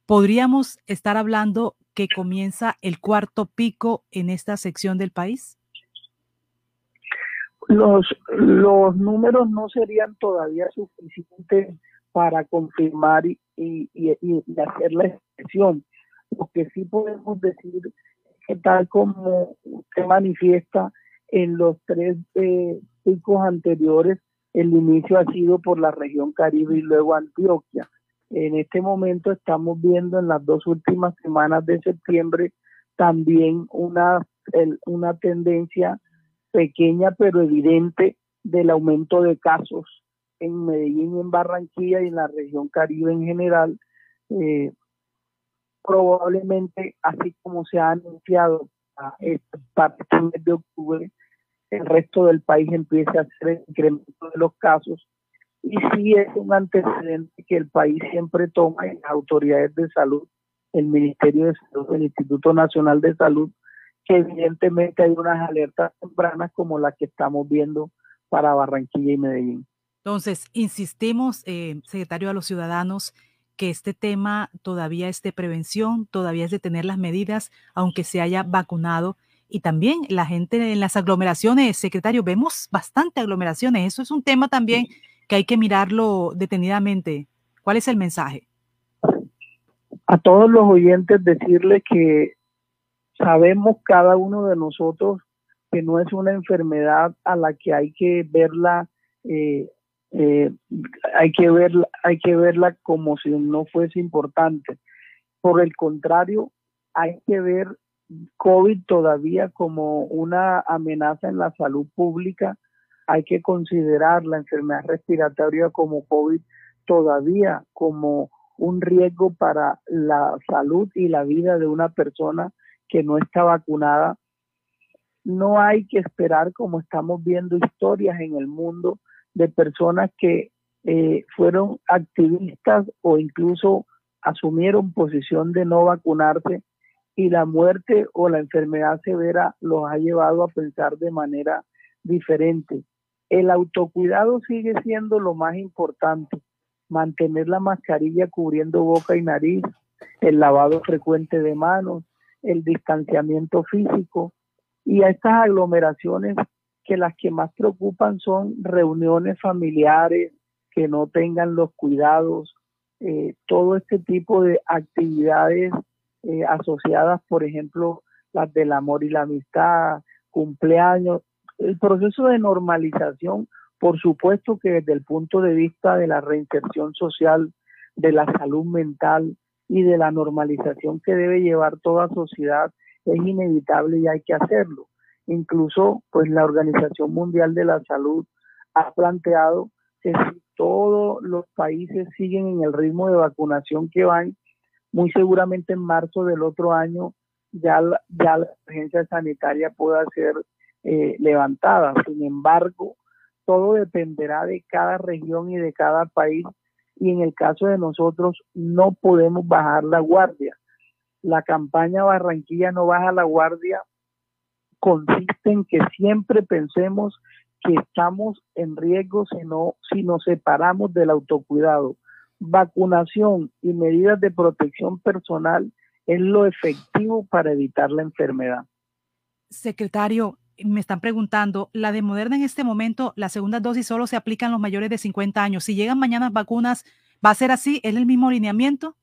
¿Podríamos estar hablando que comienza el cuarto pico en esta sección del país? Los, los números no serían todavía suficientes para confirmar y, y, hacer la expresión. Lo que sí podemos decir es que tal como se manifiesta en los tres eh, picos anteriores, el inicio ha sido por la región Caribe y luego Antioquia. En este momento estamos viendo en las dos últimas semanas de septiembre también una, una tendencia pequeña pero evidente del aumento de casos en Medellín, en Barranquilla y en la región Caribe en general. Eh, probablemente, así como se ha anunciado para este mes de octubre, el resto del país empiece a hacer el incremento de los casos. Y sí es un antecedente que el país siempre toma en las autoridades de salud, el Ministerio de Salud, el Instituto Nacional de Salud, que evidentemente hay unas alertas tempranas como las que estamos viendo para Barranquilla y Medellín. Entonces, insistimos, eh, secretario, a los ciudadanos que este tema todavía es de prevención, todavía es de tener las medidas, aunque se haya vacunado. Y también la gente en las aglomeraciones, secretario, vemos bastante aglomeraciones. Eso es un tema también que hay que mirarlo detenidamente. ¿Cuál es el mensaje? A todos los oyentes decirle que sabemos cada uno de nosotros que no es una enfermedad a la que hay que verla eh, eh, hay que verla hay que verla como si no fuese importante por el contrario hay que ver COVID todavía como una amenaza en la salud pública hay que considerar la enfermedad respiratoria como COVID todavía como un riesgo para la salud y la vida de una persona que no está vacunada. No hay que esperar, como estamos viendo historias en el mundo, de personas que eh, fueron activistas o incluso asumieron posición de no vacunarse y la muerte o la enfermedad severa los ha llevado a pensar de manera diferente. El autocuidado sigue siendo lo más importante, mantener la mascarilla cubriendo boca y nariz, el lavado frecuente de manos, el distanciamiento físico y a estas aglomeraciones que las que más preocupan son reuniones familiares que no tengan los cuidados, eh, todo este tipo de actividades eh, asociadas, por ejemplo, las del amor y la amistad, cumpleaños, el proceso de normalización, por supuesto que desde el punto de vista de la reinserción social, de la salud mental y de la normalización que debe llevar toda sociedad, es inevitable y hay que hacerlo. Incluso, pues la Organización Mundial de la Salud ha planteado que si todos los países siguen en el ritmo de vacunación que van, muy seguramente en marzo del otro año ya la, ya la emergencia sanitaria pueda ser eh, levantada. Sin embargo, todo dependerá de cada región y de cada país y en el caso de nosotros no podemos bajar la guardia. La campaña Barranquilla no baja la guardia consiste en que siempre pensemos que estamos en riesgo si, no, si nos separamos del autocuidado. Vacunación y medidas de protección personal es lo efectivo para evitar la enfermedad. Secretario, me están preguntando, la de Moderna en este momento, la segunda dosis solo se aplica en los mayores de 50 años. Si llegan mañana vacunas, ¿va a ser así? ¿Es el mismo lineamiento?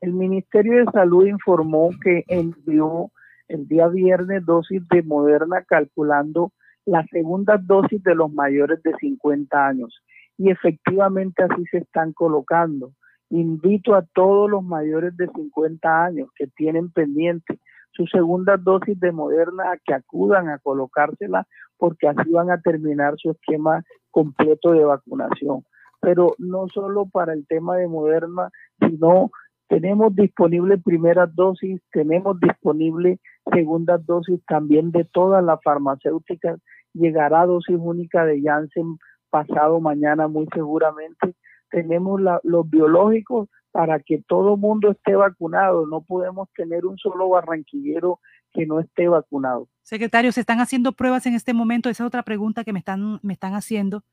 El Ministerio de Salud informó que envió el día viernes dosis de Moderna calculando la segunda dosis de los mayores de 50 años. Y efectivamente así se están colocando. Invito a todos los mayores de 50 años que tienen pendiente su segunda dosis de Moderna a que acudan a colocársela porque así van a terminar su esquema completo de vacunación. Pero no solo para el tema de Moderna, sino tenemos disponible primera dosis, tenemos disponible segunda dosis también de todas las farmacéuticas. Llegará dosis única de Janssen pasado mañana muy seguramente. Tenemos los biológicos para que todo mundo esté vacunado. No podemos tener un solo barranquillero que no esté vacunado. Secretario, ¿se están haciendo pruebas en este momento? Esa es otra pregunta que me están, me están haciendo.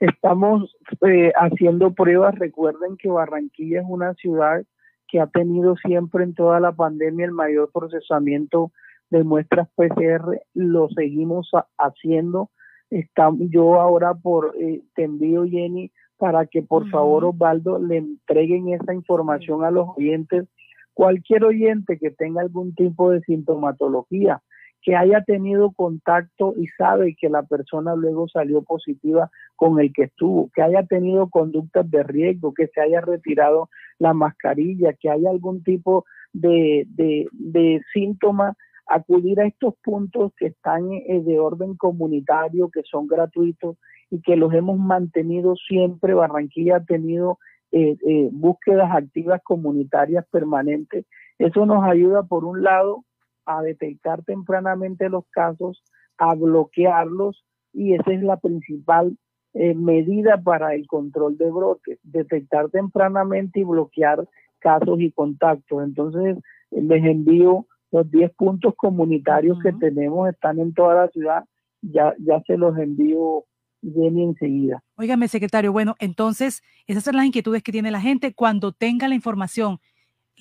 Estamos eh, haciendo pruebas. Recuerden que Barranquilla es una ciudad que ha tenido siempre en toda la pandemia el mayor procesamiento de muestras PCR. Lo seguimos haciendo. Estamos, yo ahora por eh, te envío Jenny para que por favor Osvaldo le entreguen esa información a los oyentes. Cualquier oyente que tenga algún tipo de sintomatología, que haya tenido contacto y sabe que la persona luego salió positiva con el que estuvo, que haya tenido conductas de riesgo, que se haya retirado la mascarilla, que haya algún tipo de, de, de síntoma, acudir a estos puntos que están eh, de orden comunitario, que son gratuitos y que los hemos mantenido siempre. Barranquilla ha tenido eh, eh, búsquedas activas comunitarias permanentes. Eso nos ayuda, por un lado, a detectar tempranamente los casos, a bloquearlos y esa es la principal medida para el control de brotes, detectar tempranamente y bloquear casos y contactos. Entonces, les envío los 10 puntos comunitarios que tenemos, están en toda la ciudad, ya, ya se los envío bien enseguida. Óigame, secretario, bueno, entonces esas son las inquietudes que tiene la gente. Cuando tenga la información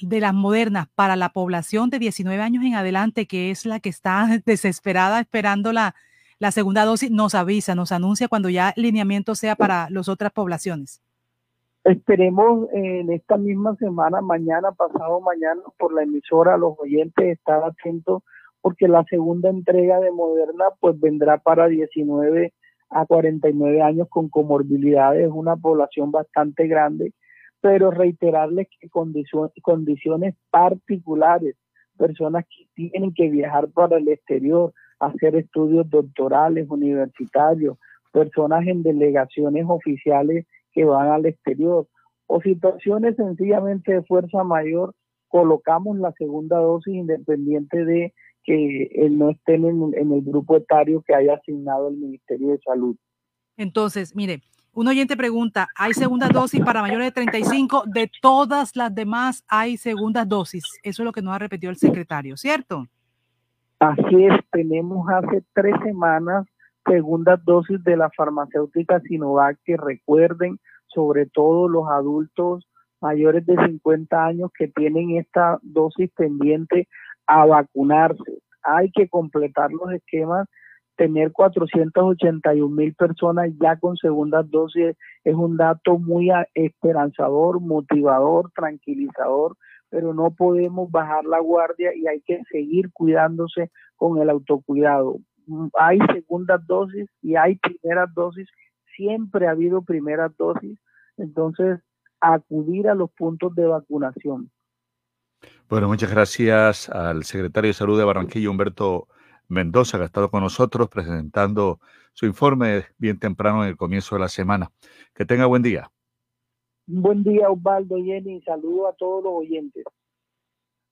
de las modernas para la población de 19 años en adelante, que es la que está <laughs> desesperada esperando la, la segunda dosis, nos avisa, nos anuncia cuando ya el lineamiento sea para las otras poblaciones. Esperemos en esta misma semana, mañana, pasado mañana, por la emisora, los oyentes estar atentos, porque la segunda entrega de Moderna pues vendrá para 19 a 49 años con comorbilidades, es una población bastante grande, pero reiterarles que condiciones particulares, personas que tienen que viajar para el exterior, hacer estudios doctorales, universitarios, personas en delegaciones oficiales que van al exterior, o situaciones sencillamente de fuerza mayor, colocamos la segunda dosis independiente de que él no esté en, en el grupo etario que haya asignado el Ministerio de Salud. Entonces, mire, un oyente pregunta, ¿hay segunda dosis para mayores de 35? De todas las demás hay segundas dosis. Eso es lo que nos ha repetido el secretario, ¿cierto? Así es, tenemos hace tres semanas segundas dosis de la farmacéutica Sinovac que recuerden, sobre todo los adultos mayores de 50 años que tienen esta dosis pendiente a vacunarse. Hay que completar los esquemas tener 481 mil personas ya con segundas dosis es un dato muy esperanzador, motivador, tranquilizador, pero no podemos bajar la guardia y hay que seguir cuidándose con el autocuidado. Hay segundas dosis y hay primeras dosis, siempre ha habido primeras dosis, entonces acudir a los puntos de vacunación. Bueno, muchas gracias al secretario de Salud de Barranquilla, Humberto Mendoza, que ha estado con nosotros presentando su informe bien temprano en el comienzo de la semana. Que tenga buen día. Buen día, Osvaldo, Jenny. Saludo a todos los oyentes.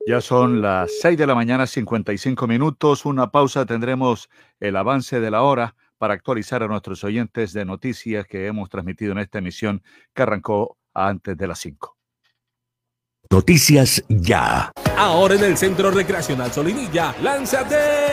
Ya son las 6 de la mañana, 55 minutos. Una pausa. Tendremos el avance de la hora para actualizar a nuestros oyentes de noticias que hemos transmitido en esta emisión que arrancó antes de las 5. Noticias ya. Ahora en el Centro Recreacional Solinilla, lánzate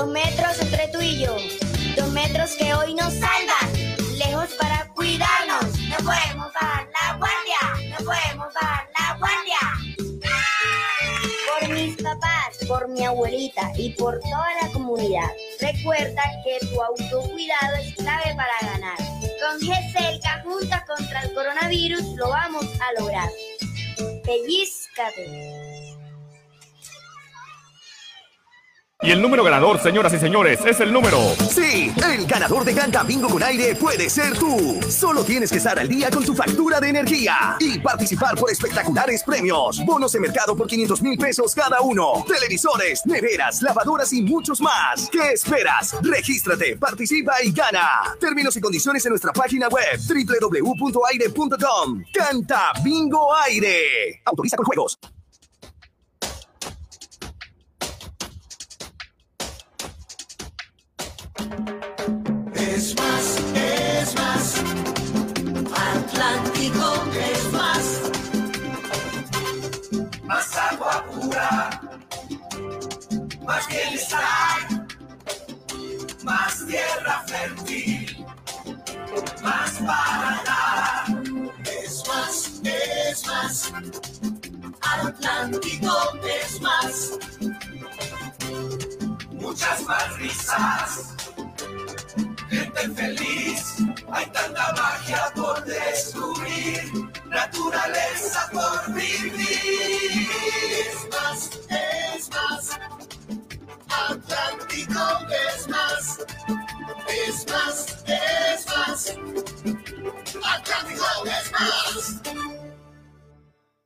dos metros entre tú y yo, dos metros que hoy nos salvan, lejos para cuidarnos, no podemos bajar la guardia, no podemos bajar la guardia. Por mis papás, por mi abuelita y por toda la comunidad, recuerda que tu autocuidado es clave para ganar. Con GESELCA juntas contra el coronavirus lo vamos a lograr. Pellizcate. Y el número ganador, señoras y señores, es el número. Sí, el ganador de Canta Bingo con aire puede ser tú. Solo tienes que estar al día con tu factura de energía y participar por espectaculares premios. Bonos de mercado por 500 mil pesos cada uno. Televisores, neveras, lavadoras y muchos más. ¿Qué esperas? Regístrate, participa y gana. Términos y condiciones en nuestra página web www.aire.com. Canta Bingo Aire. Autoriza con juegos. Es más. Más agua pura. Más bienestar. Más tierra fértil. Más para dar. Es más, es más. Atlántico es más. Muchas más risas gente feliz. Hay tanta magia por descubrir, naturaleza por vivir. Es más, es más. Atlántico es más. Es más, es más. Atlántico es más.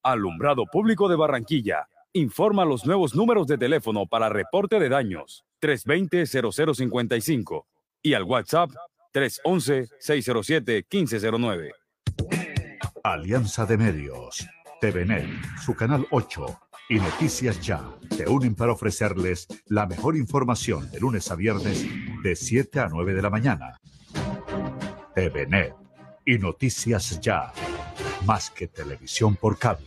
Alumbrado Público de Barranquilla. Informa los nuevos números de teléfono para reporte de daños. 320-0055 y al WhatsApp 311-607-1509. Alianza de Medios, TVNet, su canal 8 y Noticias Ya te unen para ofrecerles la mejor información de lunes a viernes de 7 a 9 de la mañana. TVNet y Noticias Ya, más que televisión por cable.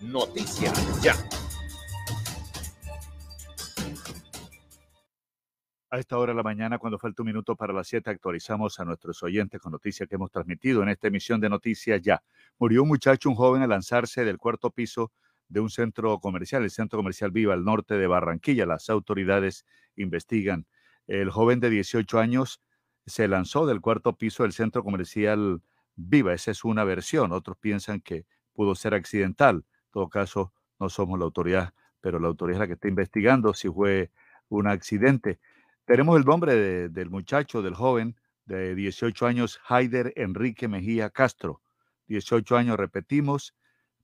Noticias ya. A esta hora de la mañana, cuando falta un minuto para las 7, actualizamos a nuestros oyentes con noticias que hemos transmitido en esta emisión de Noticias Ya. Murió un muchacho, un joven, al lanzarse del cuarto piso de un centro comercial, el Centro Comercial Viva, al norte de Barranquilla. Las autoridades investigan. El joven de 18 años se lanzó del cuarto piso del Centro Comercial Viva. Esa es una versión. Otros piensan que pudo ser accidental todo caso, no somos la autoridad pero la autoridad es la que está investigando si fue un accidente. Tenemos el nombre del muchacho, del joven de 18 años, Haider Enrique Mejía Castro. 18 años, repetimos,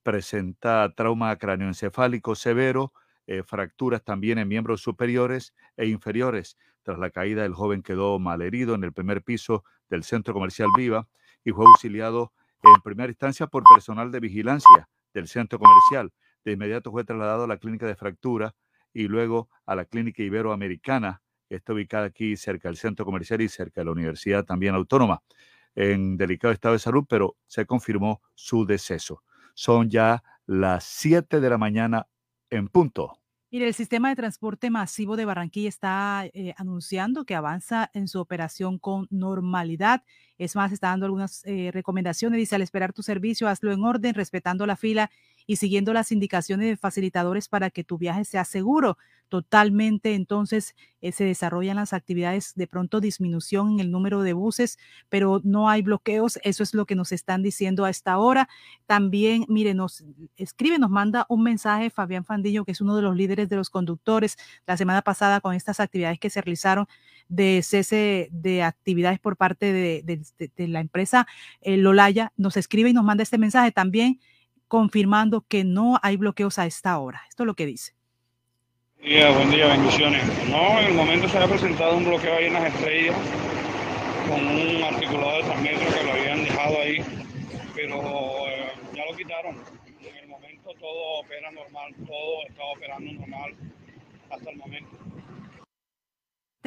presenta trauma cráneoencefálico severo, eh, fracturas también en miembros superiores e inferiores. Tras la caída, el joven quedó malherido en el primer piso del centro comercial Viva y fue auxiliado en primera instancia por personal de vigilancia del centro comercial. De inmediato fue trasladado a la clínica de fractura y luego a la clínica iberoamericana, que está ubicada aquí cerca del centro comercial y cerca de la Universidad también autónoma, en delicado estado de salud, pero se confirmó su deceso. Son ya las 7 de la mañana en punto. Mire, el sistema de transporte masivo de Barranquilla está eh, anunciando que avanza en su operación con normalidad. Es más, está dando algunas eh, recomendaciones. Dice, al esperar tu servicio, hazlo en orden, respetando la fila y siguiendo las indicaciones de facilitadores para que tu viaje sea seguro totalmente. Entonces eh, se desarrollan las actividades, de pronto disminución en el número de buses, pero no hay bloqueos. Eso es lo que nos están diciendo a esta hora. También, mire, nos escribe, nos manda un mensaje Fabián Fandillo, que es uno de los líderes de los conductores, la semana pasada con estas actividades que se realizaron de cese de actividades por parte de, la empresa eh, Lolaya, nos escribe y nos manda este mensaje también confirmando que no hay bloqueos a esta hora. Esto es lo que dice. Buen día, buen día, bendiciones. No, en el momento se ha presentado un bloqueo ahí en las estrellas con un articulado de San metros que lo habían dejado ahí, pero eh, ya lo quitaron. En el momento todo opera normal, todo está operando normal hasta el momento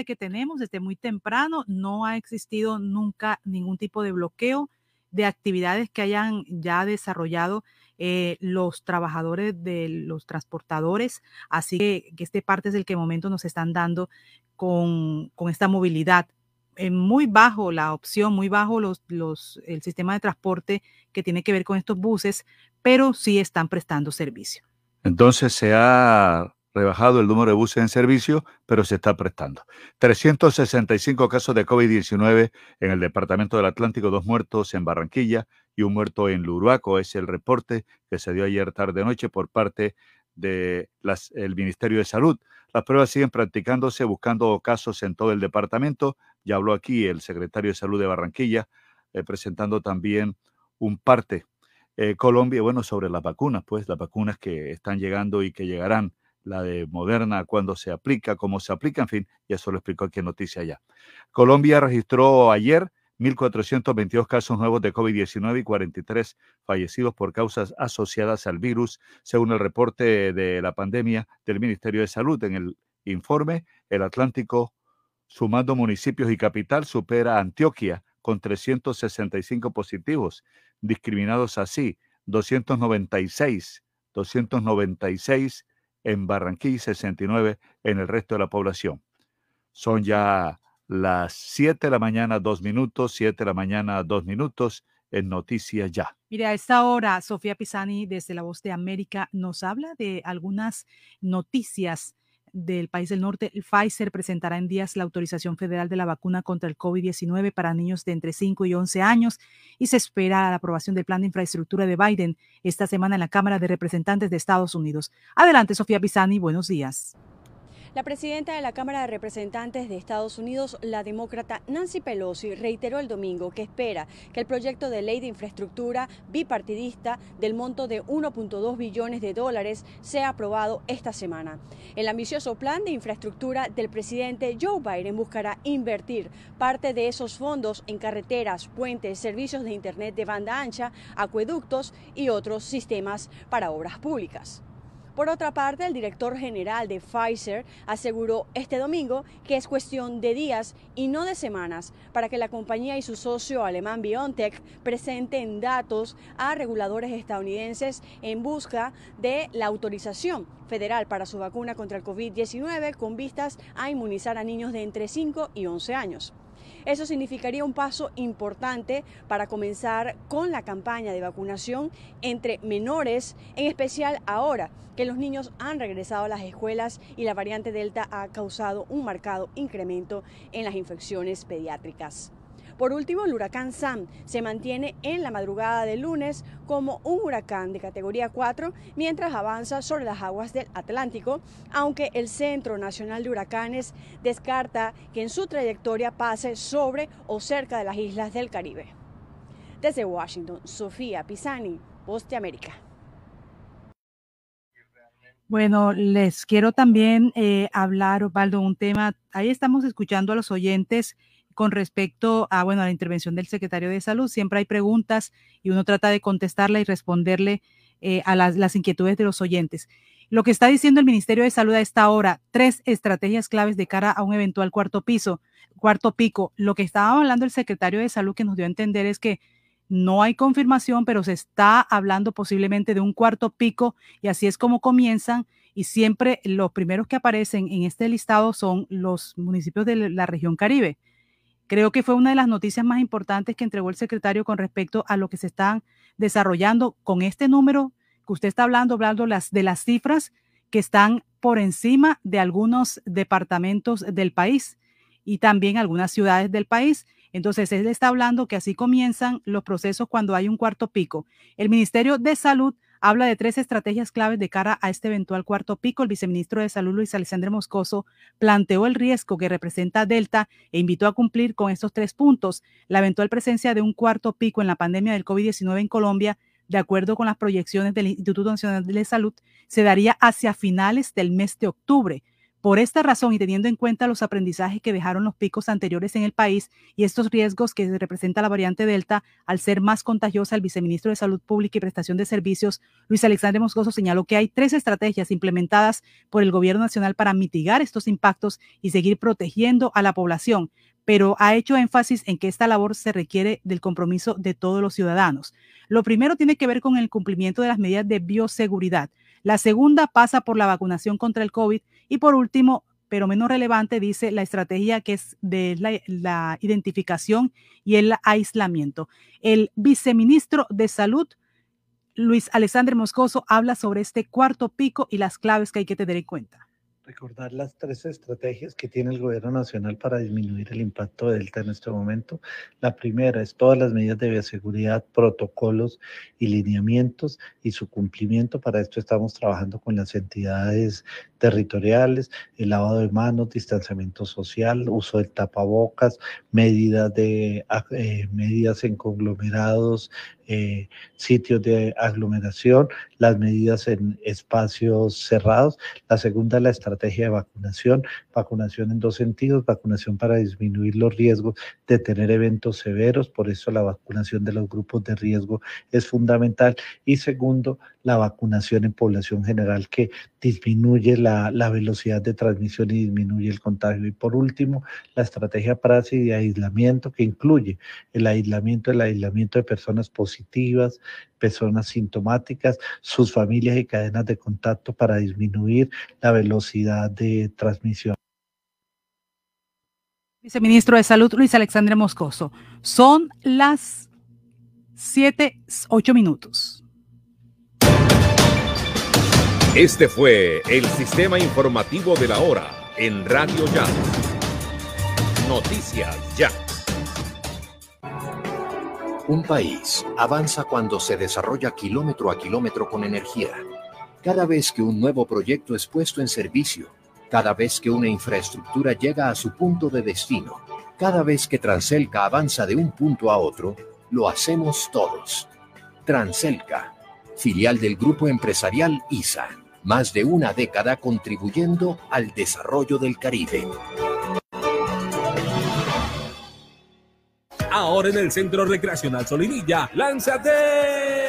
que tenemos desde muy temprano, no ha existido nunca ningún tipo de bloqueo de actividades que hayan ya desarrollado eh, los trabajadores de los transportadores. Así que, este parte es el que momento nos están dando con, esta movilidad. muy bajo la opción, muy bajo los, los, el sistema de transporte que tiene que ver con estos buses, pero sí están prestando servicio. Entonces se ha rebajado el número de buses en servicio, pero se está prestando. 365 casos de COVID-19 en el Departamento del Atlántico, dos muertos en Barranquilla y un muerto en Luruaco. Es el reporte que se dio ayer tarde-noche por parte del Ministerio de Salud. Las pruebas siguen practicándose, buscando casos en todo el departamento. Ya habló aquí el secretario de Salud de Barranquilla, eh, presentando también un parte. Eh, Colombia, bueno, sobre las vacunas, pues las vacunas que están llegando y que llegarán la de Moderna, cuando se aplica, cómo se aplica, en fin, y eso lo explicó aquí en Noticia Ya. Colombia registró ayer 1.422 casos nuevos de COVID-19 y 43 fallecidos por causas asociadas al virus, según el reporte de la pandemia del Ministerio de Salud. En el informe, el Atlántico, sumando municipios y capital, supera a Antioquia con 365 positivos, discriminados así, 296, 296 en Barranquilla y 69 en el resto de la población. Son ya las 7 de la mañana, dos minutos, 7 de la mañana, dos minutos en Noticias Ya. Mira, a esta hora, Sofía Pisani, desde La Voz de América, nos habla de algunas noticias del país del norte, Pfizer presentará en días la autorización federal de la vacuna contra el COVID-19 para niños de entre 5 y 11 años y se espera la aprobación del plan de infraestructura de Biden esta semana en la Cámara de Representantes de Estados Unidos. Adelante, Sofía Pisani, buenos días. La presidenta de la Cámara de Representantes de Estados Unidos, la demócrata Nancy Pelosi, reiteró el domingo que espera que el proyecto de ley de infraestructura bipartidista del monto de 1.2 billones de dólares sea aprobado esta semana. El ambicioso plan de infraestructura del presidente Joe Biden buscará invertir parte de esos fondos en carreteras, puentes, servicios de Internet de banda ancha, acueductos y otros sistemas para obras públicas. Por otra parte, el director general de Pfizer aseguró este domingo que es cuestión de días y no de semanas para que la compañía y su socio alemán BioNTech presenten datos a reguladores estadounidenses en busca de la autorización federal para su vacuna contra el COVID-19 con vistas a inmunizar a niños de entre 5 y 11 años. Eso significaría un paso importante para comenzar con la campaña de vacunación entre menores, en especial ahora que los niños han regresado a las escuelas y la variante Delta ha causado un marcado incremento en las infecciones pediátricas. Por último, el huracán Sam se mantiene en la madrugada del lunes como un huracán de categoría 4 mientras avanza sobre las aguas del Atlántico, aunque el Centro Nacional de Huracanes descarta que en su trayectoria pase sobre o cerca de las islas del Caribe. Desde Washington, Sofía Pisani, Poste América. Bueno, les quiero también eh, hablar, Osvaldo, un tema. Ahí estamos escuchando a los oyentes con respecto a, bueno, a la intervención del secretario de Salud. Siempre hay preguntas y uno trata de contestarla y responderle eh, a las, las inquietudes de los oyentes. Lo que está diciendo el Ministerio de Salud a esta hora, tres estrategias claves de cara a un eventual cuarto piso, cuarto pico. Lo que estaba hablando el secretario de Salud que nos dio a entender es que no hay confirmación, pero se está hablando posiblemente de un cuarto pico y así es como comienzan. Y siempre los primeros que aparecen en este listado son los municipios de la región Caribe. Creo que fue una de las noticias más importantes que entregó el secretario con respecto a lo que se están desarrollando con este número que usted está hablando, hablando las, de las cifras que están por encima de algunos departamentos del país y también algunas ciudades del país. Entonces, él está hablando que así comienzan los procesos cuando hay un cuarto pico. El Ministerio de Salud habla de tres estrategias claves de cara a este eventual cuarto pico. El viceministro de Salud, Luis Alexandre Moscoso, planteó el riesgo que representa Delta e invitó a cumplir con estos tres puntos. La eventual presencia de un cuarto pico en la pandemia del COVID-19 en Colombia de acuerdo con las proyecciones del Instituto Nacional de Salud, se daría hacia finales del mes de octubre. Por esta razón y teniendo en cuenta los aprendizajes que dejaron los picos anteriores en el país y estos riesgos que representa la variante Delta al ser más contagiosa, el viceministro de Salud Pública y Prestación de Servicios, Luis Alexandre Moscoso, señaló que hay tres estrategias implementadas por el gobierno nacional para mitigar estos impactos y seguir protegiendo a la población pero ha hecho énfasis en que esta labor se requiere del compromiso de todos los ciudadanos. Lo primero tiene que ver con el cumplimiento de las medidas de bioseguridad. La segunda pasa por la vacunación contra el COVID y por último, pero menos relevante, dice la estrategia que es de la, identificación y el aislamiento. El viceministro de Salud, Luis Alexandre Moscoso, habla sobre este cuarto pico y las claves que hay que tener en cuenta recordar las tres estrategias que tiene el gobierno nacional para disminuir el impacto de Delta en este momento. La primera es todas las medidas de bioseguridad, protocolos y lineamientos y su cumplimiento. Para esto estamos trabajando con las entidades territoriales, el lavado de manos, distanciamiento social, uso del tapabocas, medidas, de, eh, medidas en conglomerados, eh, sitios de aglomeración, las medidas en espacios cerrados. La segunda, la estrategia de vacunación, vacunación en dos sentidos, vacunación para disminuir los riesgos de tener eventos severos, por eso la vacunación de los grupos de riesgo es fundamental. Y segundo, la vacunación en población general que disminuye la, la velocidad de transmisión y disminuye el contagio. Y por último, la estrategia para de aislamiento que incluye el aislamiento, el aislamiento de personas positivas, personas sintomáticas, sus familias y cadenas de contacto para disminuir la velocidad de transmisión. Viceministro de Salud, Luis Alexandre Moscoso. Son las 7, 8 minutos. Este fue el sistema informativo de la hora en Radio Ya. Noticias Ya. Un país avanza cuando se desarrolla kilómetro a kilómetro con energía. Cada vez que un nuevo proyecto es puesto en servicio, cada vez que una infraestructura llega a su punto de destino, cada vez que Transelca avanza de un punto a otro, lo hacemos todos. Transelca, filial del grupo empresarial ISA, más de una década contribuyendo al desarrollo del Caribe. Ahora en el Centro Recreacional Solinilla, lánzate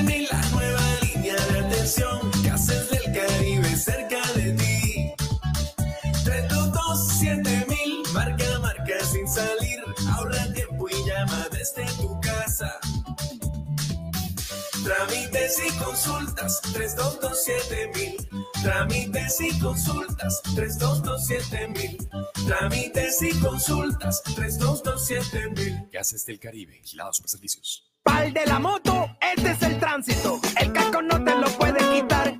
Trámites y consultas, 3227000. Trámites y consultas, 3227000. Trámites y consultas, 3227000. Gases del Caribe, vigilados por servicios. Pal de la moto, este es el tránsito. El casco no te lo puede quitar.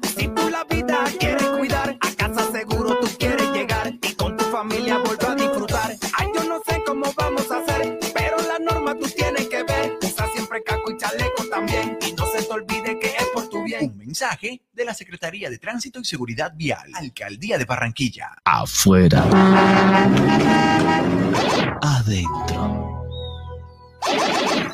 Un mensaje de la Secretaría de Tránsito y Seguridad Vial, Alcaldía de Barranquilla. Afuera. Adentro.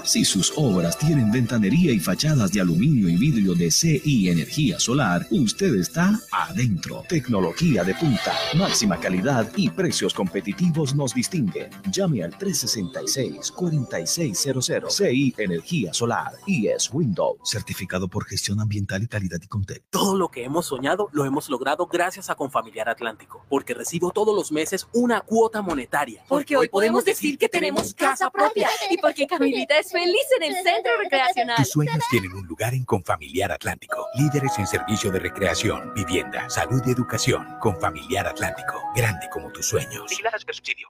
Si sus obras tienen ventanería y fachadas de aluminio y vidrio de CI Energía Solar, usted está adentro. Tecnología de punta, máxima calidad y precios competitivos nos distinguen. Llame al 366-4600 CI Energía Solar y es Windows, certificado por gestión ambiental y calidad y contexto. Todo lo que hemos soñado lo hemos logrado gracias a Confamiliar Atlántico, porque recibo todos los meses una cuota monetaria. Porque hoy podemos decir que tenemos casa propia y porque Camilita es feliz en el centro recreacional. Tus sueños tienen un lugar en Confamiliar Atlántico. Líderes en servicio de recreación, vivienda, salud y educación. Confamiliar Atlántico. Grande como tus sueños. subsidio.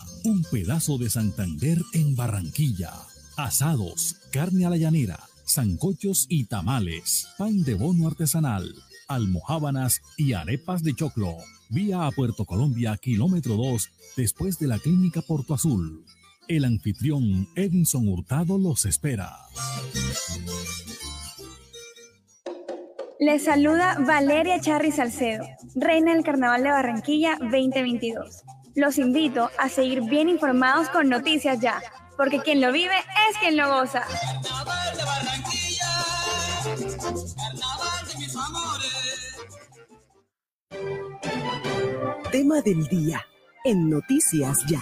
un pedazo de Santander en Barranquilla. Asados, carne a la llanera, zancochos y tamales, pan de bono artesanal, almohábanas y arepas de choclo. Vía a Puerto Colombia, kilómetro 2, después de la clínica Porto Azul. El anfitrión Edinson Hurtado los espera. Les saluda Valeria Charri Salcedo, reina del Carnaval de Barranquilla 2022. Los invito a seguir bien informados con Noticias Ya, porque quien lo vive es quien lo goza. Tema del día en Noticias Ya.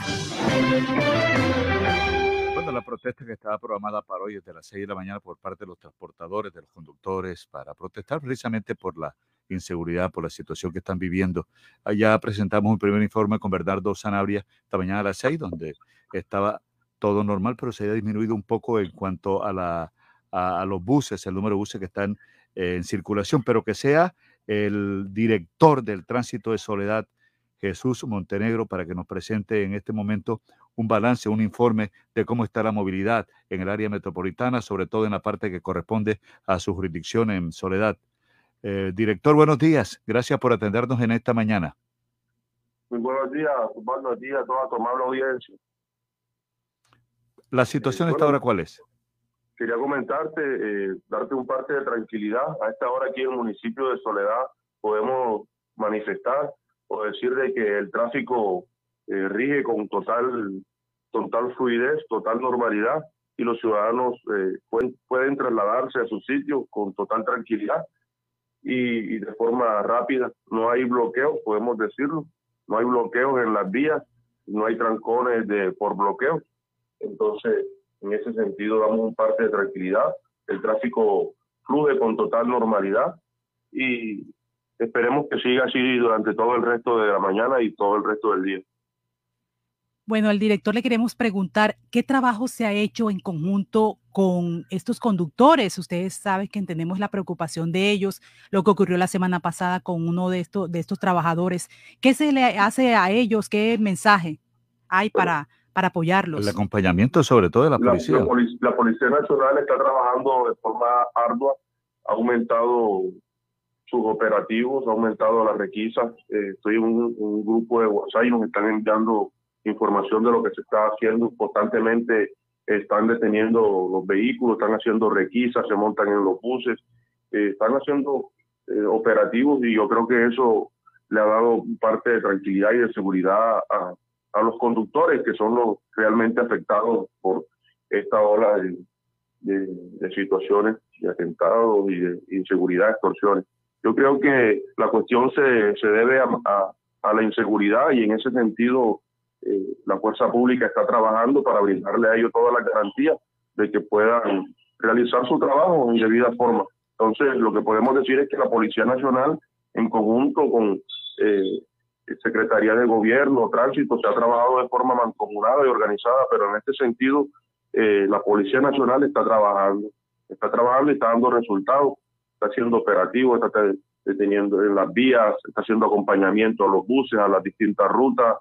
Bueno, la protesta que estaba programada para hoy desde las 6 de la mañana por parte de los transportadores, de los conductores, para protestar precisamente por la inseguridad, por la situación que están viviendo. Allá presentamos un primer informe con Bernardo Sanabria esta mañana a las 6, donde estaba todo normal, pero se ha disminuido un poco en cuanto a, la, a los buses, el número de buses que están eh, en circulación, pero que sea el director del tránsito de Soledad, Jesús Montenegro, para que nos presente en este momento un balance, un informe de cómo está la movilidad en el área metropolitana, sobre todo en la parte que corresponde a su jurisdicción en Soledad. Eh, director, buenos días. Gracias por atendernos en esta mañana. Muy buenos días, buenos días a toda tu amable audiencia. ¿La situación Eh, hasta bueno, ahora cuál es? Quería comentarte, eh, darte un parte de tranquilidad. A esta hora aquí en el municipio de Soledad podemos manifestar o decir de que el tráfico eh, rige con total, total fluidez, total normalidad y los ciudadanos eh, pueden, pueden trasladarse a sus sitios con total tranquilidad y, de forma rápida. No hay bloqueos, podemos decirlo. No hay bloqueos en las vías, no hay trancones de, por bloqueo. Entonces, en ese sentido, damos un parte de tranquilidad. El tráfico fluye con total normalidad y esperemos que siga así durante todo el resto de la mañana y todo el resto del día. Bueno, al director le queremos preguntar qué trabajo se ha hecho en conjunto con estos conductores. Ustedes saben que entendemos la preocupación de ellos, lo que ocurrió la semana pasada con uno de estos, de estos trabajadores. ¿Qué se le hace a ellos? ¿Qué mensaje hay para, para apoyarlos? El acompañamiento sobre todo de la La, policía. la polic- la Policía Nacional está trabajando de forma ardua, ha aumentado sus operativos, ha aumentado las requisas. Eh, estoy en un, un grupo de WhatsApp y nos están enviando información de lo que se está haciendo constantemente. Están deteniendo los vehículos, están haciendo requisas, se montan en los buses, eh, están haciendo eh, operativos y yo creo que eso le ha dado parte de tranquilidad y de seguridad a, a los conductores que son los realmente afectados por esta ola de, de- de situaciones de atentados y de inseguridad, extorsiones. Yo creo que la cuestión se, se debe a, a, la inseguridad y en ese sentido eh, la fuerza pública está trabajando para brindarle a ellos todas las garantías de que puedan realizar su trabajo en debida forma. Entonces, lo que podemos decir es que la Policía Nacional, en conjunto con eh, Secretaría de Gobierno, Tránsito, se ha trabajado de forma mancomunada y organizada, pero en este sentido, eh, la Policía Nacional está trabajando, está trabajando y está dando resultados, está haciendo operativo, está deteniendo en las vías, está haciendo acompañamiento a los buses, a las distintas rutas,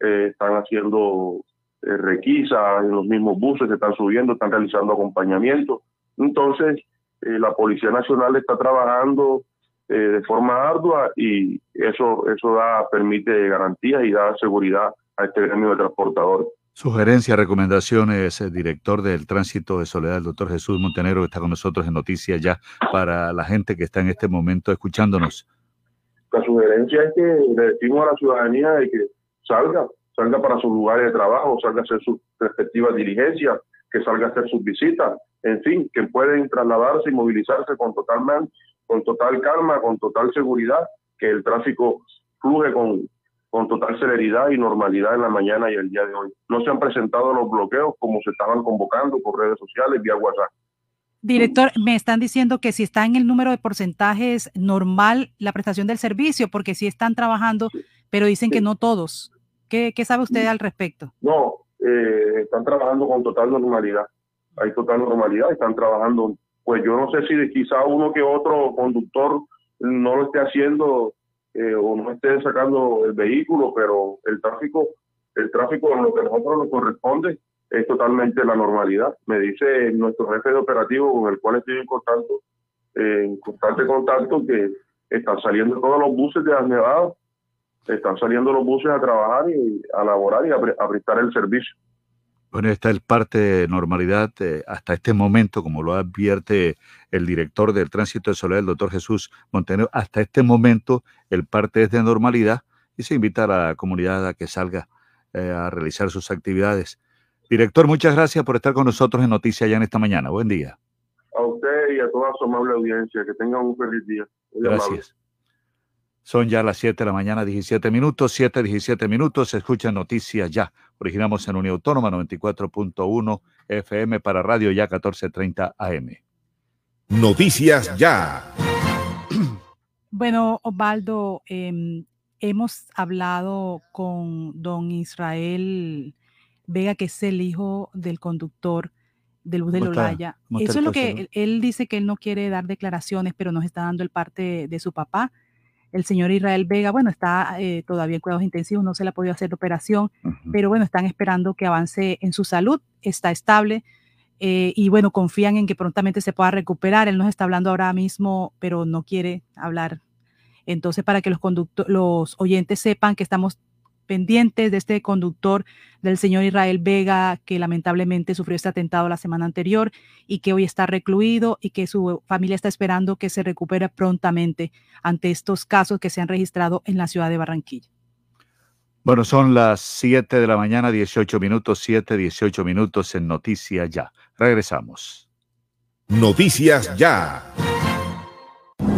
eh, están haciendo eh, requisas en los mismos buses, se están subiendo, están realizando acompañamiento. Entonces, eh, la Policía Nacional está trabajando de forma ardua y eso, eso da, permite garantías y da seguridad a este gremio de transportadores. Sugerencias, recomendaciones, el director del tránsito de Soledad, el doctor Jesús Montenegro, que está con nosotros en Noticias ya, para la gente que está en este momento escuchándonos. La sugerencia es que le decimos a la ciudadanía de que salga, salga para sus lugares de trabajo, salga a hacer sus respectivas diligencias, que salga a hacer sus visitas, en fin, que pueden trasladarse y movilizarse con total, con total calma, con total seguridad, que el tráfico fluye con, con total celeridad y normalidad en la mañana y el día de hoy. No se han presentado los bloqueos como se estaban convocando por redes sociales, vía WhatsApp. Director, me están diciendo que si está en el número de porcentajes normal la prestación del servicio, porque sí están trabajando, pero dicen que no todos. ¿Qué, ¿Qué, sabe usted al respecto? No, eh, están trabajando con total normalidad. Hay total normalidad, están trabajando. Pues yo no sé si quizá uno que otro conductor no lo esté haciendo eh, o no esté sacando el vehículo, pero el tráfico, el tráfico en lo que a nosotros nos corresponde es totalmente la normalidad. Me dice nuestro jefe de operativo con el cual estoy en contacto, eh, en constante contacto, que están saliendo todos los buses de las nevadas están saliendo los buses a trabajar y a laborar y a, prestar el servicio. Bueno, esta es parte de normalidad eh, hasta este momento, como lo advierte el director del tránsito de Soledad, el doctor Jesús Montenegro, hasta este momento el parte es de normalidad y se invita a la comunidad a que salga eh, a realizar sus actividades. Director, muchas gracias por estar con nosotros en Noticias ya en esta mañana. Buen día. A usted y a toda su amable audiencia, que tengan un feliz día. gracias. Son ya las 7 de la mañana, 17 minutos, 7, 17 minutos. Se escuchan noticias ya. Originamos en Unión Autónoma 94.1 FM para Radio Ya 1430 AM. Noticias ya. Bueno, Osvaldo, em, hemos hablado con don Israel Vega, que es el hijo del conductor del bus de Lolaya. Eso es lo que él, él, dice que él no quiere dar declaraciones, pero nos está dando el parte de su papá el señor Israel Vega, bueno, está eh, todavía en cuidados intensivos, no se le ha podido hacer la operación, pero bueno, están esperando que avance en su salud, está estable eh, y bueno, confían en que prontamente se pueda recuperar. Él nos está hablando ahora mismo, pero no quiere hablar. Entonces, para que los, los oyentes sepan que estamos pendientes de este conductor del señor Israel Vega, que lamentablemente sufrió este atentado la semana anterior y que hoy está recluido y que su familia está esperando que se recupere prontamente ante estos casos que se han registrado en la ciudad de Barranquilla. Bueno, son las 7 de la mañana, 18 minutos, 7, 18 minutos en Noticias Ya. Regresamos. Noticias Ya.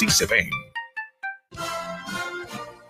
sí se ven.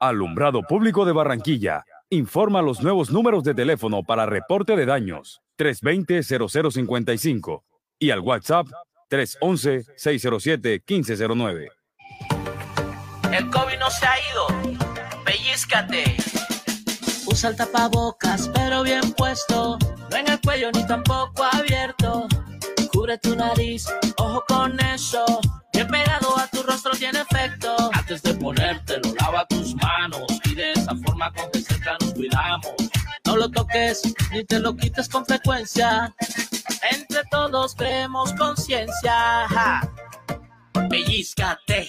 Alumbrado Público de Barranquilla. Informa los nuevos números de teléfono para reporte de daños 320-0055 y al WhatsApp 311-607-1509. El COVID no se ha ido. Pellizcate. Usa el tapabocas, pero bien puesto. No en el cuello ni tampoco abierto. Cubre tu nariz, ojo con eso. Bien pegado a tu rostro tiene efecto. Antes de ponértelo, lava tus manos. Y de esa forma con que cerca nos cuidamos. No lo toques ni te lo quites con frecuencia. Entre todos creemos conciencia. Pellizcate.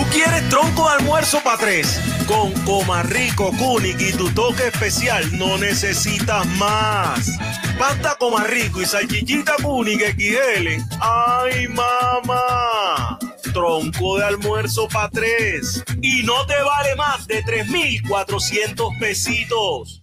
¿Tú quieres tronco de almuerzo para tres? Con Comarrico, Kunik y tu toque especial no necesitas más. Pasta Comarrico y salchichita Kunik XL. ¡Ay, mamá! Tronco de almuerzo para tres. Y no te vale más de 3,400 pesitos.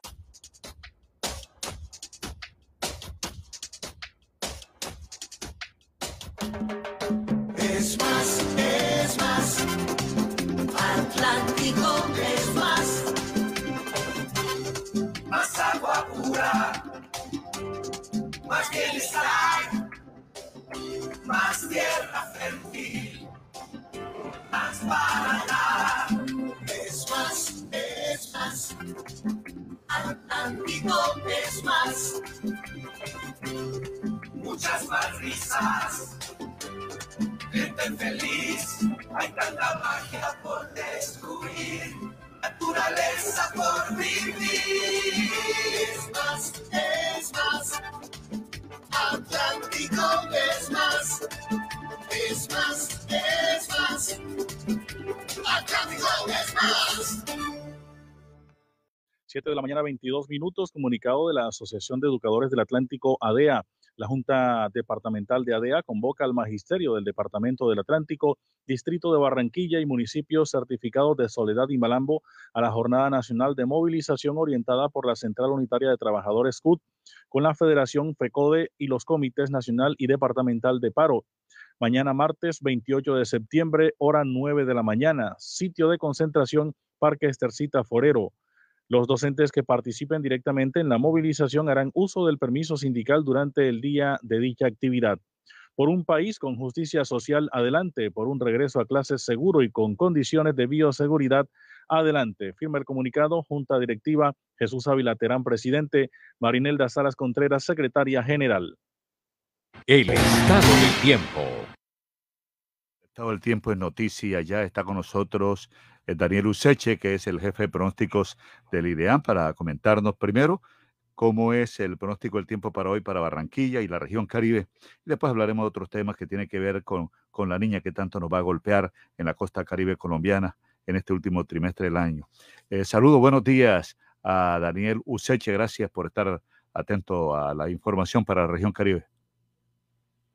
Más tierra fértil. Más para dar. Es más, es más. Atlántico es más. Muchas más risas. Gente feliz, hay tanta magia por descubrir, naturaleza por vivir. Es más, es más, Atlántico es más, es más, es más, Atlántico es más. 7 de la mañana, 22 minutos, comunicado de la Asociación de Educadores del Atlántico, ADEA. La Junta Departamental de ADEA convoca al Magisterio del Departamento del Atlántico, Distrito de Barranquilla y municipios certificados de Soledad y Malambo a la Jornada Nacional de Movilización orientada por la Central Unitaria de Trabajadores CUT con la Federación FECODE y los Comités Nacional y Departamental de Paro. Mañana martes 28 de septiembre, hora 9 de la mañana, sitio de concentración Parque Estercita Forero. Los docentes que participen directamente en la movilización harán uso del permiso sindical durante el día de dicha actividad. Por un país con justicia social, adelante. Por un regreso a clases seguro y con condiciones de bioseguridad, adelante. Firma el comunicado, Junta Directiva, Jesús Ávila Terán, presidente, Marinelda Salas Contreras, secretaria general. El estado del tiempo. El estado del tiempo es noticia. Ya está con nosotros eh, Daniel Useche, que es el jefe de pronósticos del IDEAM, para comentarnos primero cómo es el pronóstico del tiempo para hoy para Barranquilla y la región Caribe. Y después hablaremos de otros temas que tienen que ver con, con la niña que tanto nos va a golpear en la costa caribe colombiana en este último trimestre del año. Eh, saludo, buenos días a Daniel Useche. Gracias por estar atento a la información para la región Caribe.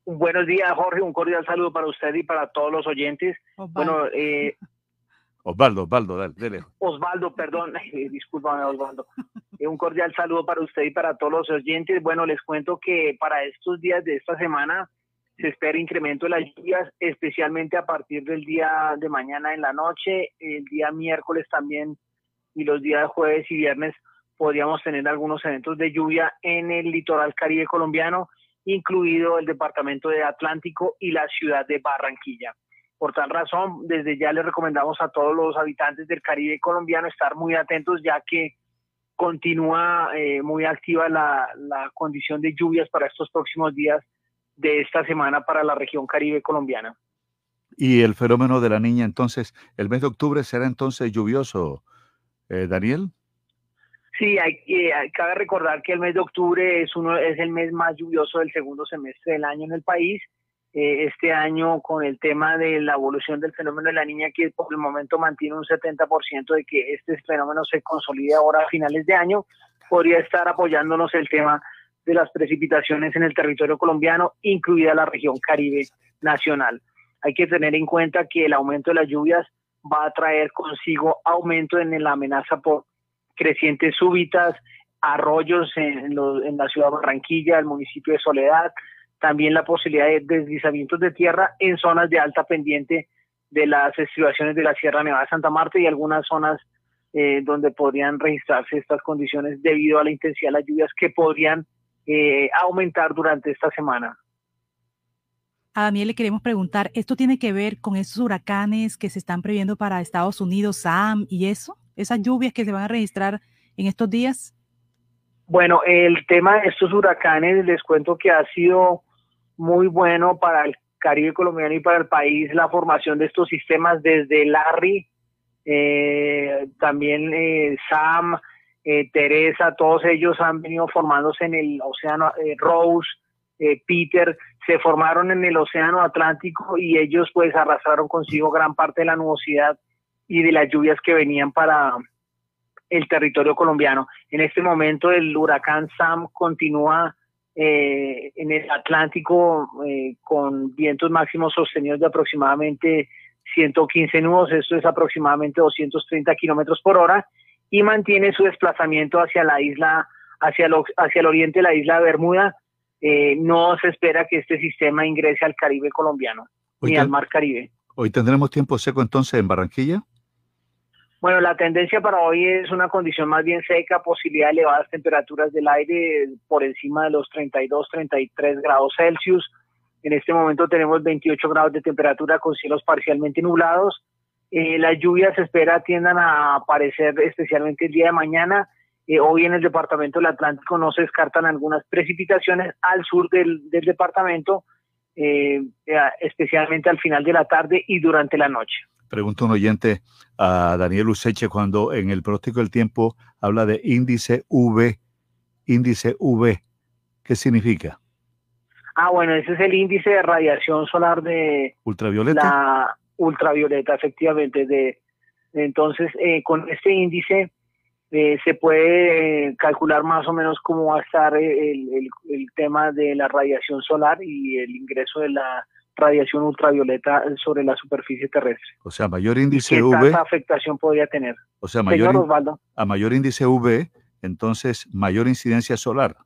Buenos días, Jorge. Un cordial saludo para usted y para todos los oyentes. Bueno, eh, Osvaldo, Osvaldo, dale, dele. Osvaldo, perdón, <laughs> discúlpame, Osvaldo. Eh, Un cordial saludo para usted y para todos los oyentes. Bueno, les cuento que para estos días de esta semana se espera incremento de las lluvias, especialmente a partir del día de mañana en la noche, el día miércoles también y los días jueves y viernes podríamos tener algunos eventos de lluvia en el litoral caribe colombiano, incluido el departamento de Atlántico y la ciudad de Barranquilla. Por tal razón, desde ya les recomendamos a todos los habitantes del Caribe colombiano estar muy atentos, ya que continúa eh, muy activa la, condición de lluvias para estos próximos días de esta semana para la región Caribe colombiana. Y el fenómeno de la niña, entonces, el mes de octubre será entonces lluvioso, eh, Daniel. Sí, hay, que cabe recordar que el mes de octubre es, uno, es el mes más lluvioso del segundo semestre del año en el país. Eh, este año, con el tema de la evolución del fenómeno de la niña, que por el momento mantiene un 70% de que este fenómeno se consolide ahora a finales de año, podría estar apoyándonos el tema de las precipitaciones en el territorio colombiano, incluida la región Caribe nacional. Hay que tener en cuenta que el aumento de las lluvias va a traer consigo aumento en la amenaza por crecientes súbitas, arroyos en, la ciudad de Barranquilla, el municipio de Soledad, también la posibilidad de deslizamientos de tierra en zonas de alta pendiente de las estribaciones de la Sierra Nevada de Santa Marta y algunas zonas eh, donde podrían registrarse estas condiciones debido a la intensidad de las lluvias que podrían eh, aumentar durante esta semana. A Daniel le queremos preguntar, ¿esto tiene que ver con esos huracanes que se están previendo para Estados Unidos, SAM y eso? ¿Esas lluvias que se van a registrar en estos días? Bueno, el tema de estos huracanes, les cuento que ha sido muy bueno para el Caribe colombiano y para el país la formación de estos sistemas desde Larry, eh, también eh, Sam, eh, Teresa, todos ellos han venido formándose en el océano, Rose, Peter, se formaron en el océano Atlántico y ellos pues arrastraron consigo gran parte de la nubosidad y de las lluvias que venían para el territorio colombiano. En este momento el huracán Sam continúa eh, en el Atlántico eh, con vientos máximos sostenidos de aproximadamente 115 nudos, esto es aproximadamente 230 kilómetros por hora, y mantiene su desplazamiento hacia la isla, hacia, hacia el oriente de la isla de Bermuda. Eh, no se espera que este sistema ingrese al Caribe colombiano, ni al Mar Caribe. ¿Hoy tendremos tiempo seco entonces en Barranquilla? Bueno, la tendencia para hoy es una condición más bien seca, posibilidad de elevadas temperaturas del aire por encima de los 32, 33 grados Celsius. En este momento tenemos 28 grados de temperatura con cielos parcialmente nublados. Eh, las lluvias se espera tiendan a aparecer especialmente el día de mañana. Eh, hoy en el departamento del Atlántico no se descartan algunas precipitaciones al sur del, departamento, eh, especialmente al final de la tarde y durante la noche. Pregunta un oyente a Daniel Useche cuando en el pronóstico del tiempo habla de índice V, índice V, ¿qué significa? Ah, bueno, ese es el índice de radiación solar de ultravioleta. La ultravioleta, efectivamente. De, entonces, eh, con este índice eh, se puede calcular más o menos cómo va a estar el, el tema de la radiación solar y el ingreso de la radiación ultravioleta sobre la superficie terrestre. O sea, mayor índice ¿Qué V. Tanta afectación podría tener? O sea, mayor, a mayor índice V, entonces mayor incidencia solar.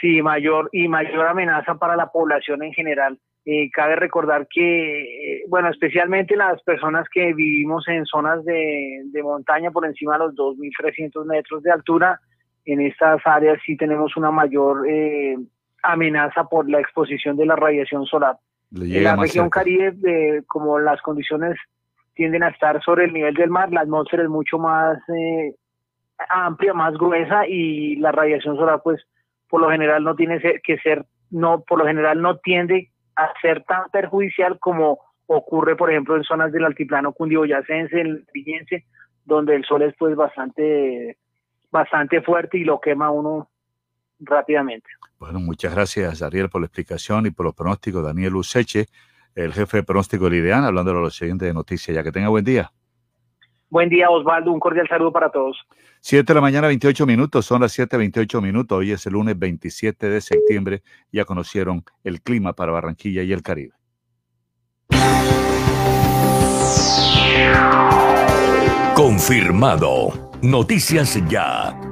Sí, mayor y mayor amenaza para la población en general. Eh, cabe recordar que, eh, bueno, especialmente las personas que vivimos en zonas de, montaña por encima de los 2.300 metros de altura, en estas áreas sí tenemos una mayor eh, amenaza por la exposición de la radiación solar. En la región Caribe, como las condiciones tienden a estar sobre el nivel del mar, la atmósfera es mucho más eh, amplia, más gruesa y la radiación solar, pues, por lo general no tiene que ser, no, por lo general no tiende a ser tan perjudicial como ocurre, por ejemplo, en zonas del altiplano cundiboyacense, en el Piñense, donde el sol es pues bastante, bastante fuerte y lo quema uno rápidamente. Bueno, muchas gracias, Ariel, por la explicación y por los pronósticos. Daniel Useche, el jefe de pronóstico de Lidean, hablando de los siguientes de noticias. Ya que tenga buen día. Buen día, Osvaldo. Un cordial saludo para todos. 7 de la mañana, 28 minutos. Son las 7:28 minutos. Hoy es el lunes 27 de septiembre. Ya conocieron el clima para Barranquilla y el Caribe. Confirmado. Noticias ya.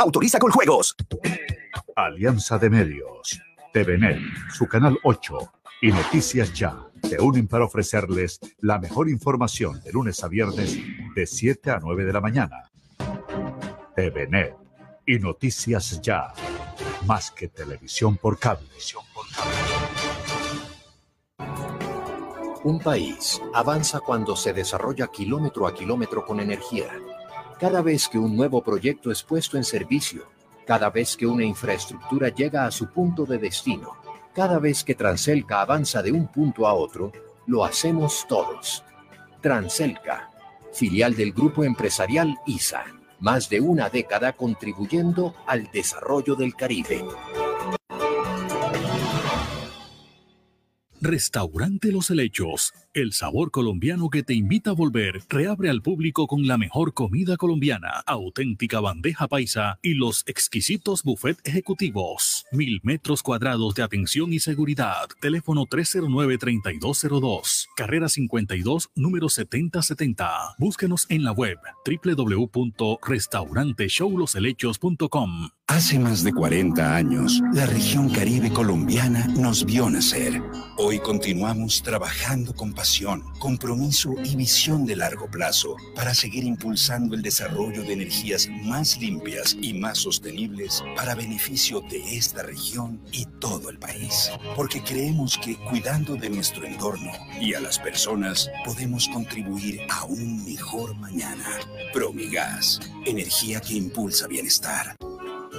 Autoriza con juegos. Alianza de Medios, TVNet, su canal 8 y Noticias Ya se unen para ofrecerles la mejor información de lunes a viernes de 7 a 9 de la mañana. TVNet y Noticias Ya, más que televisión por cable. Un país avanza cuando se desarrolla kilómetro a kilómetro con energía. Cada vez que un nuevo proyecto es puesto en servicio, cada vez que una infraestructura llega a su punto de destino, cada vez que Transelca avanza de un punto a otro, lo hacemos todos. Transelca, filial del grupo empresarial ISA, más de una década contribuyendo al desarrollo del Caribe. Restaurante Los Helechos, el sabor colombiano que te invita a volver, reabre al público con la mejor comida colombiana, auténtica bandeja paisa y los exquisitos buffet ejecutivos. Mil metros cuadrados de atención y seguridad. Teléfono 309-3202, carrera 52, número 7070. Búsquenos en la web www.restauranteshowloshelechos.com. Hace más de 40 años, la región caribe colombiana nos vio nacer. Hoy continuamos trabajando con pasión, compromiso y visión de largo plazo para seguir impulsando el desarrollo de energías más limpias y más sostenibles para beneficio de esta región y todo el país. Porque creemos que cuidando de nuestro entorno y a las personas podemos contribuir a un mejor mañana. Promigas, energía que impulsa bienestar.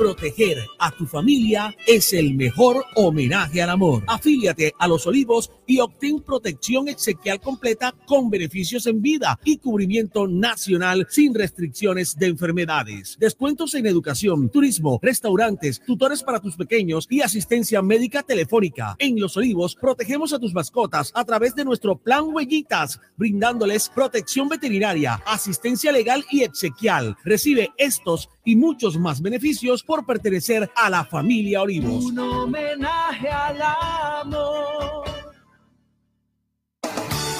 Proteger a tu familia es el mejor homenaje al amor. Afíliate a Los Olivos y obtén protección exequial completa con beneficios en vida y cubrimiento nacional sin restricciones de enfermedades. Descuentos en educación, turismo, restaurantes, tutores para tus pequeños y asistencia médica telefónica. En Los Olivos protegemos a tus mascotas a través de nuestro plan Huellitas, brindándoles protección veterinaria, asistencia legal y exequial. Recibe estos y muchos más beneficios por pertenecer a la familia Olivos. Un homenaje al amor.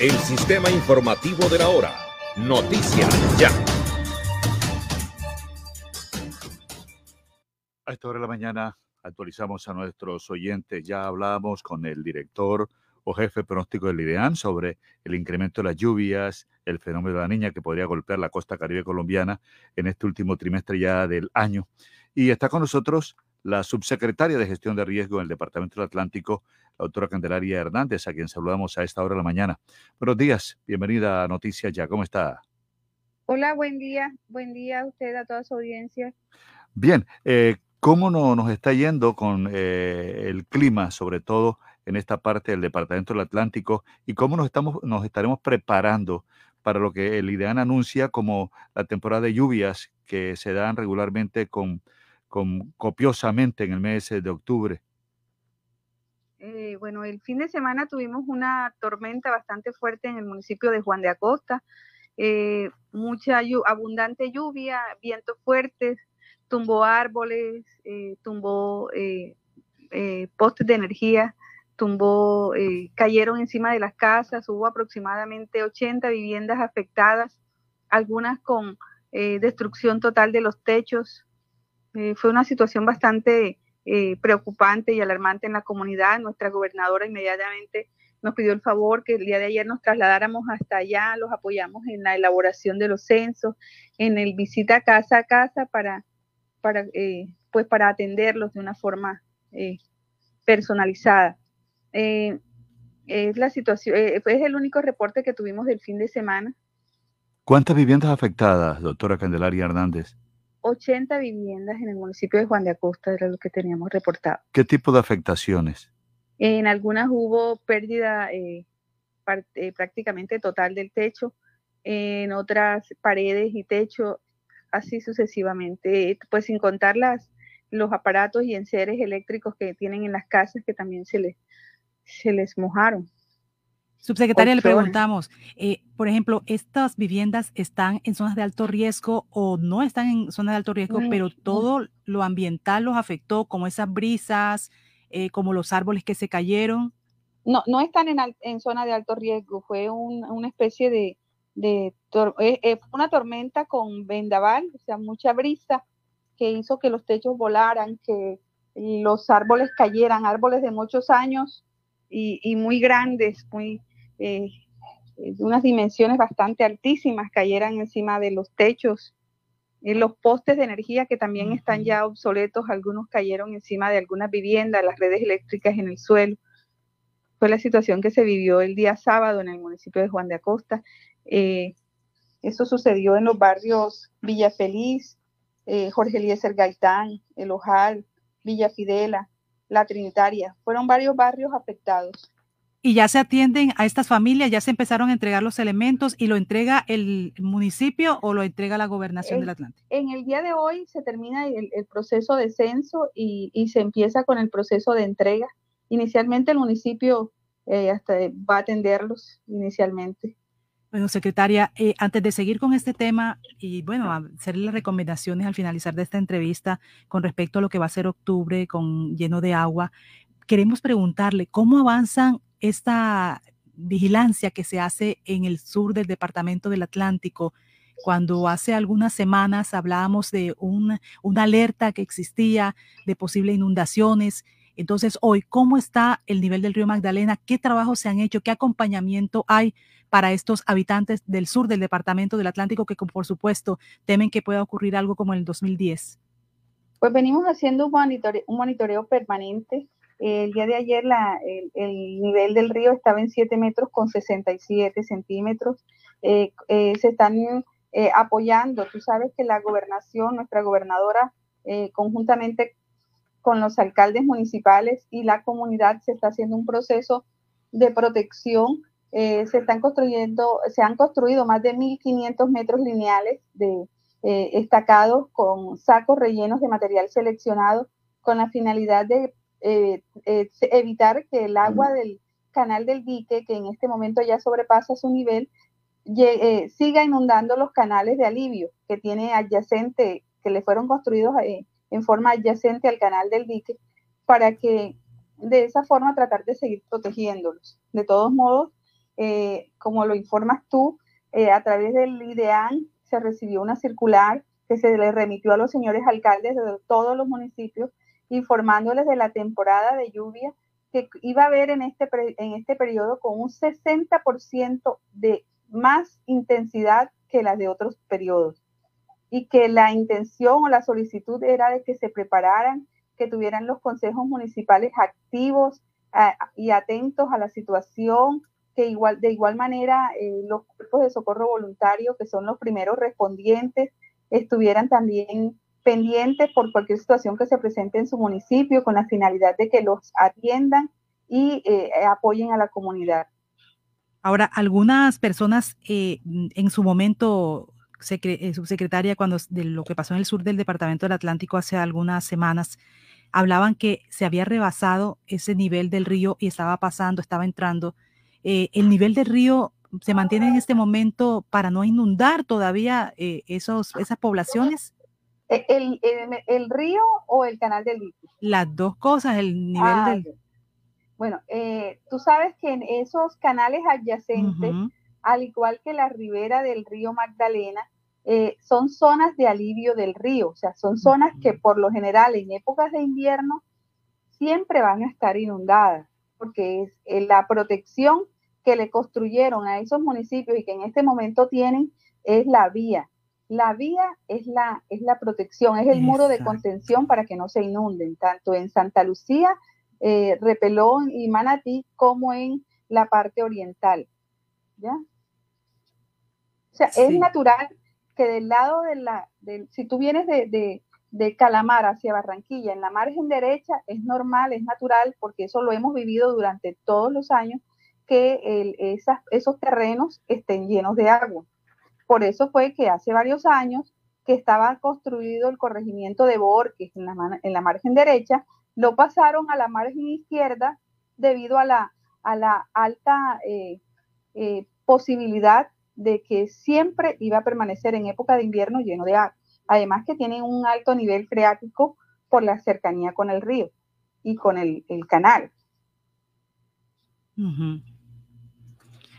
El sistema informativo de la hora. Noticias ya. A esta hora de la mañana actualizamos a nuestros oyentes. Ya hablamos con el director o jefe pronóstico del IDEAN sobre el incremento de las lluvias, el fenómeno de la niña que podría golpear la costa caribe colombiana en este último trimestre ya del año. Y está con nosotros la subsecretaria de Gestión de Riesgo en el Departamento del Atlántico, la doctora Candelaria Hernández, a quien saludamos a esta hora de la mañana. Buenos días, bienvenida a Noticias Ya, ¿cómo está? Hola, buen día, buen día a usted, a toda su audiencia. Bien, eh, ¿cómo no, nos está yendo con eh, el clima, sobre todo en esta parte del Departamento del Atlántico, y cómo nos, estamos, nos estaremos preparando para lo que el IDEAN anuncia como la temporada de lluvias que se dan regularmente con, con copiosamente en el mes de octubre? Eh, bueno, el fin de semana tuvimos una tormenta bastante fuerte en el municipio de Juan de Acosta. eh, mucha abundante lluvia, vientos fuertes, tumbó árboles, eh, tumbó eh, postes de energía, tumbó, cayeron encima de las casas, hubo aproximadamente 80 viviendas afectadas, algunas con destrucción total de los techos. fue una situación bastante preocupante y alarmante en la comunidad. Nuestra gobernadora inmediatamente nos pidió el favor que el día de ayer nos trasladáramos hasta allá, los apoyamos en la elaboración de los censos, en el visita casa a casa para, eh, pues para atenderlos de una forma eh, personalizada. Eh, es la situación, es el único reporte que tuvimos del fin de semana. ¿Cuántas viviendas afectadas, doctora Candelaria Hernández? 80 viviendas en el municipio de Juan de Acosta era lo que teníamos reportado. ¿Qué tipo de afectaciones? En algunas hubo pérdida eh, eh, prácticamente total del techo, en otras paredes y techo, así sucesivamente, pues sin contar las, los aparatos y enseres eléctricos que tienen en las casas que también se les, se les mojaron. Subsecretaria, le preguntamos, eh, por ejemplo, ¿estas viviendas están en zonas de alto riesgo o no están en zonas de alto riesgo, pero todo lo ambiental los afectó, como esas brisas, eh, como los árboles que se cayeron? No, no están en, en zona de alto riesgo, fue una especie de, de eh, eh, una tormenta con vendaval, o sea, mucha brisa que hizo que los techos volaran, que los árboles cayeran, árboles de muchos años y, y muy grandes, muy de unas dimensiones bastante altísimas, cayeran encima de los techos los postes de energía que también están ya obsoletos, algunos cayeron encima de algunas viviendas, las redes eléctricas en el suelo. Fue la situación que se vivió el día sábado en el municipio de Juan de Acosta. Eh, eso sucedió en los barrios Villa Feliz, eh, Jorge Eliezer Gaitán, El Ojal, Villa Fidela, La Trinitaria. Fueron varios barrios afectados y ya se atienden a estas familias, ya se empezaron a entregar los elementos y lo entrega el municipio o lo entrega la gobernación del Atlántico. En el día de hoy se termina el, proceso de censo y, se empieza con el proceso de entrega. Inicialmente el municipio eh, hasta va a atenderlos inicialmente. Bueno, secretaria, eh, antes de seguir con este tema y bueno, hacer las recomendaciones al finalizar de esta entrevista con respecto a lo que va a ser octubre con lleno de agua, queremos preguntarle cómo avanzan esta vigilancia que se hace en el sur del departamento del Atlántico, cuando hace algunas semanas hablábamos de una, una alerta que existía de posibles inundaciones. Entonces, hoy, ¿cómo está el nivel del río Magdalena? ¿Qué trabajos se han hecho? ¿Qué acompañamiento hay para estos habitantes del sur del departamento del Atlántico que, por supuesto, temen que pueda ocurrir algo como en el 2010? Pues venimos haciendo un monitoreo, un monitoreo permanente el día de ayer el, nivel del río estaba en 7 metros con 67 centímetros. Eh, eh, se están eh, apoyando. Tú sabes que la gobernación, nuestra gobernadora, conjuntamente con los alcaldes municipales y la comunidad, se está haciendo un proceso de protección. se están construyendo, se han construido más de 1.500 metros lineales de estacados con sacos rellenos de material seleccionado con la finalidad de eh, eh, evitar que el agua del canal del dique, que en este momento ya sobrepasa su nivel, eh, siga inundando los canales de alivio que tiene adyacente, que le fueron construidos en forma adyacente al canal del dique, para que de esa forma tratar de seguir protegiéndolos. De todos modos, como lo informas tú, a través del IDEAN se recibió una circular que se le remitió a los señores alcaldes de todos los municipios informándoles de la temporada de lluvia que iba a haber en este, en este periodo con un 60% de más intensidad que las de otros periodos. Y que la intención o la solicitud era de que se prepararan, que tuvieran los consejos municipales activos y atentos a la situación, que igual, de igual manera eh, los cuerpos de socorro voluntario, que son los primeros respondientes, estuvieran también pendientes por cualquier situación que se presente en su municipio con la finalidad de que los atiendan y eh, apoyen a la comunidad. Ahora, algunas personas eh, en su momento, eh, subsecretaria, cuando de lo que pasó en el sur del Departamento del Atlántico hace algunas semanas, hablaban que se había rebasado ese nivel del río y estaba pasando, estaba entrando. el nivel del río se mantiene en este momento para no inundar todavía esos, esas poblaciones? ¿E, ¿El, el, río o el canal del? Las dos cosas, el nivel ah, del... Bueno, eh, tú sabes que en esos canales adyacentes, al igual que la ribera del río Magdalena, eh, son zonas de alivio del río, o sea, son zonas que por lo general en épocas de invierno siempre van a estar inundadas, porque es eh, la protección que le construyeron a esos municipios y que en este momento tienen es la vía. La vía es la, es la protección, es el muro de contención para que no se inunden, tanto en Santa Lucía, eh, Repelón y Manatí, como en la parte oriental. ¿Ya? O sea, es natural que del lado de la, si tú vienes de, de, Calamar hacia Barranquilla, en la margen derecha, es normal, es natural, porque eso lo hemos vivido durante todos los años, que el, esas, esos terrenos estén llenos de agua. Por eso fue que hace varios años que estaba construido el corregimiento de Borges en la, en la margen derecha, lo pasaron a la margen izquierda debido a la, alta eh, eh, posibilidad de que siempre iba a permanecer en época de invierno lleno de agua. Además que tienen un alto nivel freático por la cercanía con el río y con el, canal.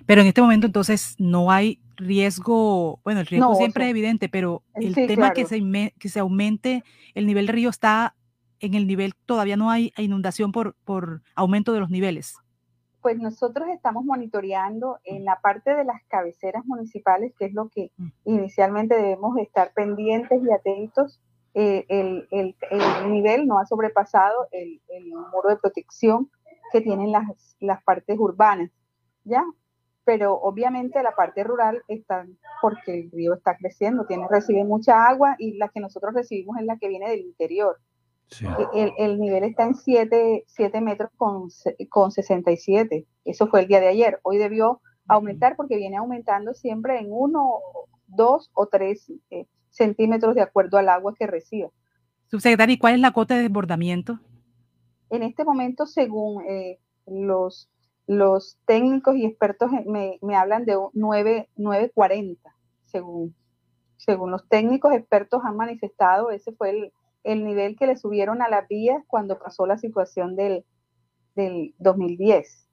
Pero en este momento entonces no hay riesgo, bueno, el riesgo siempre es evidente, pero el tema que, se, que se aumente el nivel del río está en el nivel, todavía no hay inundación por, por aumento de los niveles. Pues nosotros estamos monitoreando en la parte de las cabeceras municipales, que es lo que mm. inicialmente debemos estar pendientes y atentos. Eh, el, el, nivel no ha sobrepasado el, muro de protección que tienen las, las partes urbanas, ¿ya? Pero obviamente la parte rural está porque el río está creciendo, tiene, recibe mucha agua y la que nosotros recibimos es la que viene del interior. E, el, nivel está en 7, metros con, con 67. Eso fue el día de ayer. Hoy debió aumentar porque viene aumentando siempre en 1, 2 o 3 eh, centímetros de acuerdo al agua que reciba. Subsecretario, ¿y cuál es la cota de desbordamiento? En este momento, según eh, los, los técnicos y expertos, eh, me, me hablan de 9.40, según, según los técnicos expertos han manifestado, ese fue el, el nivel que le subieron a las vías cuando pasó la situación del, del 2010.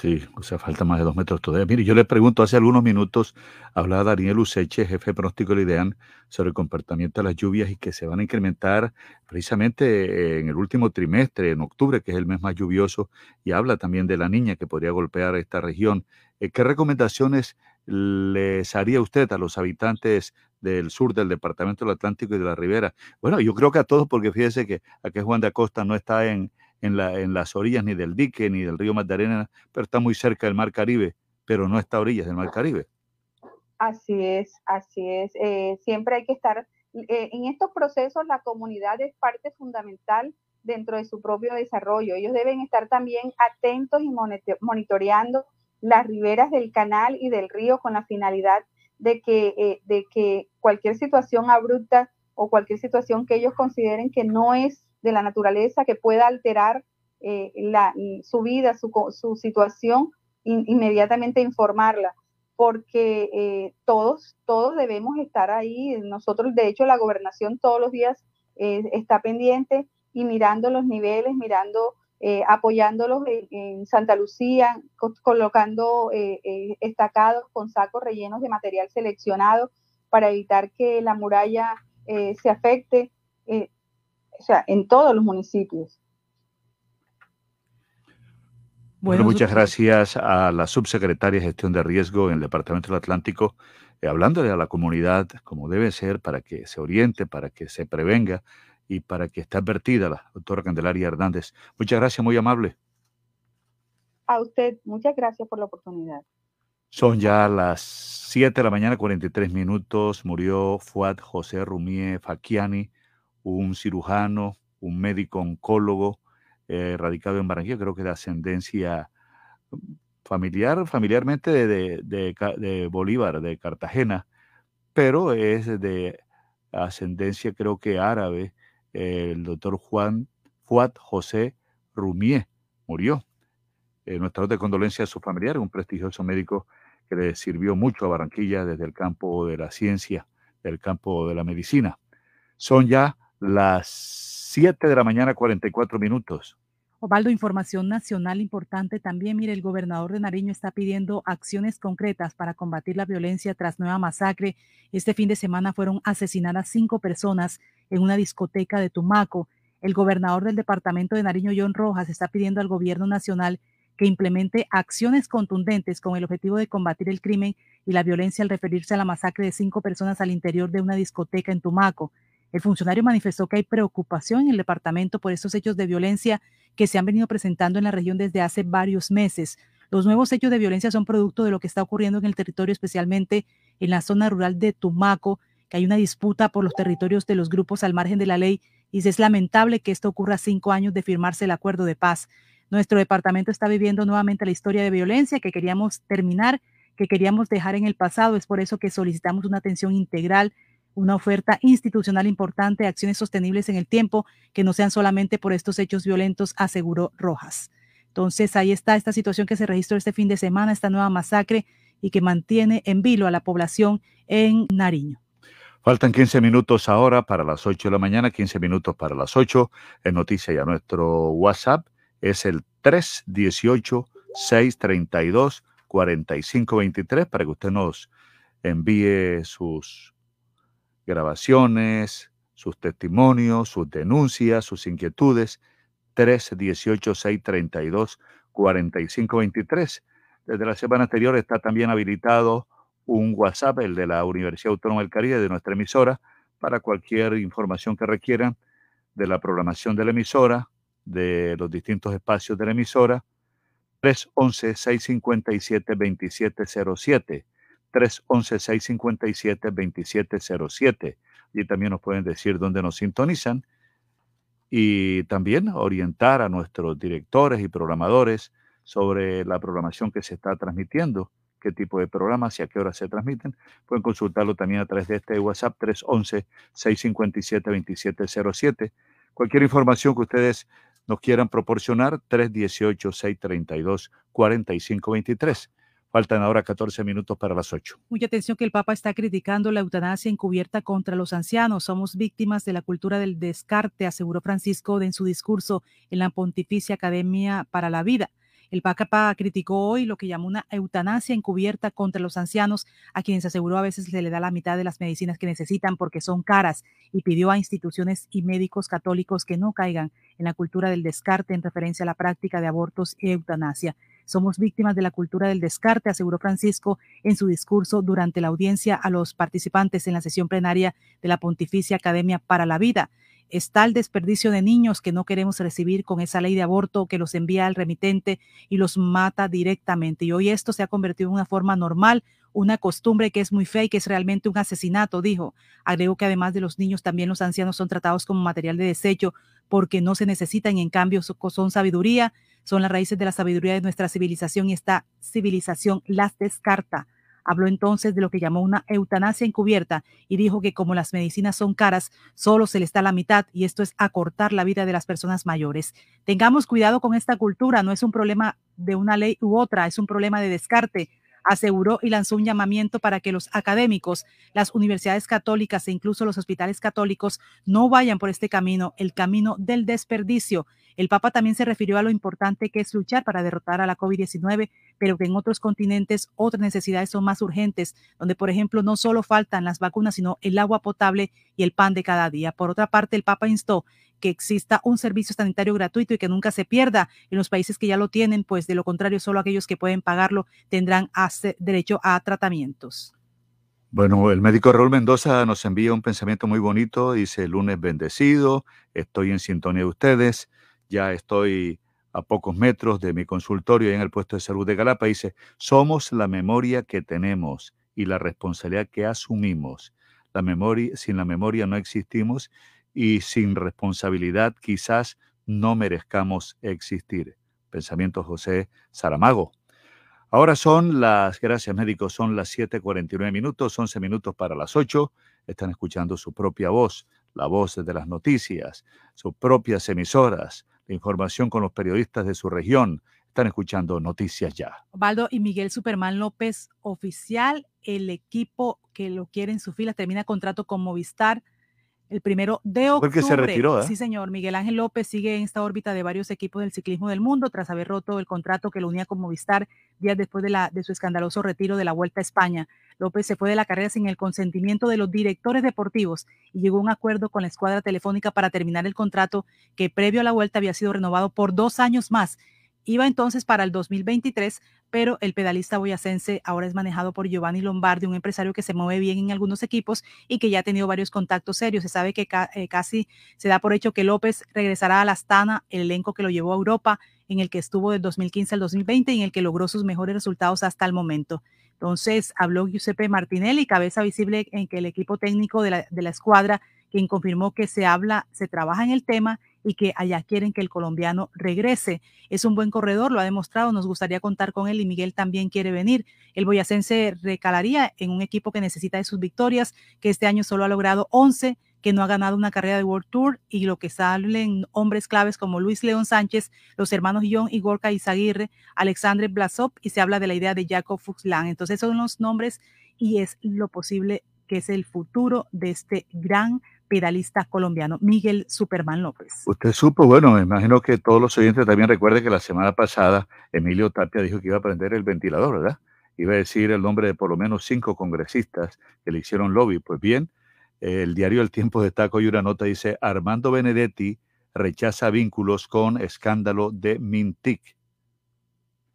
Sí, o sea, falta más de dos metros todavía. Mire, yo le pregunto, hace algunos minutos hablaba Daniel Useche, jefe de pronóstico del IDEAN, sobre el comportamiento de las lluvias y que se van a incrementar precisamente en el último trimestre, en octubre, que es el mes más lluvioso, y habla también de la niña que podría golpear esta región. Eh, ¿Qué recomendaciones les haría usted a los habitantes del sur del departamento del Atlántico y de la Ribera? Bueno, yo creo que a todos, porque fíjese que aquí Juan de Acosta no está en, en, la, en las orillas ni del dique ni del río Magdalena, pero está muy cerca del Mar Caribe, pero no está a orillas del Mar Caribe. Así es, así es. Eh, siempre hay que estar, eh, en estos procesos la comunidad es parte fundamental dentro de su propio desarrollo. Ellos deben estar también atentos y monitoreando las riberas del canal y del río con la finalidad de que, eh, de que cualquier situación abrupta o cualquier situación que ellos consideren que no es de la naturaleza, que pueda alterar eh, su vida, su, situación, inmediatamente informarla, porque eh, todos, todos debemos estar ahí. Nosotros, de hecho, la gobernación todos los días está pendiente y mirando los niveles, mirando eh, apoyándolos en, Santa Lucía, colocando eh, eh, estacados con sacos rellenos de material seleccionado para evitar que la muralla se afecte, o sea, en todos los municipios. Bueno, muchas gracias a la subsecretaria de Gestión de Riesgo en el Departamento del Atlántico, hablándole a la comunidad como debe ser para que se oriente, para que se prevenga y para que esté advertida la doctora Candelaria Hernández. Muchas gracias, muy amable. A usted, muchas gracias por la oportunidad. Son ya las 7 de la mañana, 43 minutos. Murió Fuad José Rumie Faquiani, un cirujano, un médico oncólogo eh, radicado en Barranquilla, creo que de ascendencia familiar, familiarmente de, de Bolívar, de Cartagena, pero es de ascendencia creo que árabe el doctor Juan Fuad José Rumier murió. Eh, nuestra de condolencia a su familiar, un prestigioso médico que le sirvió mucho a Barranquilla desde el campo de la ciencia, del campo de la medicina. Son ya las 7 de la mañana, 44 minutos. Ovaldo, información nacional importante también. Mire, el gobernador de Nariño está pidiendo acciones concretas para combatir la violencia tras nueva masacre. Este fin de semana fueron asesinadas cinco personas en una discoteca de Tumaco. El gobernador del departamento de Nariño, John Rojas, está pidiendo al gobierno nacional que implemente acciones contundentes con el objetivo de combatir el crimen y la violencia al referirse a la masacre de cinco personas al interior de una discoteca en Tumaco. El funcionario manifestó que hay preocupación en el departamento por estos hechos de violencia que se han venido presentando en la región desde hace varios meses. Los nuevos hechos de violencia son producto de lo que está ocurriendo en el territorio, especialmente en la zona rural de Tumaco, que hay una disputa por los territorios de los grupos al margen de la ley y es lamentable que esto ocurra cinco años de firmarse el acuerdo de paz. Nuestro departamento está viviendo nuevamente la historia de violencia que queríamos terminar, que queríamos dejar en el pasado. Es por eso que solicitamos una atención integral una oferta institucional importante, acciones sostenibles en el tiempo, que no sean solamente por estos hechos violentos, aseguró Rojas. Entonces, ahí está esta situación que se registró este fin de semana, esta nueva masacre y que mantiene en vilo a la población en Nariño. Faltan 15 minutos ahora para las 8 de la mañana, 15 minutos para las 8. En noticia ya nuestro WhatsApp es el 318-632-4523 para que usted nos envíe sus grabaciones, sus testimonios, sus denuncias, sus inquietudes. 318-632-4523. Desde la semana anterior está también habilitado un WhatsApp, el de la Universidad Autónoma del Caribe, de nuestra emisora, para cualquier información que requieran de la programación de la emisora, de los distintos espacios de la emisora. 311-657-2707. 311-657-2707. Y también nos pueden decir dónde nos sintonizan y también orientar a nuestros directores y programadores sobre la programación que se está transmitiendo, qué tipo de programas y a qué hora se transmiten. Pueden consultarlo también a través de este WhatsApp 311-657-2707. Cualquier información que ustedes nos quieran proporcionar, 318-632-4523. Faltan ahora 14 minutos para las 8. Mucha atención que el Papa está criticando la eutanasia encubierta contra los ancianos. Somos víctimas de la cultura del descarte, aseguró Francisco en su discurso en la Pontificia Academia para la Vida. El Papa criticó hoy lo que llamó una eutanasia encubierta contra los ancianos, a quienes aseguró a veces se le da la mitad de las medicinas que necesitan porque son caras, y pidió a instituciones y médicos católicos que no caigan en la cultura del descarte en referencia a la práctica de abortos y eutanasia. Somos víctimas de la cultura del descarte, aseguró Francisco en su discurso durante la audiencia a los participantes en la sesión plenaria de la Pontificia Academia para la Vida. Está el desperdicio de niños que no queremos recibir con esa ley de aborto que los envía al remitente y los mata directamente. Y hoy esto se ha convertido en una forma normal, una costumbre que es muy fea y que es realmente un asesinato, dijo. Agregó que además de los niños, también los ancianos son tratados como material de desecho porque no se necesitan y en cambio son sabiduría, son las raíces de la sabiduría de nuestra civilización y esta civilización las descarta. Habló entonces de lo que llamó una eutanasia encubierta y dijo que como las medicinas son caras, solo se les da la mitad y esto es acortar la vida de las personas mayores. Tengamos cuidado con esta cultura, no es un problema de una ley u otra, es un problema de descarte, aseguró y lanzó un llamamiento para que los académicos, las universidades católicas e incluso los hospitales católicos no vayan por este camino, el camino del desperdicio. El Papa también se refirió a lo importante que es luchar para derrotar a la COVID-19, pero que en otros continentes otras necesidades son más urgentes, donde por ejemplo no solo faltan las vacunas, sino el agua potable y el pan de cada día. Por otra parte, el Papa instó que exista un servicio sanitario gratuito y que nunca se pierda en los países que ya lo tienen, pues de lo contrario solo aquellos que pueden pagarlo tendrán derecho a tratamientos. Bueno, el médico Raúl Mendoza nos envía un pensamiento muy bonito, dice lunes bendecido, estoy en sintonía de ustedes, ya estoy a pocos metros de mi consultorio en el puesto de salud de Galapa, dice, somos la memoria que tenemos y la responsabilidad que asumimos. La memoria, sin la memoria no existimos y sin responsabilidad quizás no merezcamos existir. Pensamiento José Saramago. Ahora son las, gracias médicos, son las 7:49 minutos, 11 minutos para las 8. Están escuchando su propia voz, la voz de las noticias, sus propias emisoras, información con los periodistas de su región. Están escuchando Noticias Ya. Osvaldo y Miguel Superman López, oficial, el equipo que lo quiere en su fila, termina contrato con Movistar el primero de octubre. Porque se retiró, ¿eh? Sí, señor. Miguel Ángel López sigue en esta órbita de varios equipos del ciclismo del mundo tras haber roto el contrato que lo unía con Movistar días después de, la, de su escandaloso retiro de la Vuelta a España. López se fue de la carrera sin el consentimiento de los directores deportivos y llegó a un acuerdo con la escuadra telefónica para terminar el contrato que previo a la Vuelta había sido renovado por dos años más Iba entonces para el 2023, pero el pedalista boyacense ahora es manejado por Giovanni Lombardi, un empresario que se mueve bien en algunos equipos y que ya ha tenido varios contactos serios. Se sabe que eh, casi se da por hecho que López regresará a la Astana, el elenco que lo llevó a Europa, en el que estuvo del 2015 al 2020 y en el que logró sus mejores resultados hasta el momento. Entonces habló Giuseppe Martinelli, cabeza visible en que el equipo técnico de la, de la escuadra, quien confirmó que se habla, se trabaja en el tema y que allá quieren que el colombiano regrese. Es un buen corredor, lo ha demostrado, nos gustaría contar con él y Miguel también quiere venir. El boyacense recalaría en un equipo que necesita de sus victorias, que este año solo ha logrado 11 que no ha ganado una carrera de World Tour y lo que salen hombres claves como Luis León Sánchez, los hermanos John y Gorka Izaguirre, Alexandre Blasov y se habla de la idea de Jacob Fuchsland. Entonces son los nombres y es lo posible que es el futuro de este gran pedalista colombiano, Miguel Superman López. Usted supo, bueno, me imagino que todos los oyentes también recuerden que la semana pasada Emilio Tapia dijo que iba a prender el ventilador, ¿verdad? Iba a decir el nombre de por lo menos cinco congresistas que le hicieron lobby. Pues bien, el diario El Tiempo destaca hoy una nota, dice, Armando Benedetti rechaza vínculos con escándalo de Mintic.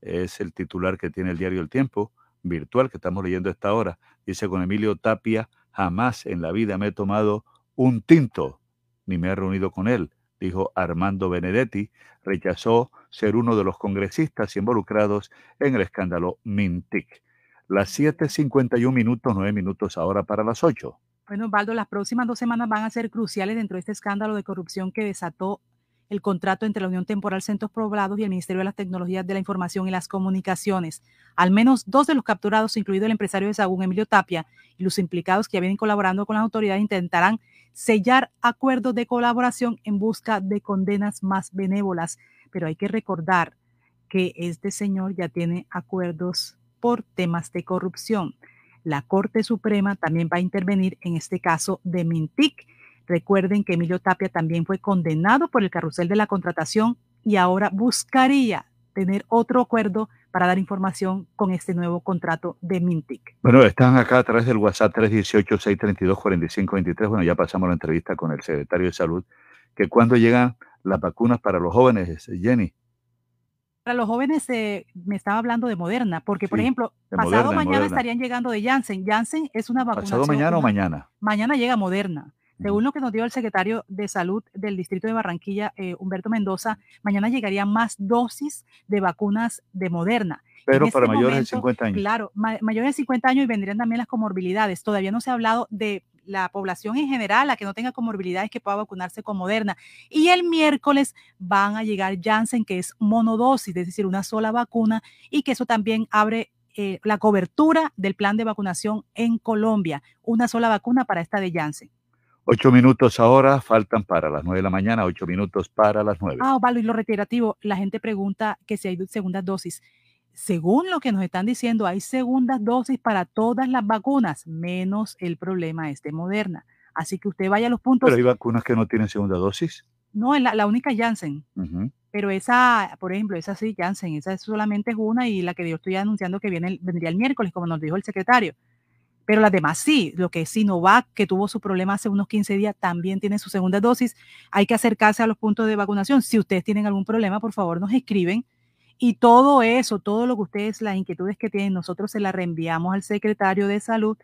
Es el titular que tiene el diario El Tiempo, virtual, que estamos leyendo esta hora. Dice, con Emilio Tapia, jamás en la vida me he tomado un tinto, ni me he reunido con él, dijo Armando Benedetti, rechazó ser uno de los congresistas involucrados en el escándalo Mintic. Las 7.51 minutos, 9 minutos ahora para las 8. Bueno, Osvaldo, las próximas dos semanas van a ser cruciales dentro de este escándalo de corrupción que desató el contrato entre la Unión Temporal Centros Poblados y el Ministerio de las Tecnologías de la Información y las Comunicaciones. Al menos dos de los capturados, incluido el empresario de Sagún, Emilio Tapia, y los implicados que ya vienen colaborando con las autoridades, intentarán sellar acuerdos de colaboración en busca de condenas más benévolas. Pero hay que recordar que este señor ya tiene acuerdos por temas de corrupción. La Corte Suprema también va a intervenir en este caso de Mintic Recuerden que Emilio Tapia también fue condenado por el carrusel de la contratación y ahora buscaría tener otro acuerdo para dar información con este nuevo contrato de Mintic. Bueno, están acá a través del WhatsApp 318-632-4523. Bueno, ya pasamos la entrevista con el secretario de Salud, que cuando llegan las vacunas para los jóvenes, Jenny. Para los jóvenes eh, me estaba hablando de Moderna, porque por ejemplo, pasado mañana estarían llegando de Janssen. Janssen es una vacuna. ¿Pasado mañana o mañana? Mañana llega Moderna. Según lo que nos dio el secretario de Salud del Distrito de Barranquilla, eh, Humberto Mendoza, mañana llegarían más dosis de vacunas de Moderna. Pero para este mayores de 50 años. Claro, mayores de 50 años y vendrían también las comorbilidades. Todavía no se ha hablado de la población en general, la que no tenga comorbilidades, que pueda vacunarse con Moderna. Y el miércoles van a llegar Janssen, que es monodosis, es decir, una sola vacuna, y que eso también abre eh, la cobertura del plan de vacunación en Colombia. Una sola vacuna para esta de Janssen. Ocho minutos ahora, faltan para las nueve de la mañana, ocho minutos para las nueve. Ah, vale, y lo reiterativo, la gente pregunta que si hay segundas dosis. Según lo que nos están diciendo, hay segundas dosis para todas las vacunas, menos el problema este Moderna. Así que usted vaya a los puntos. Pero hay vacunas que no tienen segunda dosis. No, la, la única Janssen. Pero esa, por ejemplo, esa sí, Janssen, esa solamente es una y la que yo estoy anunciando que viene, vendría el miércoles, como nos dijo el secretario. Pero las demás sí, lo que es Sinovac, que tuvo su problema hace unos 15 días, también tiene su segunda dosis. Hay que acercarse a los puntos de vacunación. Si ustedes tienen algún problema, por favor nos escriben. Y todo eso, todo lo que ustedes, las inquietudes que tienen, nosotros se las reenviamos al secretario de salud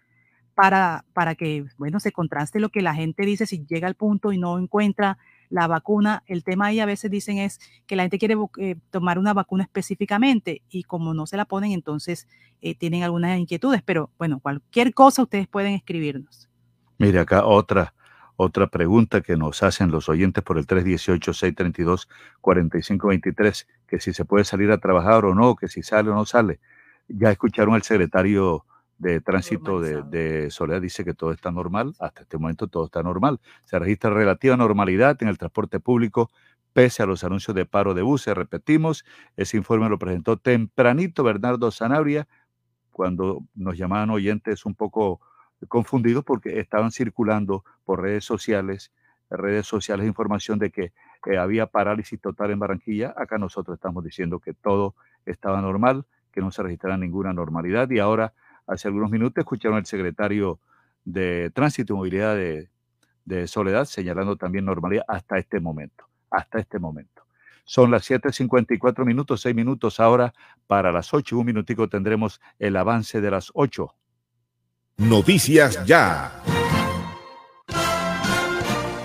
para, para que, bueno, se contraste lo que la gente dice si llega al punto y no encuentra la vacuna, el tema ahí a veces dicen es que la gente quiere eh, tomar una vacuna específicamente y como no se la ponen, entonces eh, tienen algunas inquietudes, pero bueno, cualquier cosa ustedes pueden escribirnos. Mire, acá otra, otra pregunta que nos hacen los oyentes por el 318-632-4523, que si se puede salir a trabajar o no, que si sale o no sale. Ya escucharon al secretario de tránsito de, Soledad dice que todo está normal, hasta este momento todo está normal. Se registra relativa normalidad en el transporte público, pese a los anuncios de paro de buses. Repetimos, ese informe lo presentó tempranito Bernardo Zanabria, cuando nos llamaban oyentes un poco confundidos porque estaban circulando por redes sociales, redes sociales información de que eh, había parálisis total en Barranquilla. Acá nosotros estamos diciendo que todo estaba normal, que no se registraba ninguna normalidad y ahora, hace algunos minutos, escucharon al secretario de Tránsito y Movilidad de, Soledad señalando también normalidad hasta este momento, hasta este momento. Son las 7.54 minutos, 6 minutos ahora para las 8. Un minutico tendremos el avance de las 8. Noticias ya.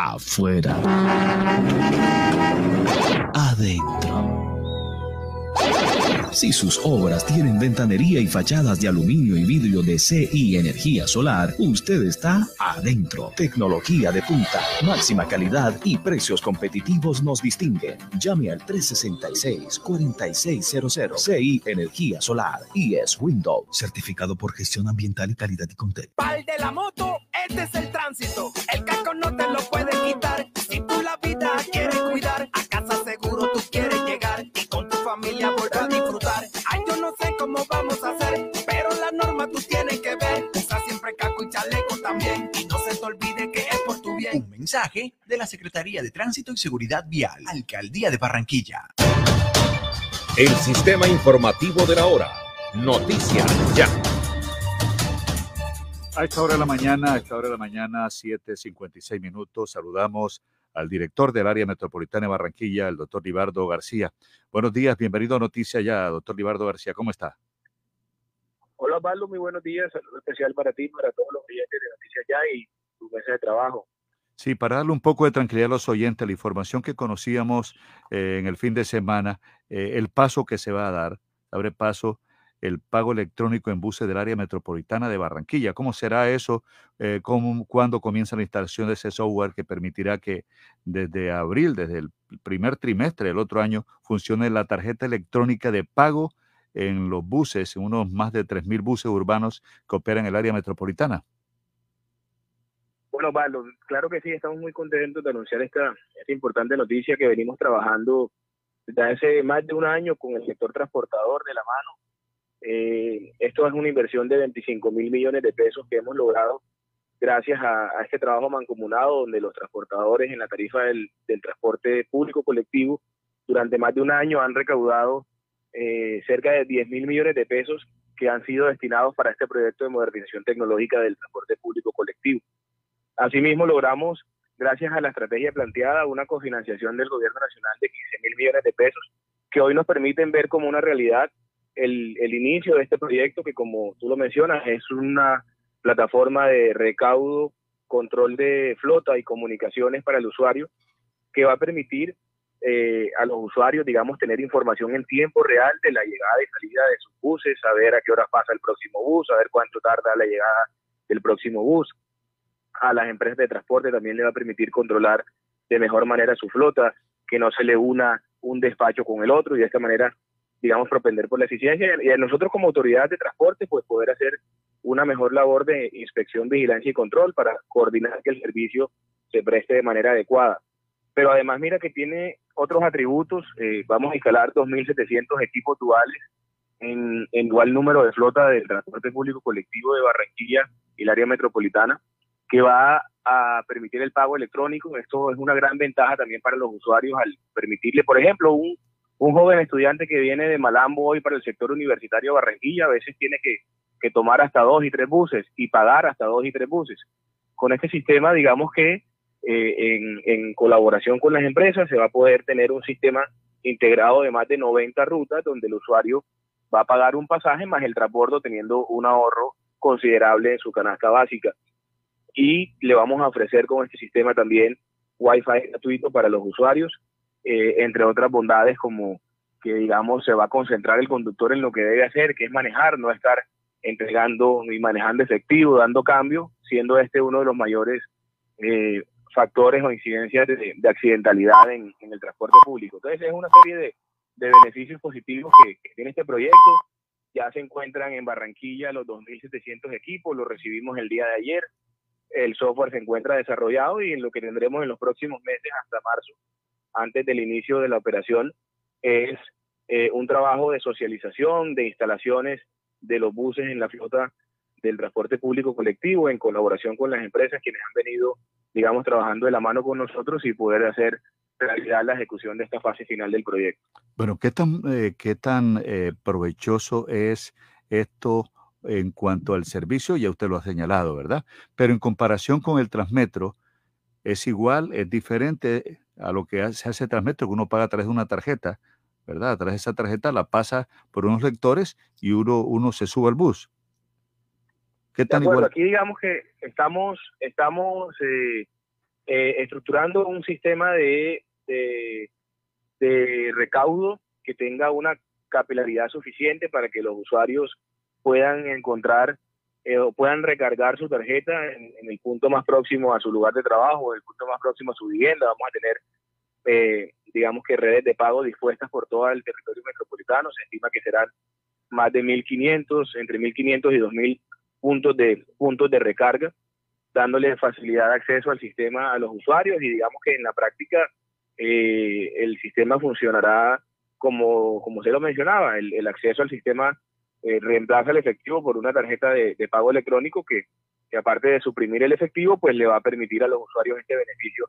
Afuera, adentro. Si sus obras tienen ventanería y fachadas de aluminio y vidrio de CI Energía Solar, usted está adentro. Tecnología de punta, máxima calidad y precios competitivos nos distinguen. Llame al 366-4600 CI Energía Solar y es Windows, certificado por gestión ambiental y calidad y contexto. Pal de la moto, este es el tránsito. El casco no te lo puede quitar. Si tú la vida quieres vamos a hacer, pero la norma tú tienes que ver. Usa siempre casco y chaleco también. Y no se te olvide que es por tu bien. Un mensaje de la Secretaría de Tránsito y Seguridad Vial, Alcaldía de Barranquilla. El sistema informativo de la hora. Noticias ya. A esta hora de la mañana, a esta hora de la mañana, 7.56 minutos, saludamos al director del área metropolitana de Barranquilla, el doctor Libardo García. Buenos días, bienvenido a Noticia Ya, doctor Libardo García, ¿cómo está? Hola, Osvaldo, muy buenos días. Saludo especial para ti, para todos los oyentes de Noticias Ya y tu mesa de trabajo. Sí, para darle un poco de tranquilidad a los oyentes, la información que conocíamos eh, en el fin de semana, eh, el paso que se va a dar, abre paso el pago electrónico en buses del área metropolitana de Barranquilla. ¿Cómo será eso? Eh, ¿cómo, ¿Cuándo comienza la instalación de ese software que permitirá que desde abril, desde el primer trimestre del otro año, funcione la tarjeta electrónica de pago en los buses, en unos más de 3.000 buses urbanos que operan en el área metropolitana? Bueno, Pablo, claro que sí, estamos muy contentos de anunciar esta, esta importante noticia que venimos trabajando desde hace más de un año con el sector transportador de la mano. Eh, esto es una inversión de 25 mil millones de pesos que hemos logrado gracias a, a, este trabajo mancomunado donde los transportadores en la tarifa del, del transporte público colectivo durante más de un año han recaudado eh, cerca de 10 mil millones de pesos que han sido destinados para este proyecto de modernización tecnológica del transporte público colectivo. Asimismo, logramos, gracias a la estrategia planteada, una cofinanciación del Gobierno Nacional de 15 mil millones de pesos que hoy nos permiten ver como una realidad el, el, inicio de este proyecto que, como tú lo mencionas, es una plataforma de recaudo, control de flota y comunicaciones para el usuario que va a permitir eh, a los usuarios, digamos, tener información en tiempo real de la llegada y salida de sus buses, saber a qué hora pasa el próximo bus, saber cuánto tarda la llegada del próximo bus. A las empresas de transporte también le va a permitir controlar de mejor manera su flota, que no se le una un despacho con el otro y de esta manera digamos, propender por la eficiencia y a nosotros como autoridad de transporte, pues poder hacer una mejor labor de inspección, vigilancia y control para coordinar que el servicio se preste de manera adecuada. Pero además mira que tiene otros atributos, eh, vamos a instalar 2.700 equipos duales en, en igual número de flota del transporte público colectivo de Barranquilla y el área metropolitana, que va a permitir el pago electrónico. Esto es una gran ventaja también para los usuarios al permitirle, por ejemplo, un, un joven estudiante que viene de Malambo hoy para el sector universitario de Barranquilla, a veces tiene que, que tomar hasta dos y tres buses y pagar hasta dos y tres buses. Con este sistema, digamos que eh, en, en, colaboración con las empresas se va a poder tener un sistema integrado de más de 90 rutas donde el usuario va a pagar un pasaje más el transbordo teniendo un ahorro considerable en su canasta básica. Y le vamos a ofrecer con este sistema también Wi-Fi gratuito para los usuarios, eh, entre otras bondades como que digamos se va a concentrar el conductor en lo que debe hacer, que es manejar, no estar entregando y manejando efectivo, dando cambio, siendo este uno de los mayores eh, factores o incidencias de, accidentalidad en, el transporte público. Entonces es una serie de, beneficios positivos que, tiene este proyecto. Ya se encuentran en Barranquilla los 2.700 equipos, lo recibimos el día de ayer. El software se encuentra desarrollado y en lo que tendremos en los próximos meses hasta marzo, antes del inicio de la operación, es eh, un trabajo de socialización, de instalaciones de los buses en la flota del transporte público colectivo en colaboración con las empresas quienes han venido, digamos, trabajando de la mano con nosotros y poder hacer realidad la ejecución de esta fase final del proyecto. Bueno, ¿qué tan, eh, qué tan eh, provechoso es esto en cuanto al servicio? Ya usted lo ha señalado, ¿verdad? Pero en comparación con el Transmetro, ¿es igual, es diferente a lo que se hace Transmetro, que uno paga a través de una tarjeta, ¿verdad? A través de esa tarjeta la pasa por unos lectores y uno, uno se sube al bus. ¿Qué tan igual? Aquí digamos que estamos, estamos eh, eh, estructurando un sistema de, de, recaudo que tenga una capilaridad suficiente para que los usuarios puedan encontrar eh, o puedan recargar su tarjeta en, el punto más próximo a su lugar de trabajo, en el punto más próximo a su vivienda. Vamos a tener, digamos que redes de pago dispuestas por todo el territorio metropolitano. Se estima que serán más de 1.500, entre 1.500 y 2.000 puntos de, puntos de recarga, dándole facilidad de acceso al sistema a los usuarios y digamos que en la práctica eh, el sistema funcionará como, como se lo mencionaba, el, acceso al sistema eh, reemplaza el efectivo por una tarjeta de, pago electrónico que, que, aparte de suprimir el efectivo, pues le va a permitir a los usuarios este beneficio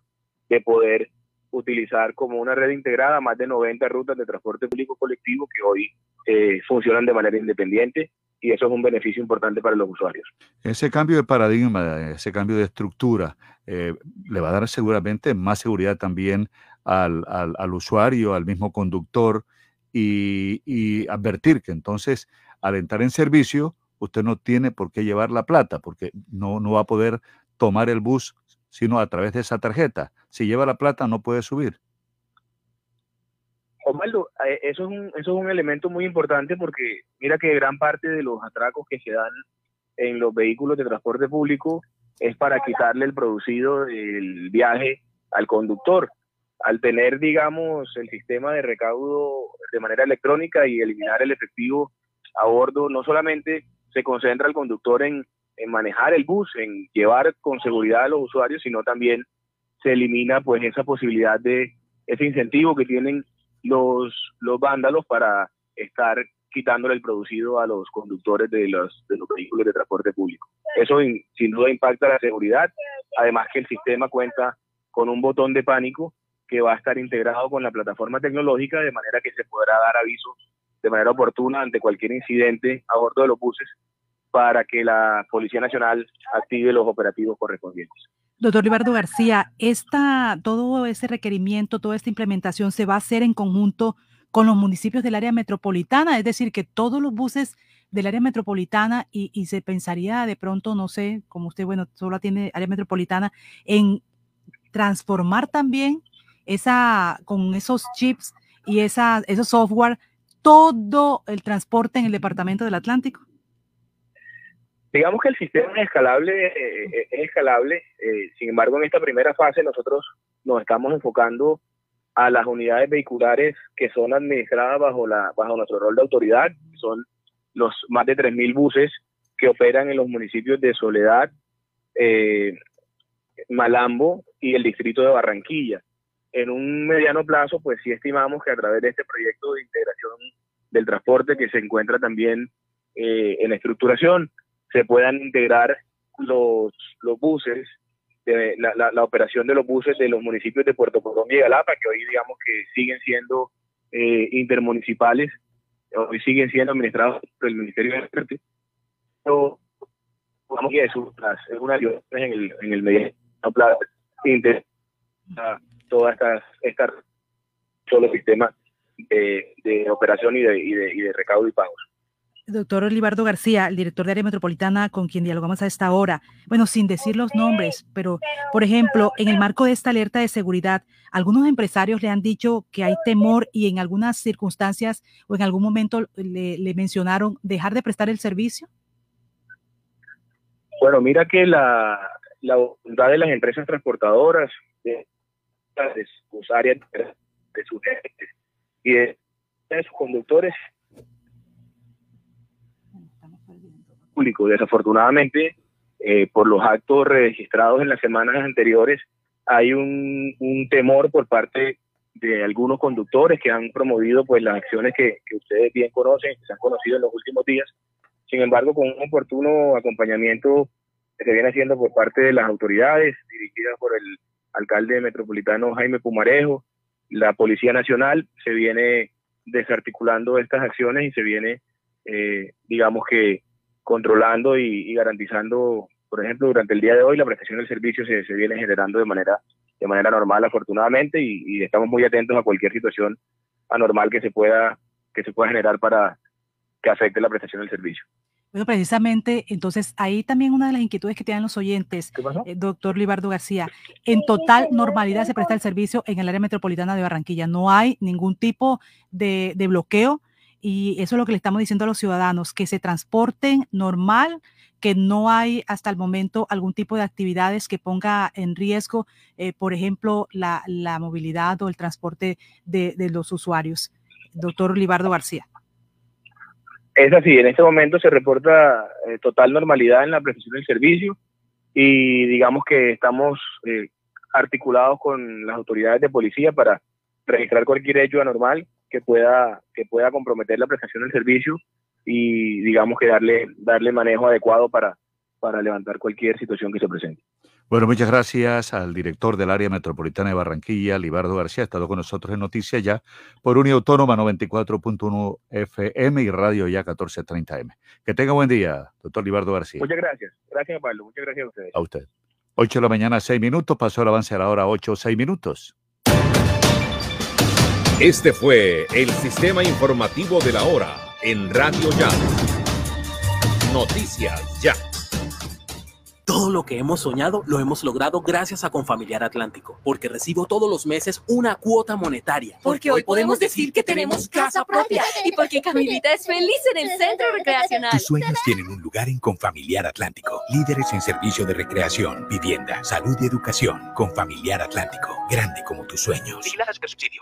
de poder utilizar como una red integrada más de 90 rutas de transporte público colectivo que hoy eh, funcionan de manera independiente y eso es un beneficio importante para los usuarios. Ese cambio de paradigma, ese cambio de estructura, eh, le va a dar seguramente más seguridad también al, al, usuario, al mismo conductor y, y, advertir que entonces al entrar en servicio usted no tiene por qué llevar la plata porque no, no va a poder tomar el bus sino a través de esa tarjeta. Si lleva la plata no puede subir. Osvaldo, eh, eso es, un, eso es un elemento muy importante porque mira que gran parte de los atracos que se dan en los vehículos de transporte público es para quitarle el producido del viaje al conductor. Al tener, digamos, el sistema de recaudo de manera electrónica y eliminar el efectivo a bordo, no solamente se concentra el conductor en, en manejar el bus, en llevar con seguridad a los usuarios, sino también se elimina pues esa posibilidad de ese incentivo que tienen los, los vándalos para estar quitándole el producido a los conductores de los, de los vehículos de transporte público. Eso sin duda impacta la seguridad, además que el sistema cuenta con un botón de pánico que va a estar integrado con la plataforma tecnológica de manera que se podrá dar aviso de manera oportuna ante cualquier incidente a bordo de los buses para que la Policía Nacional active los operativos correspondientes. Doctor Ribardo García, esta, todo ese requerimiento, toda esta implementación se va a hacer en conjunto con los municipios del área metropolitana, es decir, que todos los buses del área metropolitana y, se pensaría de pronto, no sé, como usted, bueno, solo tiene área metropolitana, en transformar también esa, con esos chips y esa, esos software, todo el transporte en el departamento del Atlántico. Digamos que el sistema es escalable, eh, eh, es escalable. Eh, sin embargo, en esta primera fase nosotros nos estamos enfocando a las unidades vehiculares que son administradas bajo la bajo nuestro rol de autoridad. Son los más de 3.000 buses que operan en los municipios de Soledad, Malambo y el distrito de Barranquilla. En un mediano plazo, pues sí estimamos que a través de este proyecto de integración del transporte que se encuentra también en estructuración, se puedan integrar los, los buses la, operación de los buses de los municipios de Puerto Colombia y Galapa, que hoy digamos que siguen siendo eh, intermunicipales, hoy siguen siendo administrados por el Ministerio de Transporte. Pero, vamos que eso es una ayuda en el, en el medio plazo todas estas, estas sistemas de, de operación y de, y de, y de recaudo y pagos. Doctor Libardo García, el director de área metropolitana con quien dialogamos a esta hora. Bueno, sin decir los nombres, pero por ejemplo, en el marco de esta alerta de seguridad, algunos empresarios le han dicho que hay temor y en algunas circunstancias o en algún momento le, mencionaron dejar de prestar el servicio. Bueno, mira que la, la voluntad de las empresas transportadoras, de, sus áreas, de sus y de sus conductores público. Desafortunadamente, eh, por los actos registrados en las semanas anteriores, hay un, temor por parte de algunos conductores que han promovido pues las acciones que, ustedes bien conocen, que se han conocido en los últimos días. Sin embargo, con un oportuno acompañamiento que se viene haciendo por parte de las autoridades, dirigidas por el alcalde metropolitano Jaime Pumarejo, la Policía Nacional, se viene desarticulando estas acciones y se viene, eh, digamos que, controlando y, garantizando, por ejemplo, durante el día de hoy la prestación del servicio se, se viene generando de manera, de manera normal, afortunadamente, y, estamos muy atentos a cualquier situación anormal que se pueda, que se pueda generar para que afecte la prestación del servicio. Bueno, precisamente, entonces ahí también una de las inquietudes que tienen los oyentes, eh, doctor Libardo García, en total normalidad se presta el servicio en el área metropolitana de Barranquilla. No hay ningún tipo de, de bloqueo y eso es lo que le estamos diciendo a los ciudadanos, que se transporten normal, que no hay hasta el momento algún tipo de actividades que ponga en riesgo, eh, por ejemplo, la, movilidad o el transporte de, los usuarios. Doctor Libardo García. Es así, en este momento se reporta eh, total normalidad en la prestación del servicio y digamos que estamos eh, articulados con las autoridades de policía para registrar cualquier hecho anormal que pueda, que pueda comprometer la prestación del servicio y digamos que darle, darle manejo adecuado para, para levantar cualquier situación que se presente. Bueno, muchas gracias al director del área metropolitana de Barranquilla, Libardo García, ha estado con nosotros en Noticias Ya por Uniautónoma 94.1 FM y Radio Ya 1430M. Que tenga buen día, doctor Libardo García. Muchas gracias. Gracias, Pablo. Muchas gracias a ustedes. A usted. 8 de la mañana, 6 minutos. Pasó el avance a la hora 8, 6 minutos. Este fue el sistema informativo de la hora en Radio Ya. Noticias Ya. Todo lo que hemos soñado lo hemos logrado gracias a Confamiliar Atlántico, porque recibo todos los meses una cuota monetaria. Porque, hoy podemos decir que tenemos casa propia y porque Camilita es feliz en el centro recreacional. Tus sueños tienen un lugar en Confamiliar Atlántico. Líderes en servicio de recreación, vivienda, salud y educación. Confamiliar Atlántico, grande como tus sueños. subsidio.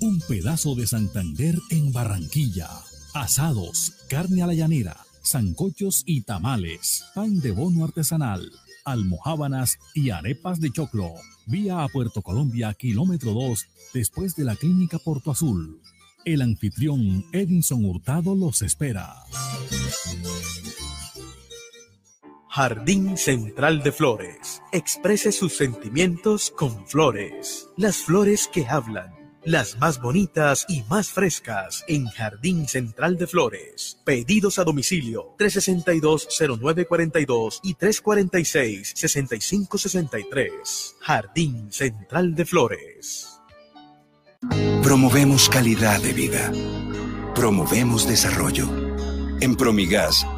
un pedazo de Santander en Barranquilla. Asados, carne a la llanera, zancochos y tamales, pan de bono artesanal, almohábanas y arepas de choclo. Vía a Puerto Colombia, kilómetro 2, después de la clínica Porto Azul. El anfitrión Edinson Hurtado los espera. Jardín Central de Flores. Exprese sus sentimientos con flores. Las flores que hablan las más bonitas y más frescas en Jardín Central de Flores. Pedidos a domicilio 362-0942 y 346-6563. Jardín Central de Flores. Promovemos calidad de vida. Promovemos desarrollo. En Promigas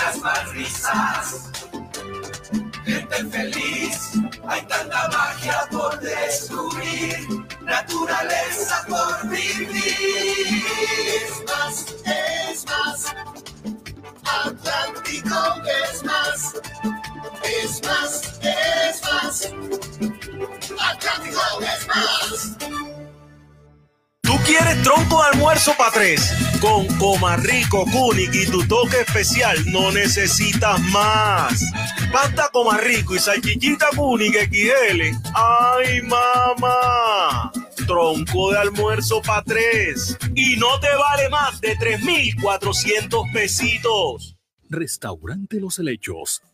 Muchas más risas gente feliz. Hay tanta magia por descubrir, naturaleza por vivir. Es más, es más. Atlántico es más. Es más, es más. Atlántico es más. ¿Tú quieres tronco de almuerzo para tres? Con Comarrico, Kunik y tu toque especial no necesitas más. Pasta Comarrico y salchichita Kunik XL. ¡Ay, mamá! Tronco de almuerzo para tres. Y no te vale más de 3,400 pesitos. Restaurante Los Helechos,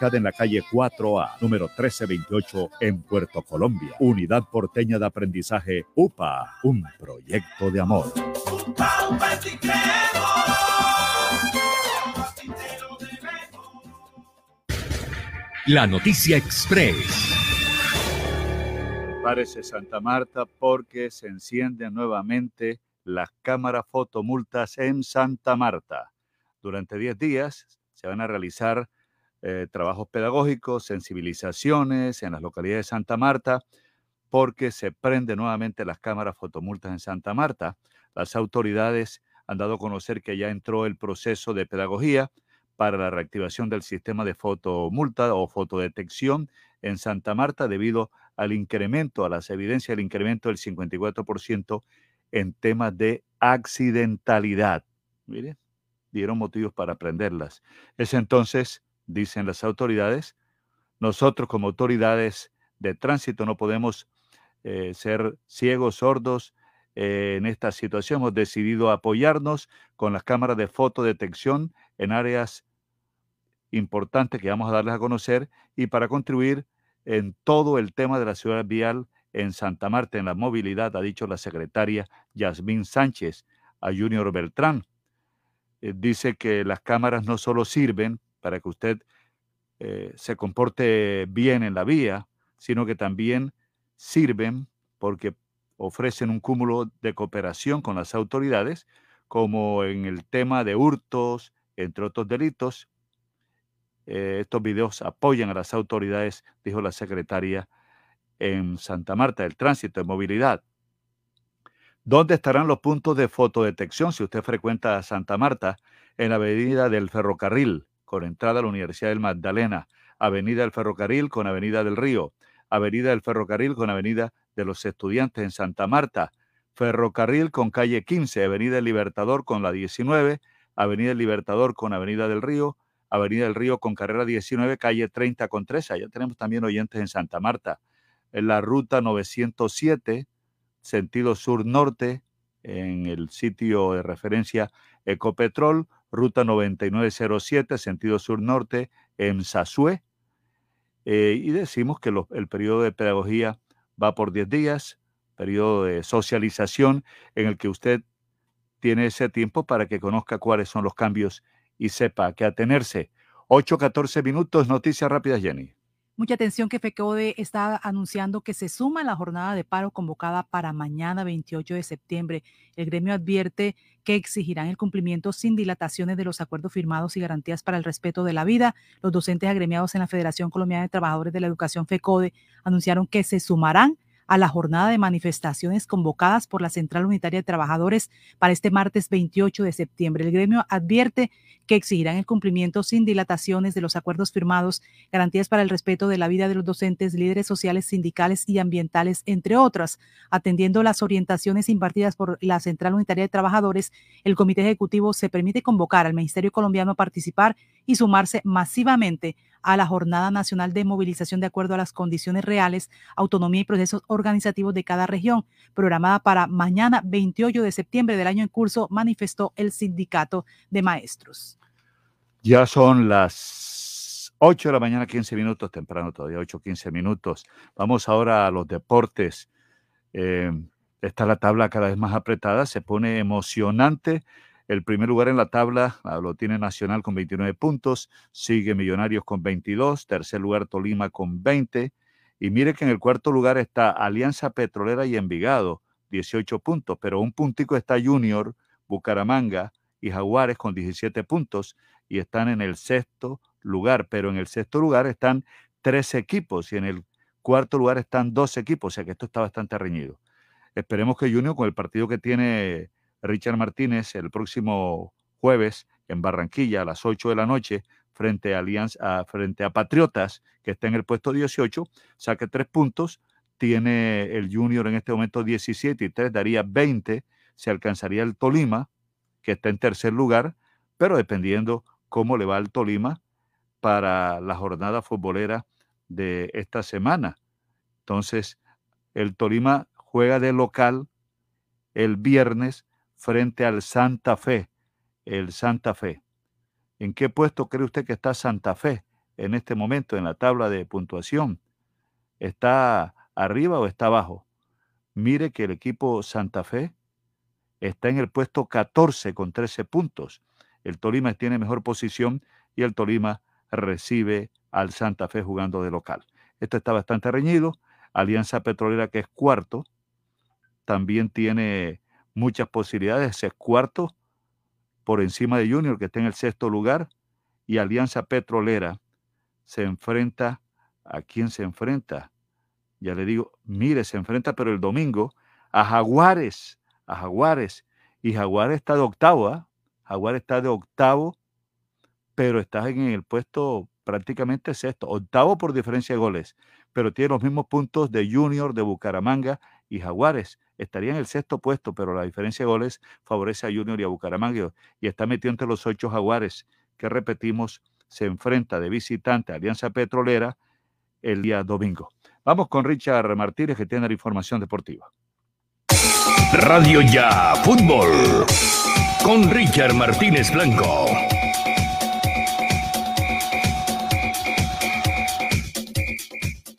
en la calle 4A, número 1328, en Puerto Colombia. Unidad Porteña de Aprendizaje UPA, un proyecto de amor. La noticia express. Parece Santa Marta porque se encienden nuevamente las cámaras fotomultas en Santa Marta. Durante 10 días se van a realizar eh, trabajos pedagógicos, sensibilizaciones en las localidades de Santa Marta, porque se prenden nuevamente las cámaras fotomultas en Santa Marta. Las autoridades han dado a conocer que ya entró el proceso de pedagogía para la reactivación del sistema de fotomulta o fotodetección en Santa Marta debido al incremento, a las evidencias del incremento del 54% en temas de accidentalidad. Mire, dieron motivos para aprenderlas. Es entonces, dicen las autoridades, nosotros como autoridades de tránsito no podemos eh, ser ciegos, sordos eh, en esta situación. Hemos decidido apoyarnos con las cámaras de fotodetección en áreas importantes que vamos a darles a conocer y para contribuir en todo el tema de la ciudad vial en Santa Marta, en la movilidad, ha dicho la secretaria Yasmín Sánchez a Junior Beltrán. Eh, dice que las cámaras no solo sirven para que usted eh, se comporte bien en la vía, sino que también sirven porque ofrecen un cúmulo de cooperación con las autoridades, como en el tema de hurtos, entre otros delitos. Eh, estos videos apoyan a las autoridades, dijo la secretaria en Santa Marta, del tránsito de movilidad. ¿Dónde estarán los puntos de fotodetección si usted frecuenta Santa Marta? En la avenida del ferrocarril, con entrada a la Universidad del Magdalena, avenida del ferrocarril con avenida del Río, avenida del ferrocarril con avenida de los estudiantes en Santa Marta, Ferrocarril con calle 15, Avenida Libertador con la 19, Avenida Libertador con Avenida del Río, Avenida del Río con carrera 19, calle 30 con 13. Allá tenemos también oyentes en Santa Marta. En la ruta 907, sentido sur-norte, en el sitio de referencia Ecopetrol, ruta 9907, sentido sur-norte, en Sasué. Eh, y decimos que el periodo de pedagogía va por 10 días, periodo de socialización en el que usted tiene ese tiempo para que conozca cuáles son los cambios y sepa a qué atenerse. 8-14 minutos, noticias rápidas, Jenny. Mucha atención que FECODE está anunciando que se suma a la jornada de paro convocada para mañana 28 de septiembre. El gremio advierte que exigirán el cumplimiento sin dilataciones de los acuerdos firmados y garantías para el respeto de la vida. Los docentes agremiados en la Federación Colombiana de Trabajadores de la Educación FECODE anunciaron que se sumarán a la jornada de manifestaciones convocadas por la Central Unitaria de Trabajadores para este martes 28 de septiembre. El gremio advierte que exigirán el cumplimiento sin dilataciones de los acuerdos firmados, garantías para el respeto de la vida de los docentes, líderes sociales, sindicales y ambientales, entre otras. Atendiendo las orientaciones impartidas por la Central Unitaria de Trabajadores, el Comité Ejecutivo se permite convocar al Ministerio Colombiano a participar y sumarse masivamente a la Jornada Nacional de Movilización de acuerdo a las condiciones reales, autonomía y procesos organizativos de cada región, programada para mañana 28 de septiembre del año en curso, manifestó el Sindicato de Maestros. Ya son las 8 de la mañana, 15 minutos, temprano todavía, 8, 15 minutos. Vamos ahora a los deportes. Eh, está la tabla cada vez más apretada, se pone emocionante el primer lugar en la tabla ah, lo tiene Nacional con 29 puntos, sigue Millonarios con 22, tercer lugar Tolima con 20. Y mire que en el cuarto lugar está Alianza Petrolera y Envigado, 18 puntos, pero un puntico está Junior, Bucaramanga y Jaguares con 17 puntos y están en el sexto lugar, pero en el sexto lugar están tres equipos y en el cuarto lugar están dos equipos, o sea que esto está bastante reñido. Esperemos que Junior, con el partido que tiene Richard Martínez el próximo jueves en Barranquilla a las 8 de la noche frente a, Alianza, frente a Patriotas, que está en el puesto 18, saque tres puntos, tiene el Junior en este momento 17 y 3 daría 20, se alcanzaría el Tolima, que está en tercer lugar, pero dependiendo cómo le va al Tolima para la jornada futbolera de esta semana. Entonces, el Tolima juega de local el viernes frente al Santa Fe, el Santa Fe. ¿En qué puesto cree usted que está Santa Fe en este momento en la tabla de puntuación? ¿Está arriba o está abajo? Mire que el equipo Santa Fe está en el puesto 14 con 13 puntos. El Tolima tiene mejor posición y el Tolima recibe al Santa Fe jugando de local. Esto está bastante reñido. Alianza Petrolera, que es cuarto, también tiene muchas posibilidades. Es cuarto por encima de Junior, que está en el sexto lugar. Y Alianza Petrolera se enfrenta. ¿A quién se enfrenta? Ya le digo, mire, se enfrenta, pero el domingo a Jaguares. A Jaguares. Y Jaguares está de octavo. ¿ah? Jaguares está de octavo, pero está en el puesto prácticamente sexto. Octavo por diferencia de goles, pero tiene los mismos puntos de Junior, de Bucaramanga y Jaguares estaría en el sexto puesto, pero la diferencia de goles favorece a Junior y a Bucaramanga y está metido entre los ocho jaguares que repetimos se enfrenta de visitante a Alianza Petrolera el día domingo. Vamos con Richard Martínez que tiene la información deportiva. Radio Ya Fútbol con Richard Martínez Blanco.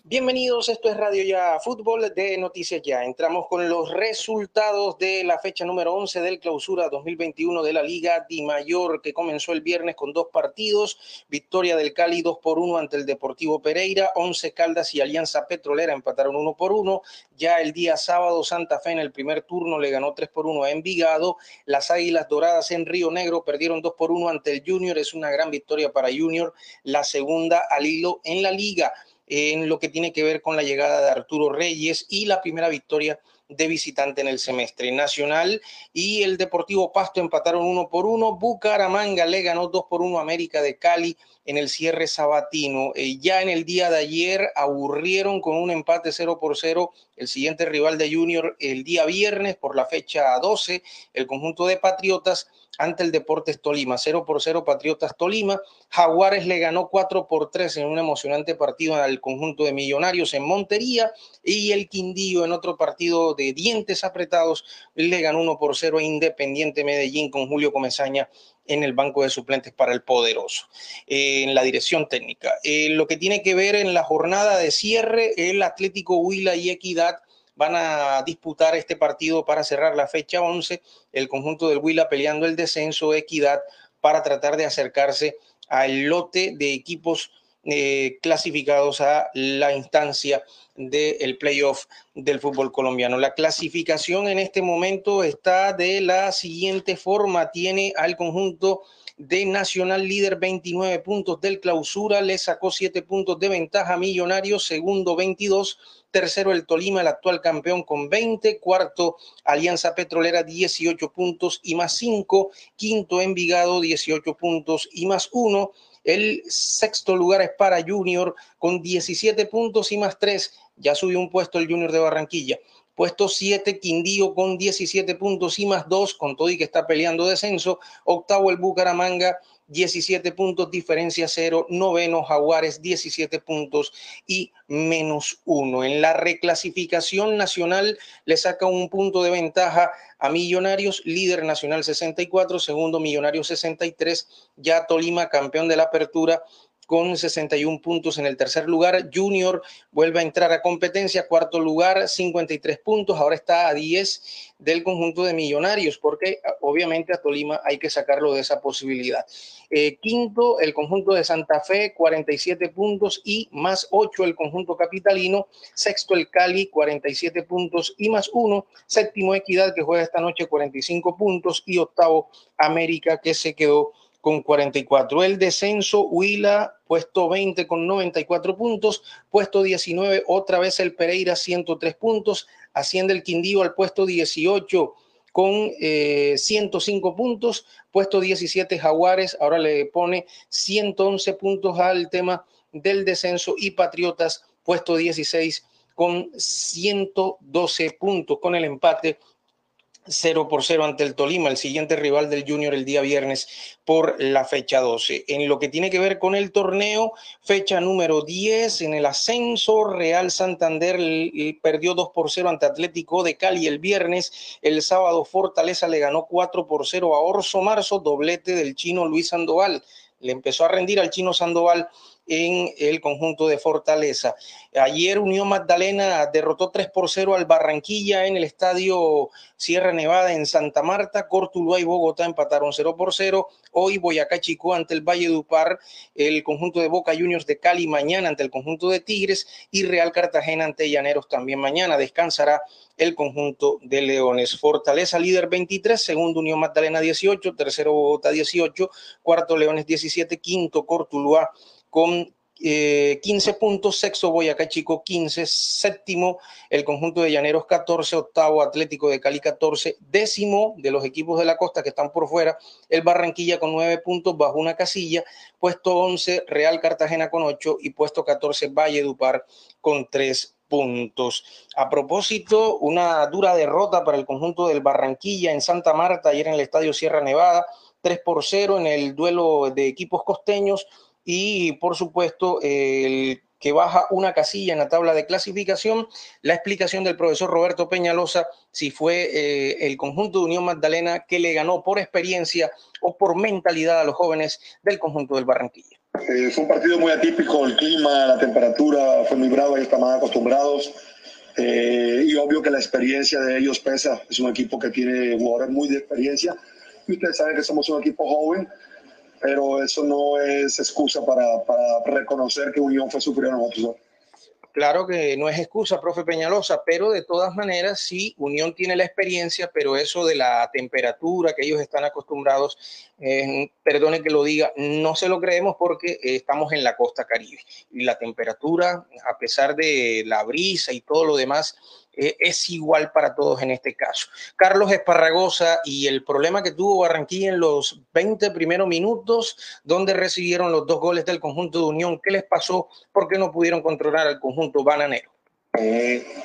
Bienvenidos, esto es Radio Ya Fútbol de Noticias Ya. Entramos con los resultados de la fecha número 11 del clausura 2021 de la Liga Di Mayor, que comenzó el viernes con dos partidos. Victoria del Cali 2 por 1 ante el Deportivo Pereira. 11 Caldas y Alianza Petrolera empataron 1 por 1. Ya el día sábado, Santa Fe en el primer turno le ganó 3 por 1 a Envigado. Las Águilas Doradas en Río Negro perdieron 2 por 1 ante el Junior. Es una gran victoria para Junior, la segunda al hilo en la liga en lo que tiene que ver con la llegada de Arturo Reyes y la primera victoria de visitante en el semestre nacional. Y el Deportivo Pasto empataron uno por uno, Bucaramanga le ganó dos por uno América de Cali en el cierre sabatino. Eh, ya en el día de ayer aburrieron con un empate 0 por 0 el siguiente rival de Junior el día viernes por la fecha 12, el conjunto de Patriotas ante el Deportes Tolima. 0 por 0 Patriotas Tolima. Jaguares le ganó 4 por 3 en un emocionante partido al conjunto de Millonarios en Montería y el Quindío en otro partido de dientes apretados le ganó 1 por 0 a Independiente Medellín con Julio Comesaña en el banco de suplentes para el poderoso, eh, en la dirección técnica. Eh, lo que tiene que ver en la jornada de cierre, el Atlético Huila y Equidad van a disputar este partido para cerrar la fecha 11, el conjunto del Huila peleando el descenso, Equidad, para tratar de acercarse al lote de equipos eh, clasificados a la instancia del playoff del fútbol colombiano. La clasificación en este momento está de la siguiente forma. Tiene al conjunto de Nacional líder 29 puntos del clausura, le sacó 7 puntos de ventaja Millonarios, segundo 22, tercero el Tolima, el actual campeón con 20, cuarto Alianza Petrolera 18 puntos y más 5, quinto Envigado 18 puntos y más 1, el sexto lugar es para Junior con 17 puntos y más 3. Ya subió un puesto el Junior de Barranquilla. Puesto 7, Quindío con 17 puntos y más 2, con todo y que está peleando descenso. Octavo, el Bucaramanga 17 puntos, diferencia cero, noveno Jaguares 17 puntos y menos uno. En la reclasificación nacional le saca un punto de ventaja a Millonarios, líder nacional 64, segundo Millonarios 63, ya Tolima campeón de la apertura con 61 puntos en el tercer lugar. Junior vuelve a entrar a competencia, cuarto lugar, 53 puntos. Ahora está a 10 del conjunto de millonarios, porque obviamente a Tolima hay que sacarlo de esa posibilidad. Eh, quinto, el conjunto de Santa Fe, 47 puntos y más 8 el conjunto capitalino. Sexto, el Cali, 47 puntos y más 1. Séptimo, Equidad, que juega esta noche, 45 puntos. Y octavo, América, que se quedó con 44. El descenso, Huila, puesto 20 con 94 puntos, puesto 19, otra vez el Pereira, 103 puntos, asciende el Quindío al puesto 18 con 105 eh, puntos, puesto 17 Jaguares, ahora le pone 111 puntos al tema del descenso. Y Patriotas, puesto 16 con 112 puntos, con el empate 0 por 0 ante el Tolima, el siguiente rival del Junior el día viernes por la fecha 12. En lo que tiene que ver con el torneo, fecha número 10, en el ascenso, Real Santander perdió 2 por 0 ante Atlético de Cali el viernes, el sábado Fortaleza le ganó 4 por 0 a Orso Marzo, doblete del chino Luis Sandoval. Le empezó a rendir al chino Sandoval en el conjunto de Fortaleza. Ayer Unión Magdalena derrotó 3 por 0 al Barranquilla en el estadio Sierra Nevada en Santa Marta. Cortuluá y Bogotá empataron 0 por 0. Hoy Boyacá Chico ante el Valle Dupar, el conjunto de Boca Juniors de Cali mañana ante el conjunto de Tigres y Real Cartagena ante Llaneros también mañana. Descansará el conjunto de Leones. Fortaleza líder 23, segundo Unión Magdalena 18, tercero Bogotá 18, cuarto Leones 17, quinto Cortuluá con 15 eh, puntos, sexto Boyacá Chico 15, séptimo el conjunto de Llaneros 14, octavo Atlético de Cali 14, décimo de los equipos de la costa que están por fuera, el Barranquilla con 9 puntos bajo una casilla, puesto 11 Real Cartagena con 8 y puesto 14 Valle Dupar con 3 puntos. A propósito, una dura derrota para el conjunto del Barranquilla en Santa Marta ayer en el Estadio Sierra Nevada, 3 por 0 en el duelo de equipos costeños y por supuesto el que baja una casilla en la tabla de clasificación, la explicación del profesor Roberto Peñalosa si fue eh, el conjunto de Unión Magdalena que le ganó por experiencia o por mentalidad a los jóvenes del conjunto del Barranquilla. Eh, fue un partido muy atípico, el clima, la temperatura fue muy brava y estamos acostumbrados. Eh, y obvio que la experiencia de ellos pesa. Es un equipo que tiene jugadores muy de experiencia. Y ustedes saben que somos un equipo joven pero eso no es excusa para, reconocer que Unión fue superior a nosotros. Claro que no es excusa, profe Peñalosa, pero de todas maneras sí, Unión tiene la experiencia, pero eso de la temperatura que ellos están acostumbrados, eh, perdone que lo diga, no se lo creemos porque estamos en la costa caribe y la temperatura, a pesar de la brisa y todo lo demás, eh, es igual para todos en este caso. Carlos Esparragosa y el problema que tuvo Barranquilla en los 20 primeros minutos, donde recibieron los dos goles del conjunto de Unión, ¿qué les pasó? ¿Por qué no pudieron controlar al conjunto bananero?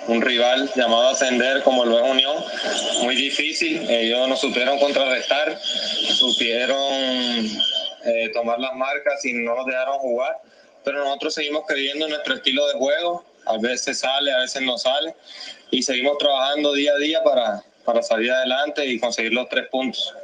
un, rival llamado Ascender como lo es Unión, muy difícil. Ellos nos supieron contrarrestar, supieron eh, tomar las marcas y no nos dejaron jugar, pero nosotros seguimos creyendo en nuestro estilo de juego. A veces sale, a veces no sale, y seguimos trabajando día a día para, para salir adelante y conseguir los tres puntos.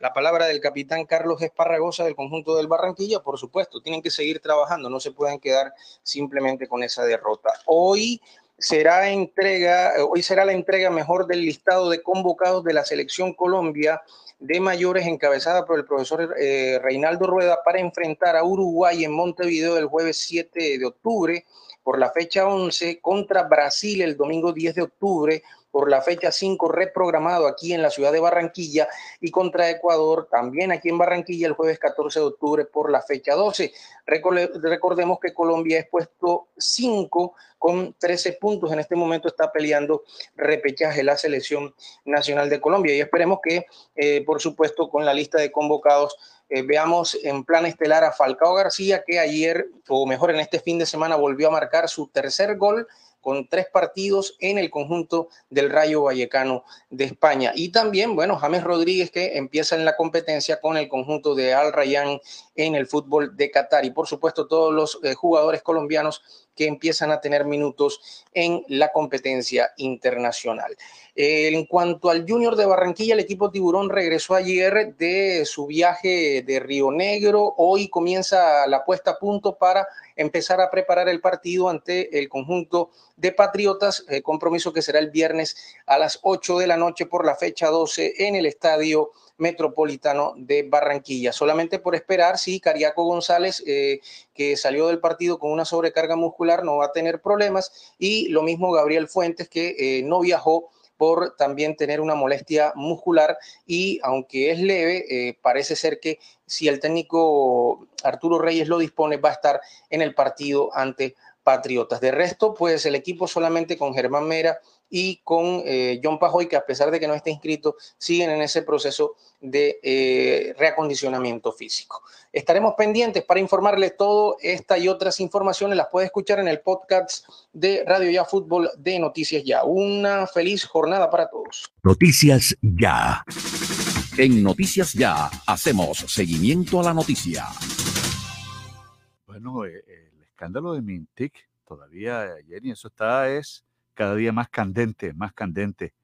La palabra del capitán Carlos Esparragosa del conjunto del Barranquilla, por supuesto, tienen que seguir trabajando, no se pueden quedar simplemente con esa derrota. Hoy será entrega, hoy será la entrega mejor del listado de convocados de la selección Colombia de mayores encabezada por el profesor eh, Reinaldo Rueda para enfrentar a Uruguay en Montevideo el jueves 7 de octubre por la fecha 11 contra Brasil el domingo 10 de octubre por la fecha 5 reprogramado aquí en la ciudad de Barranquilla y contra Ecuador también aquí en Barranquilla el jueves 14 de octubre por la fecha 12. Recordemos que Colombia es puesto 5 con 13 puntos. En este momento está peleando repechaje la selección nacional de Colombia y esperemos que, eh, por supuesto, con la lista de convocados eh, veamos en plan estelar a Falcao García, que ayer, o mejor en este fin de semana, volvió a marcar su tercer gol con tres partidos en el conjunto del Rayo Vallecano de España. Y también, bueno, James Rodríguez que empieza en la competencia con el conjunto de Al Rayyan en el fútbol de Qatar. Y por supuesto todos los eh, jugadores colombianos que empiezan a tener minutos en la competencia internacional. Eh, en cuanto al Junior de Barranquilla, el equipo Tiburón regresó ayer de su viaje de Río Negro. Hoy comienza la puesta a punto para empezar a preparar el partido ante el conjunto de Patriotas, eh, compromiso que será el viernes a las 8 de la noche por la fecha 12 en el estadio metropolitano de Barranquilla. Solamente por esperar si Cariaco González, eh, que salió del partido con una sobrecarga muscular, no va a tener problemas. Y lo mismo Gabriel Fuentes, que eh, no viajó por también tener una molestia muscular y aunque es leve, eh, parece ser que si el técnico Arturo Reyes lo dispone, va a estar en el partido ante Patriotas. De resto, pues el equipo solamente con Germán Mera y con eh, John Pajoy, que a pesar de que no esté inscrito, siguen en ese proceso de eh, reacondicionamiento físico. Estaremos pendientes para informarles todo esta y otras informaciones. Las puede escuchar en el podcast de Radio Ya Fútbol de Noticias Ya. Una feliz jornada para todos. Noticias Ya. En Noticias Ya hacemos seguimiento a la noticia. Bueno, eh, el escándalo de Mintic todavía, Jenny, eso está es cada día más candente, más candente.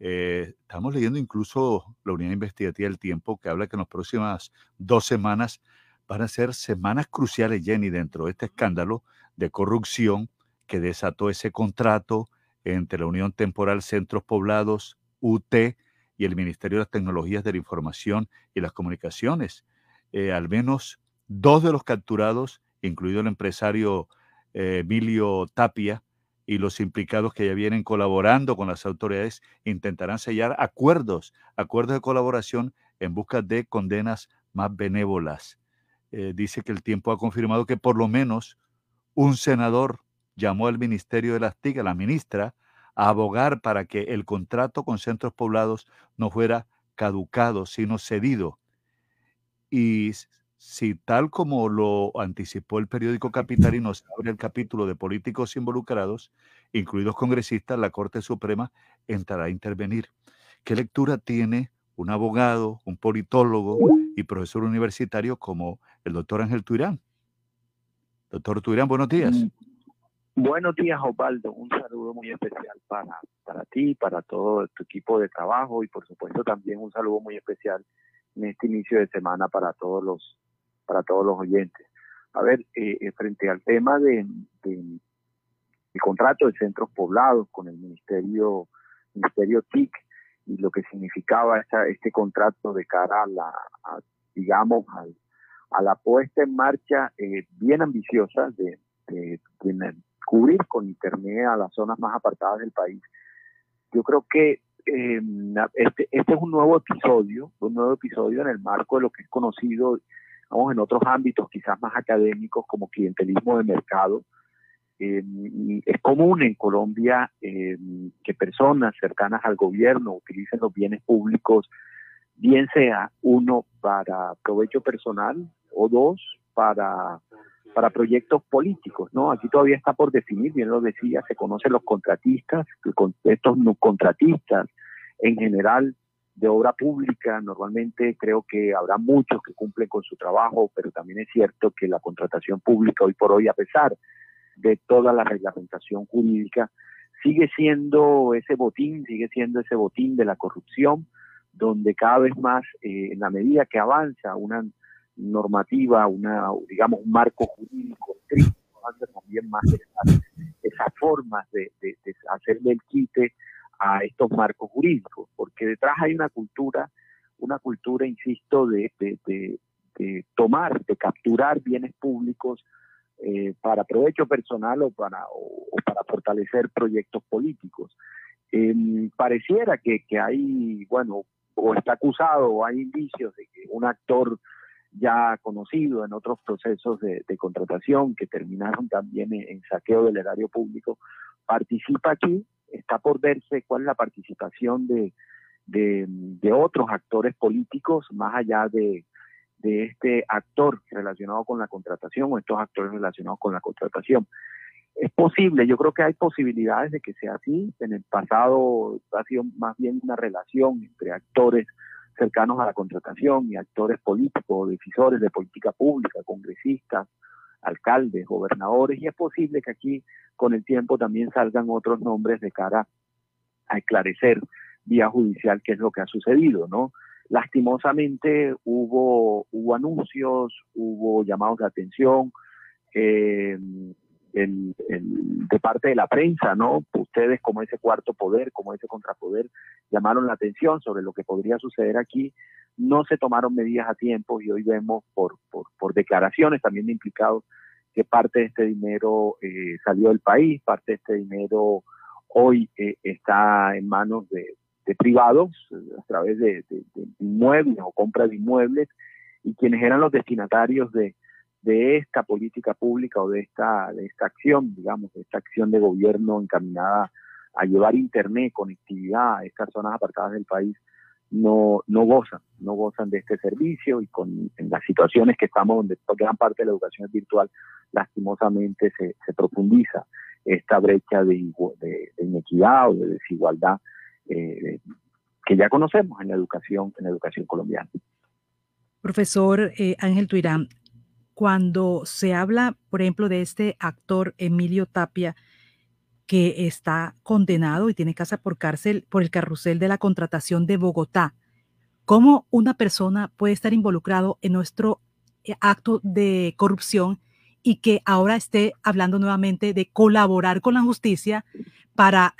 Eh, estamos leyendo incluso la unidad investigativa del tiempo que habla que en las próximas dos semanas van a ser semanas cruciales, Jenny, dentro de este escándalo de corrupción que desató ese contrato entre la Unión Temporal Centros Poblados, UT, y el Ministerio de las Tecnologías de la Información y las Comunicaciones. Eh, al menos dos de los capturados, incluido el empresario eh, Emilio Tapia, y los implicados que ya vienen colaborando con las autoridades intentarán sellar acuerdos, acuerdos de colaboración en busca de condenas más benévolas. Eh, dice que el tiempo ha confirmado que por lo menos un senador llamó al Ministerio de las TIC, a la ministra, a abogar para que el contrato con centros poblados no fuera caducado, sino cedido. Y si tal como lo anticipó el periódico Capitalino se abre el capítulo de políticos involucrados, incluidos congresistas, la Corte Suprema entrará a intervenir. ¿Qué lectura tiene un abogado, un politólogo y profesor universitario como el doctor Ángel Tuirán? Doctor Tuirán, buenos días. Mm, buenos días, Osvaldo. Un saludo muy especial para, para ti, para todo tu equipo de trabajo y por supuesto también un saludo muy especial en este inicio de semana para todos los para todos los oyentes. A ver, eh, eh, frente al tema de, el contrato de centros poblados con el Ministerio, Ministerio TIC y lo que significaba esta, este contrato de cara a la, digamos, a la puesta en marcha eh, bien ambiciosa de, cubrir con Internet a las zonas más apartadas del país. Yo creo que este, este es un nuevo episodio, un nuevo episodio en el marco de lo que es conocido vamos, en otros ámbitos quizás más académicos como clientelismo de mercado. Eh, es común en Colombia eh, que personas cercanas al gobierno utilicen los bienes públicos, bien sea uno para provecho personal o dos para para proyectos políticos, ¿no? Aquí todavía está por definir, bien lo decía, se conocen los contratistas, estos contratistas en general de obra pública, normalmente creo que habrá muchos que cumplen con su trabajo, pero también es cierto que la contratación pública hoy por hoy, a pesar de toda la reglamentación jurídica, sigue siendo ese botín, sigue siendo ese botín de la corrupción, donde cada vez más, eh, en la medida que avanza una normativa, una, digamos, un marco jurídico también más esas, formas de, hacerle el quite a estos marcos jurídicos, porque detrás hay una cultura, una cultura, insisto, de, tomar, de capturar bienes públicos eh, para provecho personal o para, o, para fortalecer proyectos políticos. Em, pareciera que, que hay, bueno, o está acusado o hay indicios de que un actor ya conocido en otros procesos de, contratación que terminaron también en, saqueo del erario público, participa aquí, está por verse cuál es la participación de, de, otros actores políticos más allá de, de este actor relacionado con la contratación o estos actores relacionados con la contratación. Es posible, yo creo que hay posibilidades de que sea así. En el pasado ha sido más bien una relación entre actores cercanos a la contratación y actores políticos, decisores de política pública, congresistas, alcaldes, gobernadores, y es posible que aquí con el tiempo también salgan otros nombres de cara a esclarecer vía judicial qué es lo que ha sucedido, ¿no? Lastimosamente hubo, anuncios, hubo llamados de atención, eh, de parte de la prensa, ¿no? Ustedes como ese cuarto poder, como ese contrapoder, llamaron la atención sobre lo que podría suceder aquí. No se tomaron medidas a tiempo y hoy vemos por, por, declaraciones también implicados que parte de este dinero eh, salió del país, parte de este dinero hoy eh, está en manos de, privados a través de, de, inmuebles o compra de inmuebles y quienes eran los destinatarios de, de esta política pública o de esta, de esta acción, digamos, de esta acción de gobierno encaminada a llevar Internet, conectividad a estas zonas apartadas del país, no, no gozan, no gozan de este servicio y con en las situaciones que estamos, donde gran parte de la educación es virtual, lastimosamente se, se profundiza esta brecha de, de, inequidad o de desigualdad eh, que ya conocemos en la educación, en la educación colombiana. Profesor eh, Ángel Tuirán, cuando se habla, por ejemplo, de este actor Emilio Tapia, que está condenado y tiene casa por cárcel por el carrusel de la contratación de Bogotá. ¿Cómo una persona puede estar involucrado en nuestro eh, acto de corrupción y que ahora esté hablando nuevamente de colaborar con la justicia para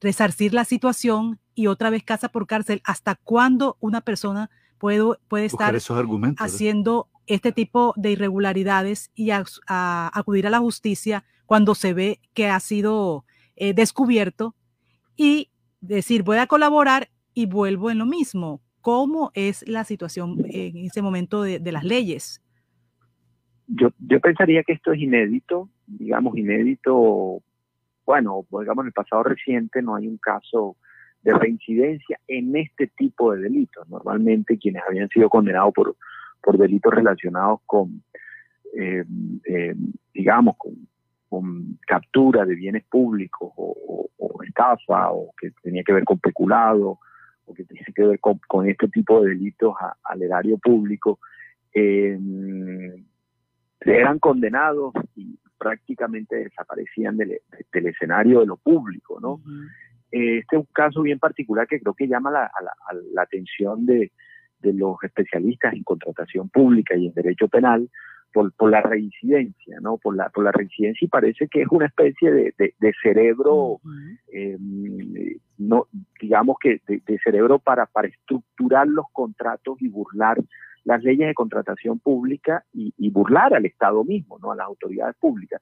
resarcir la situación y otra vez casa por cárcel? ¿Hasta cuándo una persona puede, puede estar haciendo este tipo de irregularidades y a, acudir a la justicia cuando se ve que ha sido eh, descubierto y decir voy a colaborar y vuelvo en lo mismo. ¿Cómo es la situación en ese momento de, las leyes? Yo, yo pensaría que esto es inédito, digamos inédito, bueno, digamos en el pasado reciente no hay un caso de reincidencia en este tipo de delitos. Normalmente quienes habían sido condenados por por delitos relacionados con, eh, eh, digamos, con, captura de bienes públicos o, estafa o que tenía que ver con peculado o que tenía que ver con, este tipo de delitos al erario público, eh, eran condenados y prácticamente desaparecían del, escenario de lo público, ¿no? este es un caso bien particular que creo que llama la, la atención de, de los especialistas en contratación pública y en derecho penal por, por la reincidencia, ¿no? Por la, por la reincidencia y parece que es una especie de, de, cerebro, em, no, digamos que de, cerebro para, para estructurar los contratos y burlar las leyes de contratación pública y, burlar al Estado mismo, ¿no? A las autoridades públicas.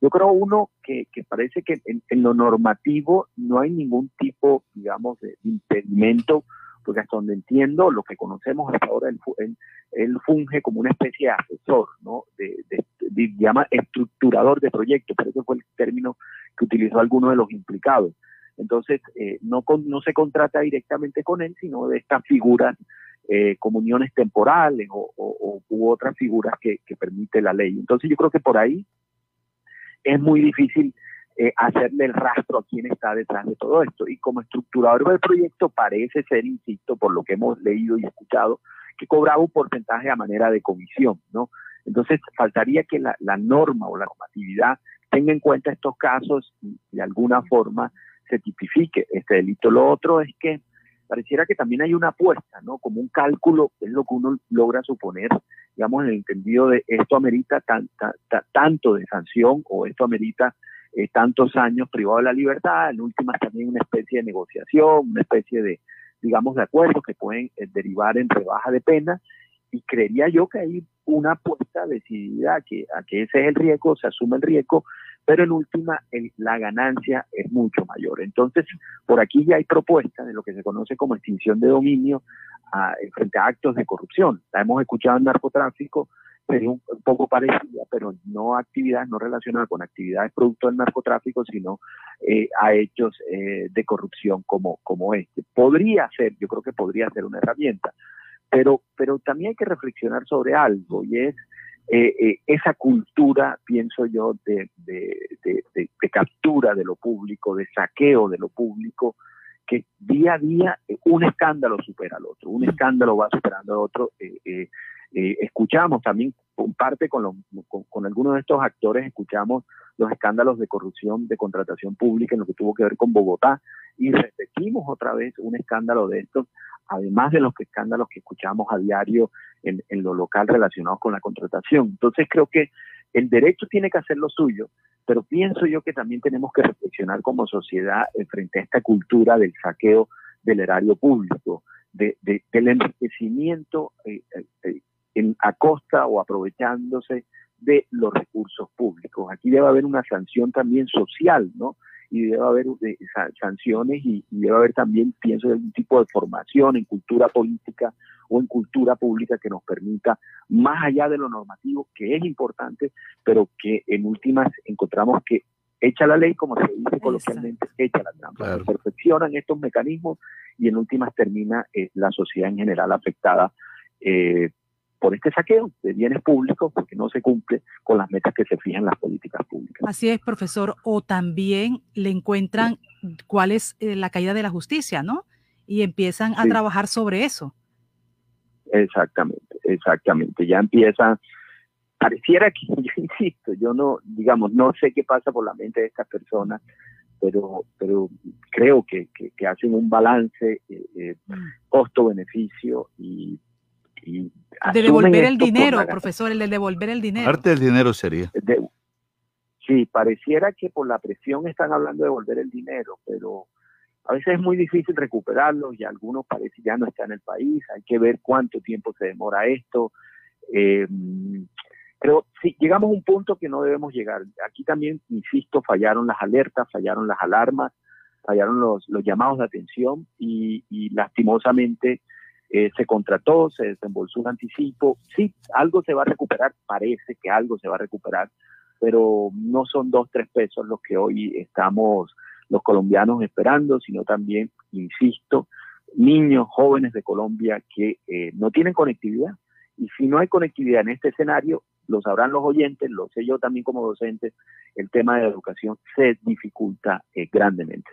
Yo creo, uno, que, que parece que en, en, lo normativo no hay ningún tipo, digamos, de impedimento porque hasta donde entiendo, lo que conocemos hasta ahora, él, funge como una especie de asesor, ¿no? De, llama estructurador de proyectos, pero ese fue el término que utilizó alguno de los implicados. Entonces, eh, no, no se contrata directamente con él, sino de estas figuras eh, comuniones temporales o, u otras figuras que, permite la ley. Entonces yo creo que por ahí es muy difícil eh, hacerle el rastro a quién está detrás de todo esto. Y como estructurador del proyecto parece ser, insisto, por lo que hemos leído y escuchado, que cobraba un porcentaje a manera de comisión, ¿no? Entonces faltaría que la, la norma o la normatividad tenga en cuenta estos casos y de alguna forma se tipifique este delito. Lo otro es que pareciera que también hay una apuesta, ¿no? Como un cálculo, es lo que uno logra suponer, digamos, en el entendido de esto amerita tanto de sanción o esto amerita eh, tantos años privado de la libertad, en últimas también una especie de negociación, una especie de, digamos, de acuerdos que pueden eh, derivar en rebaja de pena, y creería yo que hay una apuesta decidida a que, que ese es el riesgo, se asume el riesgo, pero en última la ganancia es mucho mayor. Entonces, por aquí ya hay propuestas de lo que se conoce como extinción de dominio a, frente a actos de corrupción. La hemos escuchado en narcotráfico, sería un, poco parecida, pero no actividades no relacionadas con actividades producto del narcotráfico, sino eh, a hechos eh, de corrupción como, como este. Podría ser, yo creo que podría ser una herramienta, pero, pero también hay que reflexionar sobre algo y es eh, esa cultura, pienso yo, de, de, de, captura de lo público, de saqueo de lo público, que día a día un escándalo supera al otro, un escándalo va superando al otro. Eh, eh, escuchamos también, con parte con, con, algunos de estos actores, escuchamos los escándalos de corrupción de contratación pública en lo que tuvo que ver con Bogotá y repetimos otra vez un escándalo de estos, además de los escándalos que escuchamos a diario en, en lo local relacionados con la contratación. Entonces creo que el derecho tiene que hacer lo suyo, pero pienso yo que también tenemos que reflexionar como sociedad frente a esta cultura del saqueo del erario público, de, del enriquecimiento eh, eh, eh en, a costa o aprovechándose de los recursos públicos. Aquí debe haber una sanción también social, ¿no? Y debe haber eh, sanciones y, debe haber también, pienso, algún tipo de formación en cultura política o en cultura pública que nos permita, más allá de lo normativo, que es importante, pero que en últimas encontramos que echa la ley, como se dice coloquialmente, echa la trampa. Se perfeccionan estos mecanismos y en últimas termina eh, la sociedad en general afectada eh, por este saqueo de bienes públicos porque no se cumple con las metas que se fijan las políticas públicas. Así es, profesor. O también le encuentran cuál es eh, la caída de la justicia, ¿no? Y empiezan a trabajar sobre eso. Exactamente, exactamente. Ya empiezan, pareciera que, <laughs> yo insisto, yo no, digamos, no sé qué pasa por la mente de estas personas, pero, pero creo que, que, hacen un balance eh, eh mm. costo-beneficio y de devolver el dinero, profesor, el de devolver el dinero. Parte del dinero sería. sí, pareciera que por la presión están hablando de devolver el dinero, pero a veces es muy difícil recuperarlo y algunos parece ya no están en el país. Hay que ver cuánto tiempo se demora esto. Eh, pero sí, llegamos a un punto que no debemos llegar. Aquí también, insisto, fallaron las alertas, fallaron las alarmas, fallaron los, los llamados de atención y, y lastimosamente eh, se contrató, se desembolsó un anticipo, sí, algo se va a recuperar, parece que algo se va a recuperar, pero no son dos, tres pesos los que hoy estamos los colombianos esperando, sino también, insisto, niños, jóvenes de Colombia que eh, no tienen conectividad. Y si no hay conectividad en este escenario, lo sabrán los oyentes, lo sé yo también como docente, el tema de la educación se dificulta eh, grandemente.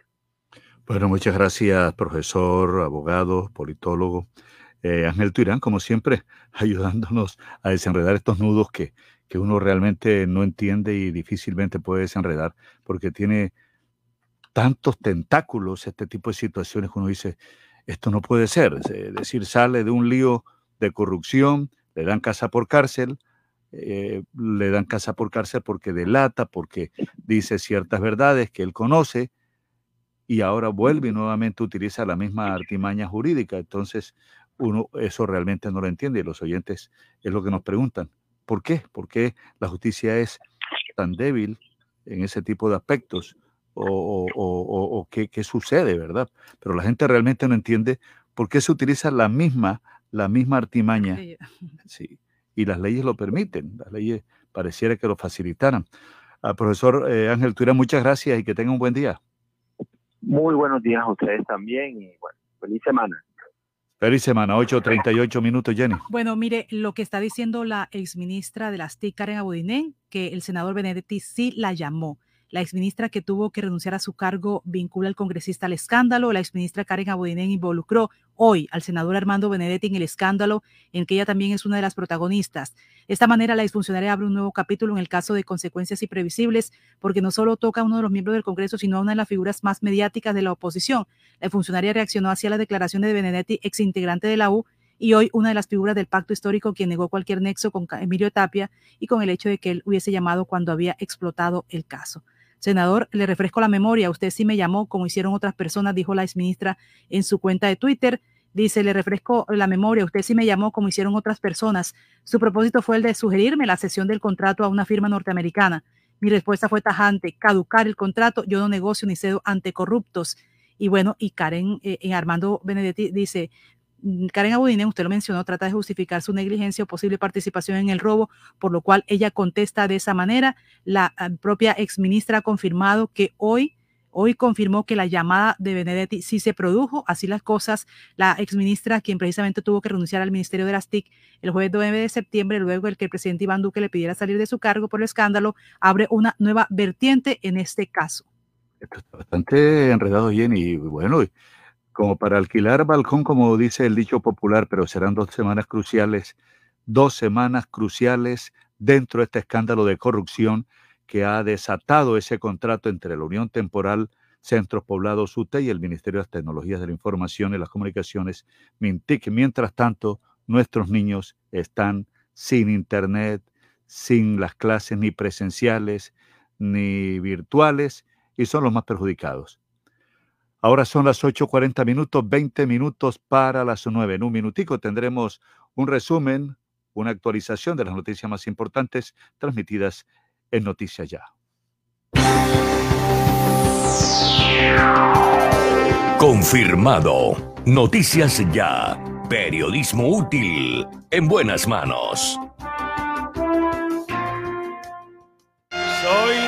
Bueno, muchas gracias, profesor, abogado, politólogo. Eh, Ángel Tuirán, como siempre, <laughs> ayudándonos a desenredar estos nudos que, que uno realmente no entiende y difícilmente puede desenredar, porque tiene tantos tentáculos este tipo de situaciones que uno dice, esto no puede ser. Es decir, sale de un lío de corrupción, le dan casa por cárcel, eh, le dan casa por cárcel porque delata, porque dice ciertas verdades que él conoce, y ahora vuelve y nuevamente utiliza la misma artimaña jurídica. Entonces, uno eso realmente no lo entiende y los oyentes es lo que nos preguntan. ¿Por qué? ¿Por qué la justicia es tan débil en ese tipo de aspectos? ¿O, o, qué, qué, sucede, verdad? Pero la gente realmente no entiende por qué se utiliza la misma, la misma artimaña. Sí, <laughs> y las leyes lo permiten. Las leyes pareciera que lo facilitaran. Al profesor eh, Ángel Tura, muchas gracias y que tenga un buen día. Muy buenos días a ustedes también y bueno, feliz semana. Feliz semana, 8.38 minutos, Jenny. Bueno, mire, lo que está diciendo la exministra de las TIC, Karen Abudinen, que el senador Benedetti sí la llamó. La exministra que tuvo que renunciar a su cargo vincula al congresista al escándalo. La exministra Karen Abudinen involucró hoy al senador Armando Benedetti en el escándalo, en que ella también es una de las protagonistas. De esta manera, la exfuncionaria abre un nuevo capítulo en el caso de consecuencias imprevisibles, porque no solo toca a uno de los miembros del Congreso, sino a una de las figuras más mediáticas de la oposición. La funcionaria reaccionó hacia la declaración de Benedetti, exintegrante de la U, y hoy una de las figuras del pacto histórico quien negó cualquier nexo con Emilio Tapia y con el hecho de que él hubiese llamado cuando había explotado el caso. Senador, le refresco la memoria, usted sí me llamó como hicieron otras personas, dijo la exministra en su cuenta de Twitter. Dice, le refresco la memoria, usted sí me llamó como hicieron otras personas. Su propósito fue el de sugerirme la cesión del contrato a una firma norteamericana. Mi respuesta fue tajante, caducar el contrato, yo no negocio ni cedo ante corruptos. Y bueno, y Karen eh, en Armando Benedetti dice, Karen Abudinen, usted lo mencionó, trata de justificar su negligencia o posible participación en el robo, por lo cual ella contesta de esa manera. La ah, propia exministra ha confirmado que hoy, hoy confirmó que la llamada de Benedetti sí se produjo, así las cosas. La exministra, quien precisamente tuvo que renunciar al Ministerio de las TIC el jueves 9 de septiembre, luego de que el presidente Iván Duque le pidiera salir de su cargo por el escándalo, abre una nueva vertiente en este caso. Esto está bastante enredado, Jenny, y bueno, como para alquilar balcón, como dice el dicho popular, pero serán dos semanas cruciales, dos semanas cruciales dentro de este escándalo de corrupción que ha desatado ese contrato entre la Unión Temporal Centros Poblados UTE y el Ministerio de las Tecnologías de la Información y las Comunicaciones, MINTIC. Mientras tanto, nuestros niños están sin internet, sin las clases ni presenciales ni virtuales y son los más perjudicados. Ahora son las 8.40 minutos, 20 minutos para las 9. En un minutico tendremos un resumen, una actualización de las noticias más importantes transmitidas en Noticias Ya. Confirmado. Noticias Ya. Periodismo útil. En buenas manos.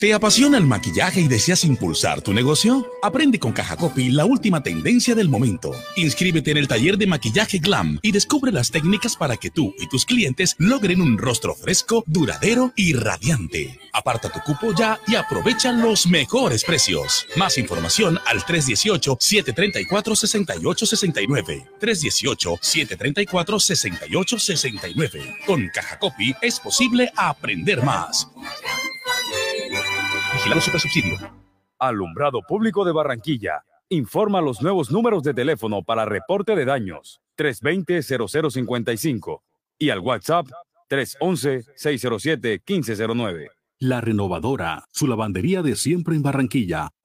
¿Te apasiona el maquillaje y deseas impulsar tu negocio? Aprende con Caja Copy la última tendencia del momento. Inscríbete en el taller de maquillaje Glam y descubre las técnicas para que tú y tus clientes logren un rostro fresco, duradero y radiante. Aparta tu cupo ya y aprovecha los mejores precios. Más información al 318-734-6869. 318-734-6869. Con Caja Copy es posible aprender más. Vigilado Super Subsidio. Alumbrado Público de Barranquilla. Informa los nuevos números de teléfono para reporte de daños 320-0055 y al WhatsApp 311-607-1509. La Renovadora, su lavandería de siempre en Barranquilla,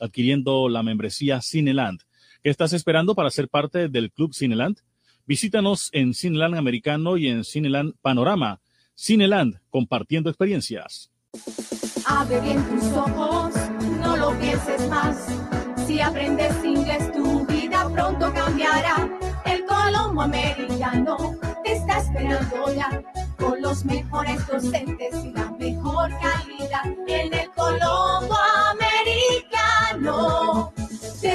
adquiriendo la membresía Cineland. ¿Qué estás esperando para ser parte del Club Cineland? Visítanos en Cineland Americano y en Cineland Panorama. Cineland, compartiendo experiencias. Abre bien tus ojos, no lo pienses más. Si aprendes inglés, tu vida pronto cambiará. El Colombo Americano te está esperando ya, con los mejores docentes y la mejor calidad. En el Colombo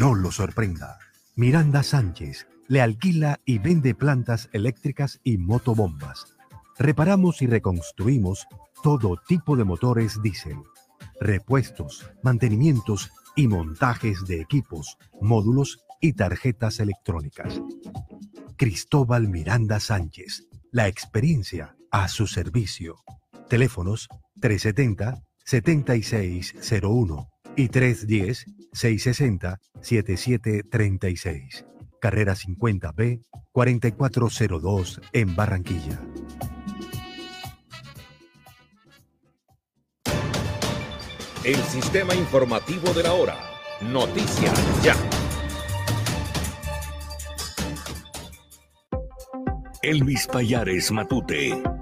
no lo sorprenda. Miranda Sánchez le alquila y vende plantas eléctricas y motobombas. Reparamos y reconstruimos todo tipo de motores diésel, repuestos, mantenimientos y montajes de equipos, módulos y tarjetas electrónicas. Cristóbal Miranda Sánchez, la experiencia a su servicio. Teléfonos 370 7601 y 310-660-7736. Carrera 50B 4402 en Barranquilla. El sistema informativo de la hora. Noticias ya. Elvis Payares Matute.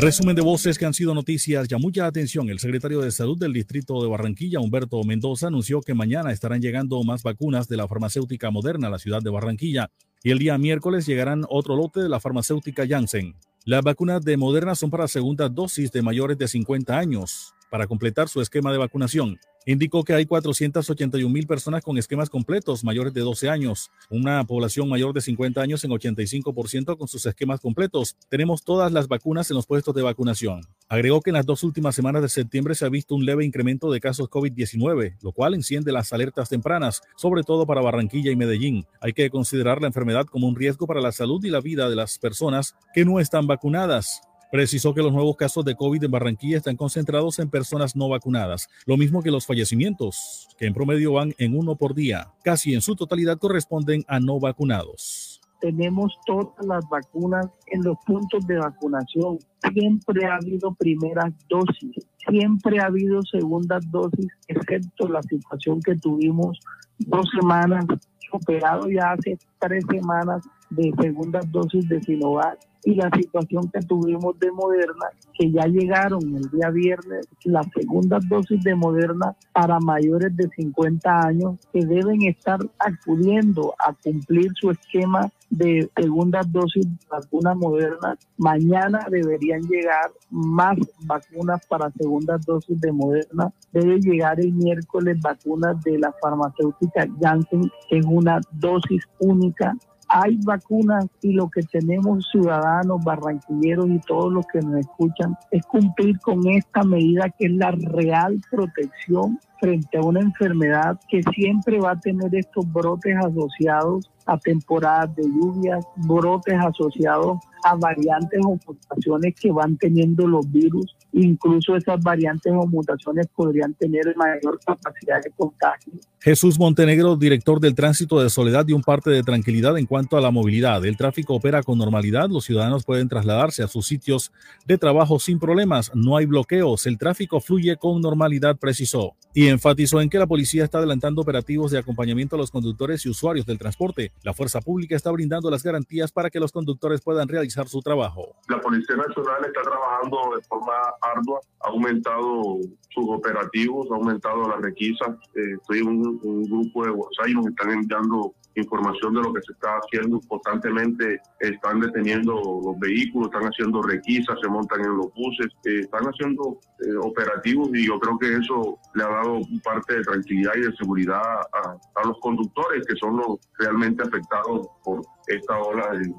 Resumen de voces que han sido noticias. Ya mucha atención. El secretario de Salud del Distrito de Barranquilla, Humberto Mendoza, anunció que mañana estarán llegando más vacunas de la farmacéutica moderna a la ciudad de Barranquilla y el día miércoles llegarán otro lote de la farmacéutica Janssen. Las vacunas de Moderna son para segunda dosis de mayores de 50 años para completar su esquema de vacunación indicó que hay 481 mil personas con esquemas completos mayores de 12 años, una población mayor de 50 años en 85% con sus esquemas completos. Tenemos todas las vacunas en los puestos de vacunación. Agregó que en las dos últimas semanas de septiembre se ha visto un leve incremento de casos COVID-19, lo cual enciende las alertas tempranas, sobre todo para Barranquilla y Medellín. Hay que considerar la enfermedad como un riesgo para la salud y la vida de las personas que no están vacunadas. Precisó que los nuevos casos de COVID en Barranquilla están concentrados en personas no vacunadas, lo mismo que los fallecimientos, que en promedio van en uno por día. Casi en su totalidad corresponden a no vacunados. Tenemos todas las vacunas en los puntos de vacunación. Siempre ha habido primeras dosis, siempre ha habido segundas dosis, excepto la situación que tuvimos dos semanas, superado ya hace tres semanas de segundas dosis de Sinovac y la situación que tuvimos de Moderna, que ya llegaron el día viernes las segundas dosis de Moderna para mayores de 50 años que deben estar acudiendo a cumplir su esquema de segundas dosis de vacuna moderna. Mañana deberían llegar más vacunas para segundas dosis de Moderna. Debe llegar el miércoles vacunas de la farmacéutica Janssen, que es una dosis única hay vacunas y lo que tenemos ciudadanos, barranquilleros y todos los que nos escuchan es cumplir con esta medida que es la real protección frente a una enfermedad que siempre va a tener estos brotes asociados a temporadas de lluvias, brotes asociados a variantes o mutaciones que van teniendo los virus. Incluso esas variantes o mutaciones podrían tener mayor capacidad de contagio. Jesús Montenegro, director del Tránsito de Soledad, dio un parte de tranquilidad en cuanto a la movilidad. El tráfico opera con normalidad, los ciudadanos pueden trasladarse a sus sitios de trabajo sin problemas, no hay bloqueos, el tráfico fluye con normalidad, precisó. Y enfatizó en que la policía está adelantando operativos de acompañamiento a los conductores y usuarios del transporte. La fuerza pública está brindando las garantías para que los conductores puedan realizar su trabajo. La Policía Nacional está trabajando de forma ha aumentado sus operativos, ha aumentado las requisas. Eh, estoy en un, grupo de WhatsApp y están enviando información de lo que se está haciendo constantemente. Están deteniendo los vehículos, están haciendo requisas, se montan en los buses, eh, están haciendo eh, operativos y yo creo que eso le ha dado parte de tranquilidad y de seguridad a, los conductores que son los realmente afectados por esta ola de,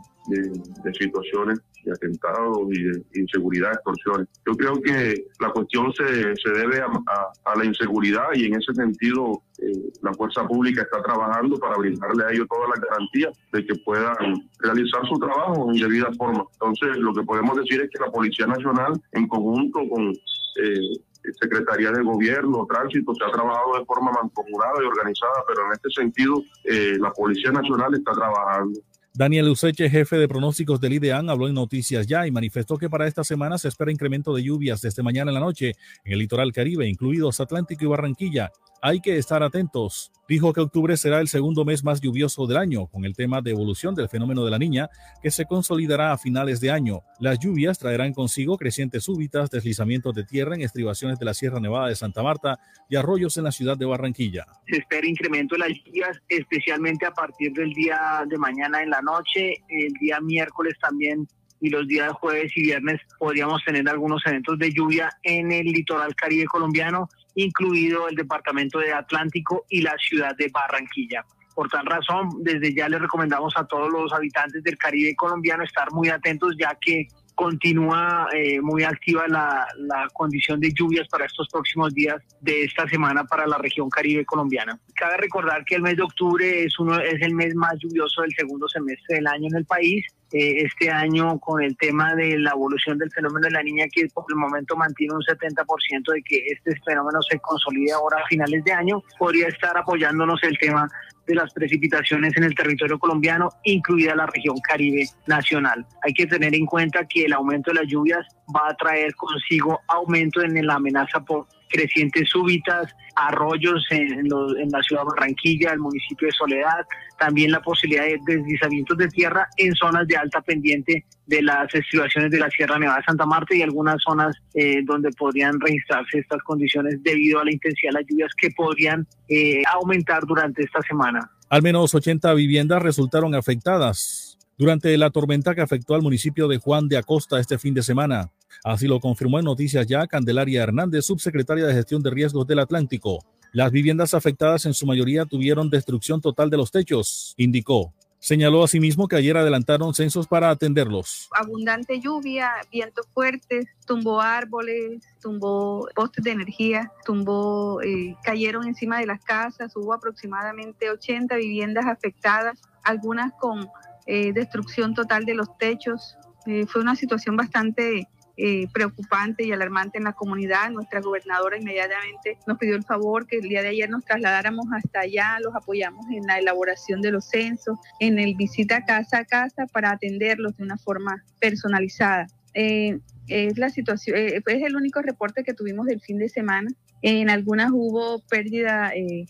situaciones y atentados y de inseguridad, extorsiones. Yo creo que la cuestión se, se debe a, la inseguridad y en ese sentido eh, la fuerza pública está trabajando para brindarle a ellos todas las garantías de que puedan realizar su trabajo en debida forma. Entonces, lo que podemos decir es que la Policía Nacional, en conjunto con eh, Secretaría de Gobierno, Tránsito, se ha trabajado de forma mancomunada y organizada, pero en este sentido eh, la Policía Nacional está trabajando. Daniel Useche, jefe de pronósticos del IDEAN, habló en Noticias Ya y manifestó que para esta semana se espera incremento de lluvias desde mañana en la noche en el litoral caribe, incluidos Atlántico y Barranquilla. Hay que estar atentos. Dijo que octubre será el segundo mes más lluvioso del año, con el tema de evolución del fenómeno de la niña, que se consolidará a finales de año. Las lluvias traerán consigo crecientes súbitas, deslizamientos de tierra en estribaciones de la Sierra Nevada de Santa Marta y arroyos en la ciudad de Barranquilla. Se espera incremento de las lluvias, especialmente a partir del día de mañana en la noche, el día miércoles también y los días jueves y viernes podríamos tener algunos eventos de lluvia en el litoral caribe colombiano, incluido el departamento de Atlántico y la ciudad de Barranquilla. Por tal razón, desde ya les recomendamos a todos los habitantes del Caribe colombiano estar muy atentos, ya que continúa eh, muy activa la, condición de lluvias para estos próximos días de esta semana para la región caribe colombiana. Cabe recordar que el mes de octubre es, uno, es el mes más lluvioso del segundo semestre del año en el país. Eh, este año con el tema de la evolución del fenómeno de la niña que por el momento mantiene un 70% de que este fenómeno se consolide ahora a finales de año, podría estar apoyándonos el tema de las precipitaciones en el territorio colombiano, incluida la región Caribe nacional. Hay que tener en cuenta que el aumento de las lluvias va a traer consigo aumento en la amenaza por crecientes súbitas, arroyos en, la ciudad de Barranquilla, el municipio de Soledad, también la posibilidad de deslizamientos de tierra en zonas de alta pendiente de las estribaciones de la Sierra Nevada de Santa Marta y algunas zonas eh, donde podrían registrarse estas condiciones debido a la intensidad de las lluvias que podrían eh, aumentar durante esta semana. Al menos 80 viviendas resultaron afectadas durante la tormenta que afectó al municipio de Juan de Acosta este fin de semana. Así lo confirmó en Noticias Ya Candelaria Hernández, subsecretaria de Gestión de Riesgos del Atlántico. Las viviendas afectadas en su mayoría tuvieron destrucción total de los techos, indicó. Señaló asimismo que ayer adelantaron censos para atenderlos. Abundante lluvia, vientos fuertes, tumbó árboles, tumbó postes de energía, tumbó, eh, cayeron encima de las casas, hubo aproximadamente 80 viviendas afectadas, algunas con eh, destrucción total de los techos. Eh, fue una situación bastante eh, preocupante y alarmante en la comunidad. Nuestra gobernadora inmediatamente nos pidió el favor que el día de ayer nos trasladáramos hasta allá, los apoyamos en la elaboración de los censos, en el visita casa a casa para atenderlos de una forma personalizada. Eh, es la situación, eh, es el único reporte que tuvimos del fin de semana. En algunas hubo pérdida eh,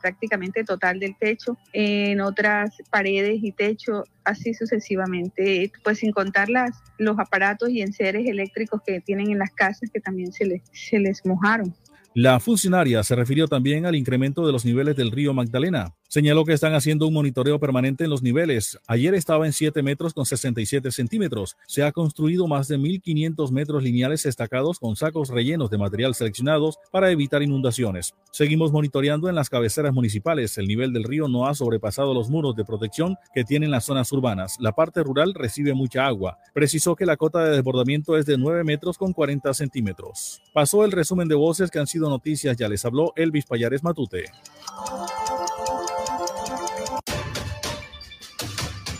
prácticamente total del techo, en otras paredes y techo, así sucesivamente, pues sin contar las, los aparatos y enseres eléctricos que tienen en las casas que también se les, se les mojaron. La funcionaria se refirió también al incremento de los niveles del río Magdalena. Señaló que están haciendo un monitoreo permanente en los niveles. Ayer estaba en 7 metros con 67 centímetros. Se ha construido más de 1.500 metros lineales estacados con sacos rellenos de material seleccionados para evitar inundaciones. Seguimos monitoreando en las cabeceras municipales. El nivel del río no ha sobrepasado los muros de protección que tienen las zonas urbanas. La parte rural recibe mucha agua. Precisó que la cota de desbordamiento es de 9 metros con 40 centímetros. Pasó el resumen de voces que han sido noticias. Ya les habló Elvis Payares Matute.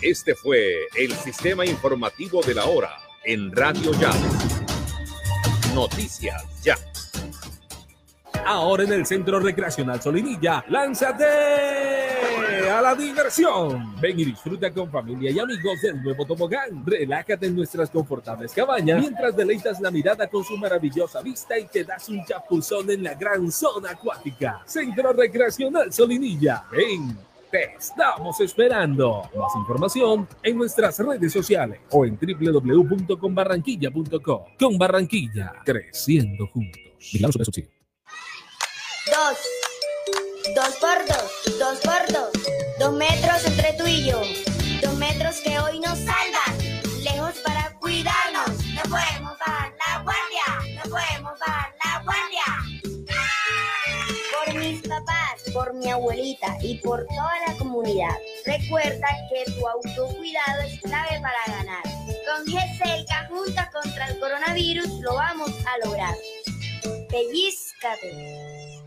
Este fue el sistema informativo de la hora en Radio Ya. Noticias Ya. Ahora en el Centro Recreacional Solinilla, lánzate a la diversión. Ven y disfruta con familia y amigos del nuevo tobogán. Relájate en nuestras confortables cabañas mientras deleitas la mirada con su maravillosa vista y te das un chapuzón en la gran zona acuática. Centro Recreacional Solinilla. Ven te estamos esperando. Más información en nuestras redes sociales o en www.conbarranquilla.com. Con Barranquilla, creciendo juntos. Vigilamos su Dos. Dos por dos. Dos por dos. Dos metros entre tú y yo. Dos metros que hoy nos salvan. Mi abuelita y por toda la comunidad. Recuerda que tu autocuidado es clave para ganar. Con GESELCA, juntas contra el coronavirus, lo vamos a lograr. Pellizcate.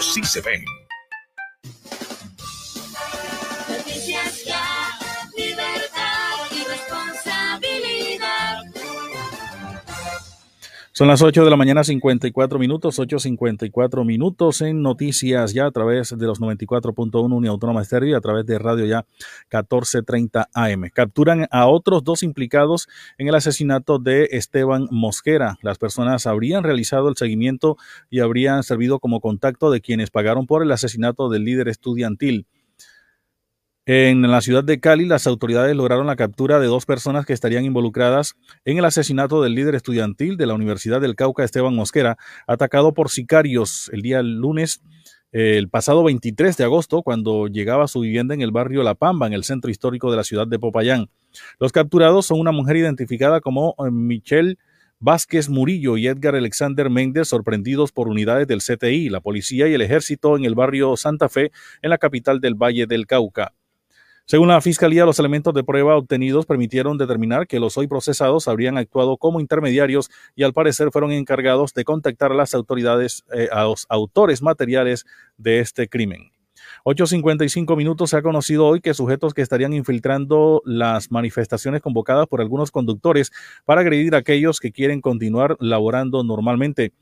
sí se ven. Son las 8 de la mañana, 54 minutos, 8.54 minutos en Noticias Ya a través de los 94.1 Uniautónoma Estéreo y a través de Radio Ya 1430 AM. Capturan a otros dos implicados en el asesinato de Esteban Mosquera. Las personas habrían realizado el seguimiento y habrían servido como contacto de quienes pagaron por el asesinato del líder estudiantil. En la ciudad de Cali, las autoridades lograron la captura de dos personas que estarían involucradas en el asesinato del líder estudiantil de la Universidad del Cauca, Esteban Mosquera, atacado por sicarios el día lunes, eh, el pasado 23 de agosto, cuando llegaba a su vivienda en el barrio La Pamba, en el centro histórico de la ciudad de Popayán. Los capturados son una mujer identificada como eh, Michelle Vázquez Murillo y Edgar Alexander Méndez, sorprendidos por unidades del CTI, la policía y el ejército en el barrio Santa Fe, en la capital del Valle del Cauca. Según la Fiscalía, los elementos de prueba obtenidos permitieron determinar que los hoy procesados habrían actuado como intermediarios y al parecer fueron encargados de contactar a las autoridades, eh, a los autores materiales de este crimen. 8.55 minutos se ha conocido hoy que sujetos que estarían infiltrando las manifestaciones convocadas por algunos conductores para agredir a aquellos que quieren continuar laborando normalmente.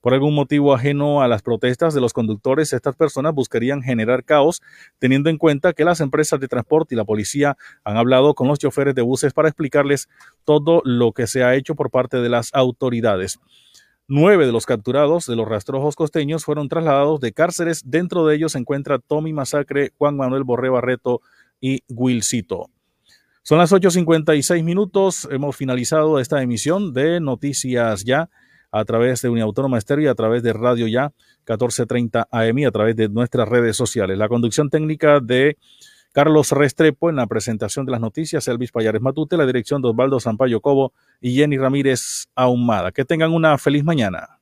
Por algún motivo ajeno a las protestas de los conductores, estas personas buscarían generar caos, teniendo en cuenta que las empresas de transporte y la policía han hablado con los choferes de buses para explicarles todo lo que se ha hecho por parte de las autoridades. Nueve de los capturados de los rastrojos costeños fueron trasladados de cárceles. Dentro de ellos se encuentra Tommy Masacre, Juan Manuel Borré Barreto y Wilcito. Son las 8.56 minutos. Hemos finalizado esta emisión de Noticias Ya a través de Uniautónoma Estéreo y a través de Radio Ya 1430 AM a través de nuestras redes sociales. La conducción técnica de Carlos Restrepo en la presentación de las noticias, Elvis Payares Matute, la dirección de Osvaldo Sampaio Cobo y Jenny Ramírez Ahumada. Que tengan una feliz mañana.